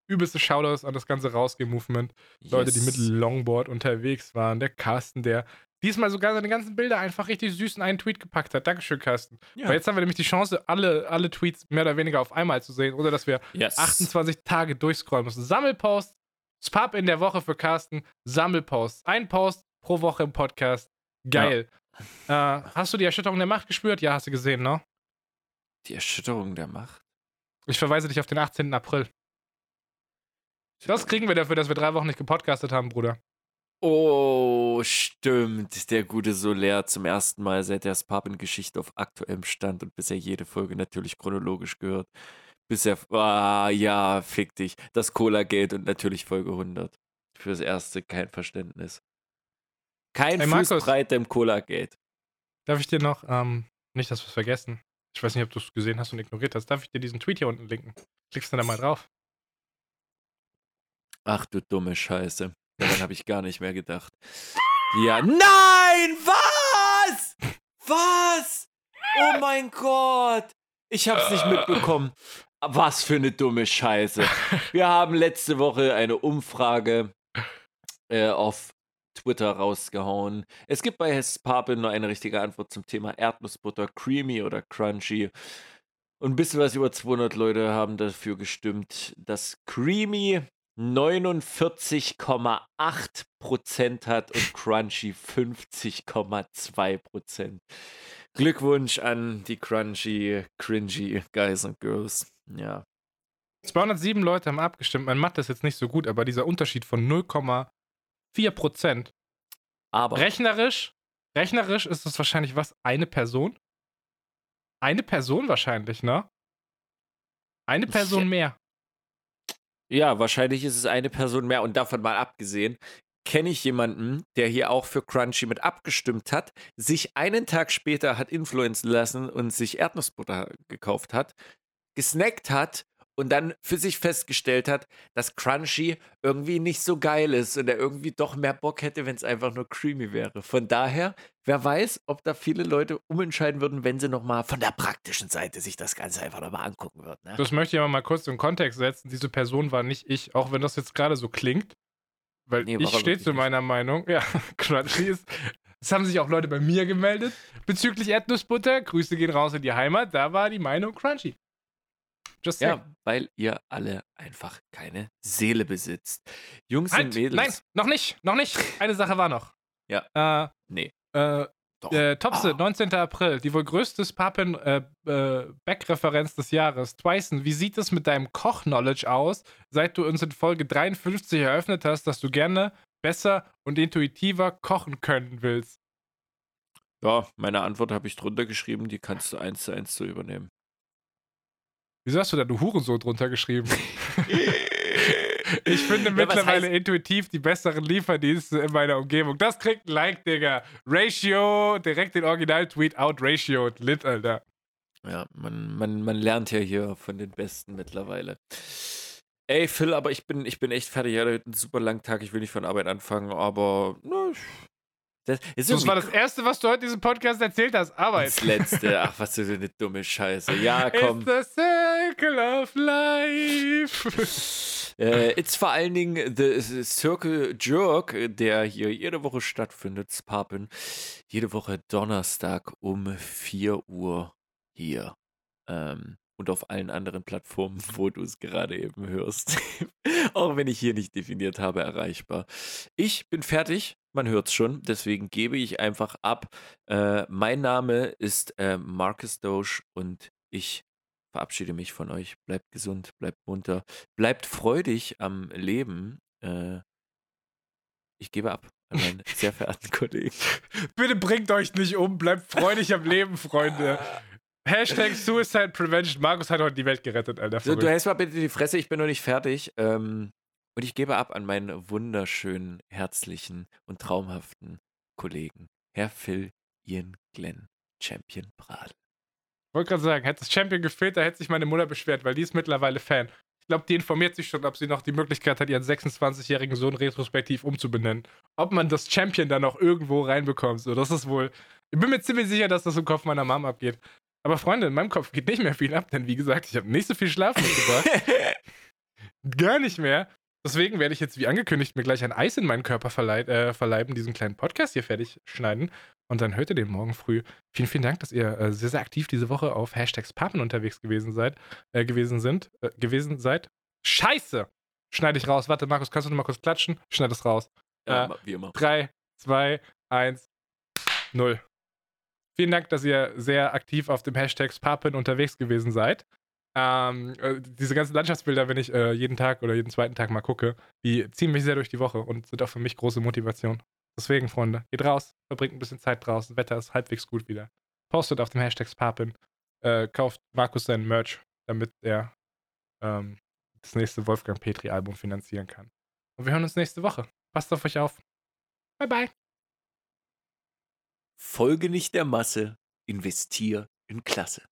S2: Übelste Shoutouts an das ganze Rausgehen-Movement. Yes. Leute, die mit Longboard unterwegs waren. Der Carsten, der diesmal sogar seine ganzen Bilder einfach richtig süß in einen Tweet gepackt hat. Dankeschön, Carsten. Ja. Weil jetzt haben wir nämlich die Chance, alle, alle Tweets mehr oder weniger auf einmal zu sehen, oder dass wir yes. 28 Tage durchscrollen müssen. Sammelpost, Spap in der Woche für Carsten, Sammelpost. Ein Post pro Woche im Podcast. Geil. Ja. Äh, hast du die Erschütterung der Macht gespürt? Ja, hast du gesehen, ne?
S1: Die Erschütterung der Macht?
S2: Ich verweise dich auf den 18. April. Das kriegen wir dafür, dass wir drei Wochen nicht gepodcastet haben, Bruder.
S1: Oh, stimmt. Der gute Soler zum ersten Mal seit der Spapen-Geschichte auf aktuellem Stand und bisher jede Folge natürlich chronologisch gehört. Bisher, ah, ja, fick dich. Das Cola-Gate und natürlich Folge 100. Fürs Erste kein Verständnis. Kein
S2: Hey, Markus.
S1: Fußbreite im Cola-Gate.
S2: Darf ich dir noch, ähm, nicht, dass wir es vergessen. Ich weiß nicht, ob du es gesehen hast und ignoriert hast. Darf ich dir diesen Tweet hier unten linken? Klickst du da mal drauf?
S1: Ach du dumme Scheiße. Daran habe ich gar nicht mehr gedacht. Ja, nein! Was? Was? Oh mein Gott! Ich hab's nicht mitbekommen. Was für eine dumme Scheiße. Wir haben letzte Woche eine Umfrage äh, auf Twitter rausgehauen. Es gibt bei Hess Pape nur eine richtige Antwort zum Thema Erdnussbutter, creamy oder crunchy. Und ein bisschen was über 200 Leute haben dafür gestimmt, dass creamy 49,8% hat und crunchy 50,2%. Glückwunsch an die crunchy, cringy Guys and Girls. Ja.
S2: 207 Leute haben abgestimmt. Mein Mathe ist jetzt nicht so gut, aber dieser Unterschied von 0,4%.
S1: Aber
S2: Rechnerisch, rechnerisch ist es wahrscheinlich was? Eine Person? Eine Person wahrscheinlich, ne? Eine Person mehr.
S1: Ja, wahrscheinlich ist es eine Person mehr und davon mal abgesehen, kenne ich jemanden, der hier auch für Crunchy mit abgestimmt hat, sich einen Tag später hat influenzen lassen und sich Erdnussbutter gekauft hat, gesnackt hat und dann für sich festgestellt hat, dass Crunchy irgendwie nicht so geil ist und er irgendwie doch mehr Bock hätte, wenn es einfach nur creamy wäre. Von daher, wer weiß, ob da viele Leute umentscheiden würden, wenn sie nochmal von der praktischen Seite sich das Ganze einfach nochmal angucken würden. Ne?
S2: Das möchte ich aber mal kurz in Kontext setzen. Diese Person war nicht ich, auch wenn das jetzt gerade so klingt. Weil
S1: Nee,
S2: ich stehe zu
S1: nicht.
S2: meiner Meinung. Ja, Crunchy ist. Es haben sich auch Leute bei mir gemeldet bezüglich Erdnussbutter. Grüße gehen raus in die Heimat. Da war die Meinung Crunchy. Just saying.
S1: Ja, weil ihr alle einfach keine Seele besitzt. Jungs und
S2: Halt,
S1: Mädels.
S2: nein, noch nicht, noch nicht. Eine Sache war noch.
S1: Ja.
S2: Äh,
S1: Nee.
S2: Äh, äh, Topse,
S1: Ah.
S2: 19. April, die wohl größte Papen äh, äh, Back-Referenz des Jahres. Twyson, wie sieht es mit deinem Koch-Knowledge aus, seit du uns in Folge 53 eröffnet hast, dass du gerne besser und intuitiver kochen können willst?
S1: Ja, meine Antwort habe ich drunter geschrieben, die kannst du eins zu eins so übernehmen.
S2: Wieso hast du da du Hurensohn drunter geschrieben? Ich finde
S1: Ja,
S2: mittlerweile intuitiv die besseren Lieferdienste in meiner Umgebung. Das kriegt ein Like, Digga. Ratio, direkt den Original-Tweet out, Ratio, lit, Alter.
S1: Ja, man, man, man lernt ja hier von den Besten mittlerweile. Ey, Phil, aber ich bin, ich bin echt fertig. Ich hatte heute einen super langen Tag. Ich will nicht von Arbeit anfangen, aber. Ich- das,
S2: Das war das Erste, was du heute in diesem Podcast erzählt hast. Arbeit.
S1: das Letzte. Ach, was für eine dumme Scheiße. Ja, komm.
S2: It's the circle of life.
S1: Äh, it's vor allen Dingen The Circle Jerk, der hier jede Woche stattfindet, Papen. Jede Woche Donnerstag um 4 Uhr hier. Ähm, und auf allen anderen Plattformen, wo du es gerade eben hörst. Auch wenn ich hier nicht definiert habe, erreichbar. Ich bin fertig, man hört es schon, deswegen gebe ich einfach ab. Äh, mein Name ist äh, Marcus Doge und ich verabschiede mich von euch. Bleibt gesund, bleibt munter, bleibt freudig am Leben. Äh, ich gebe ab an meinen sehr verehrten Kollegen.
S2: Bitte bringt euch nicht um. Bleibt freudig am Leben, Freunde. Hashtag Suicide Prevention. Markus hat heute die Welt gerettet, Alter.
S1: So, du
S2: Verrückt.
S1: hältst mal bitte die Fresse, ich bin noch nicht fertig. Ähm, und ich gebe ab an meinen wunderschönen, herzlichen und traumhaften Kollegen, Herr Phil Ian Glenn, Champion Bradl.
S2: Ich wollte gerade sagen, hätte das Champion gefehlt, da hätte sich meine Mutter beschwert, weil die ist mittlerweile Fan. Ich glaube, die informiert sich schon, ob sie noch die Möglichkeit hat, ihren 26-jährigen Sohn retrospektiv umzubenennen. Ob man das Champion da noch irgendwo reinbekommt. So, das ist wohl. Ich bin mir ziemlich sicher, dass das im Kopf meiner Mom abgeht. Aber Freunde, in meinem Kopf geht nicht mehr viel ab, denn wie gesagt, ich habe nicht so viel Schlaf mitgebracht. Gar nicht mehr. Deswegen werde ich jetzt, wie angekündigt, mir gleich ein Eis in meinen Körper verlei äh, verleiben, diesen kleinen Podcast hier fertig schneiden. Und dann hört ihr den morgen früh. Vielen, vielen Dank, dass ihr äh, sehr, sehr aktiv diese Woche auf Hashtags Papen unterwegs gewesen seid, äh, gewesen sind, äh, gewesen seid. Scheiße! Schneide ich raus. Warte, Markus, kannst du noch mal kurz klatschen? Ich schneide das raus.
S1: Ja,
S2: Äh,
S1: wie immer.
S2: 3, 2, 1, 0. Vielen Dank, dass ihr sehr aktiv auf dem Hashtag Papen unterwegs gewesen seid. Ähm, äh, diese ganzen Landschaftsbilder, wenn ich äh, jeden Tag oder jeden zweiten Tag mal gucke, die ziehen mich sehr durch die Woche und sind auch für mich große Motivation. Deswegen, Freunde, geht raus, verbringt ein bisschen Zeit draußen, Wetter ist halbwegs gut wieder. Postet auf dem Hashtag Papen, äh, kauft Markus seinen Merch, damit er ähm, das nächste Wolfgang Petri-Album finanzieren kann. Und wir hören uns nächste Woche. Passt auf euch auf. Bye bye.
S4: Folge nicht der Masse, investier in Klasse.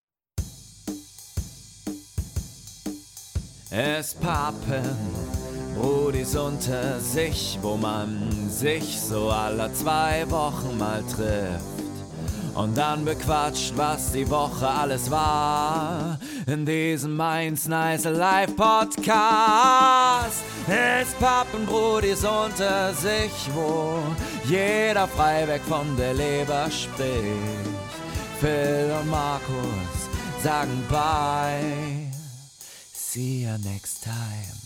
S1: Es pappen Brudis unter sich, wo man sich so alle zwei Wochen mal trifft. Und dann bequatscht, was die Woche alles war. In diesem Mainz Nice Live Podcast. Es pappen Brudis unter sich, wo jeder frei weg von der Leber spricht. Phil und Markus sagen bye. See you next time.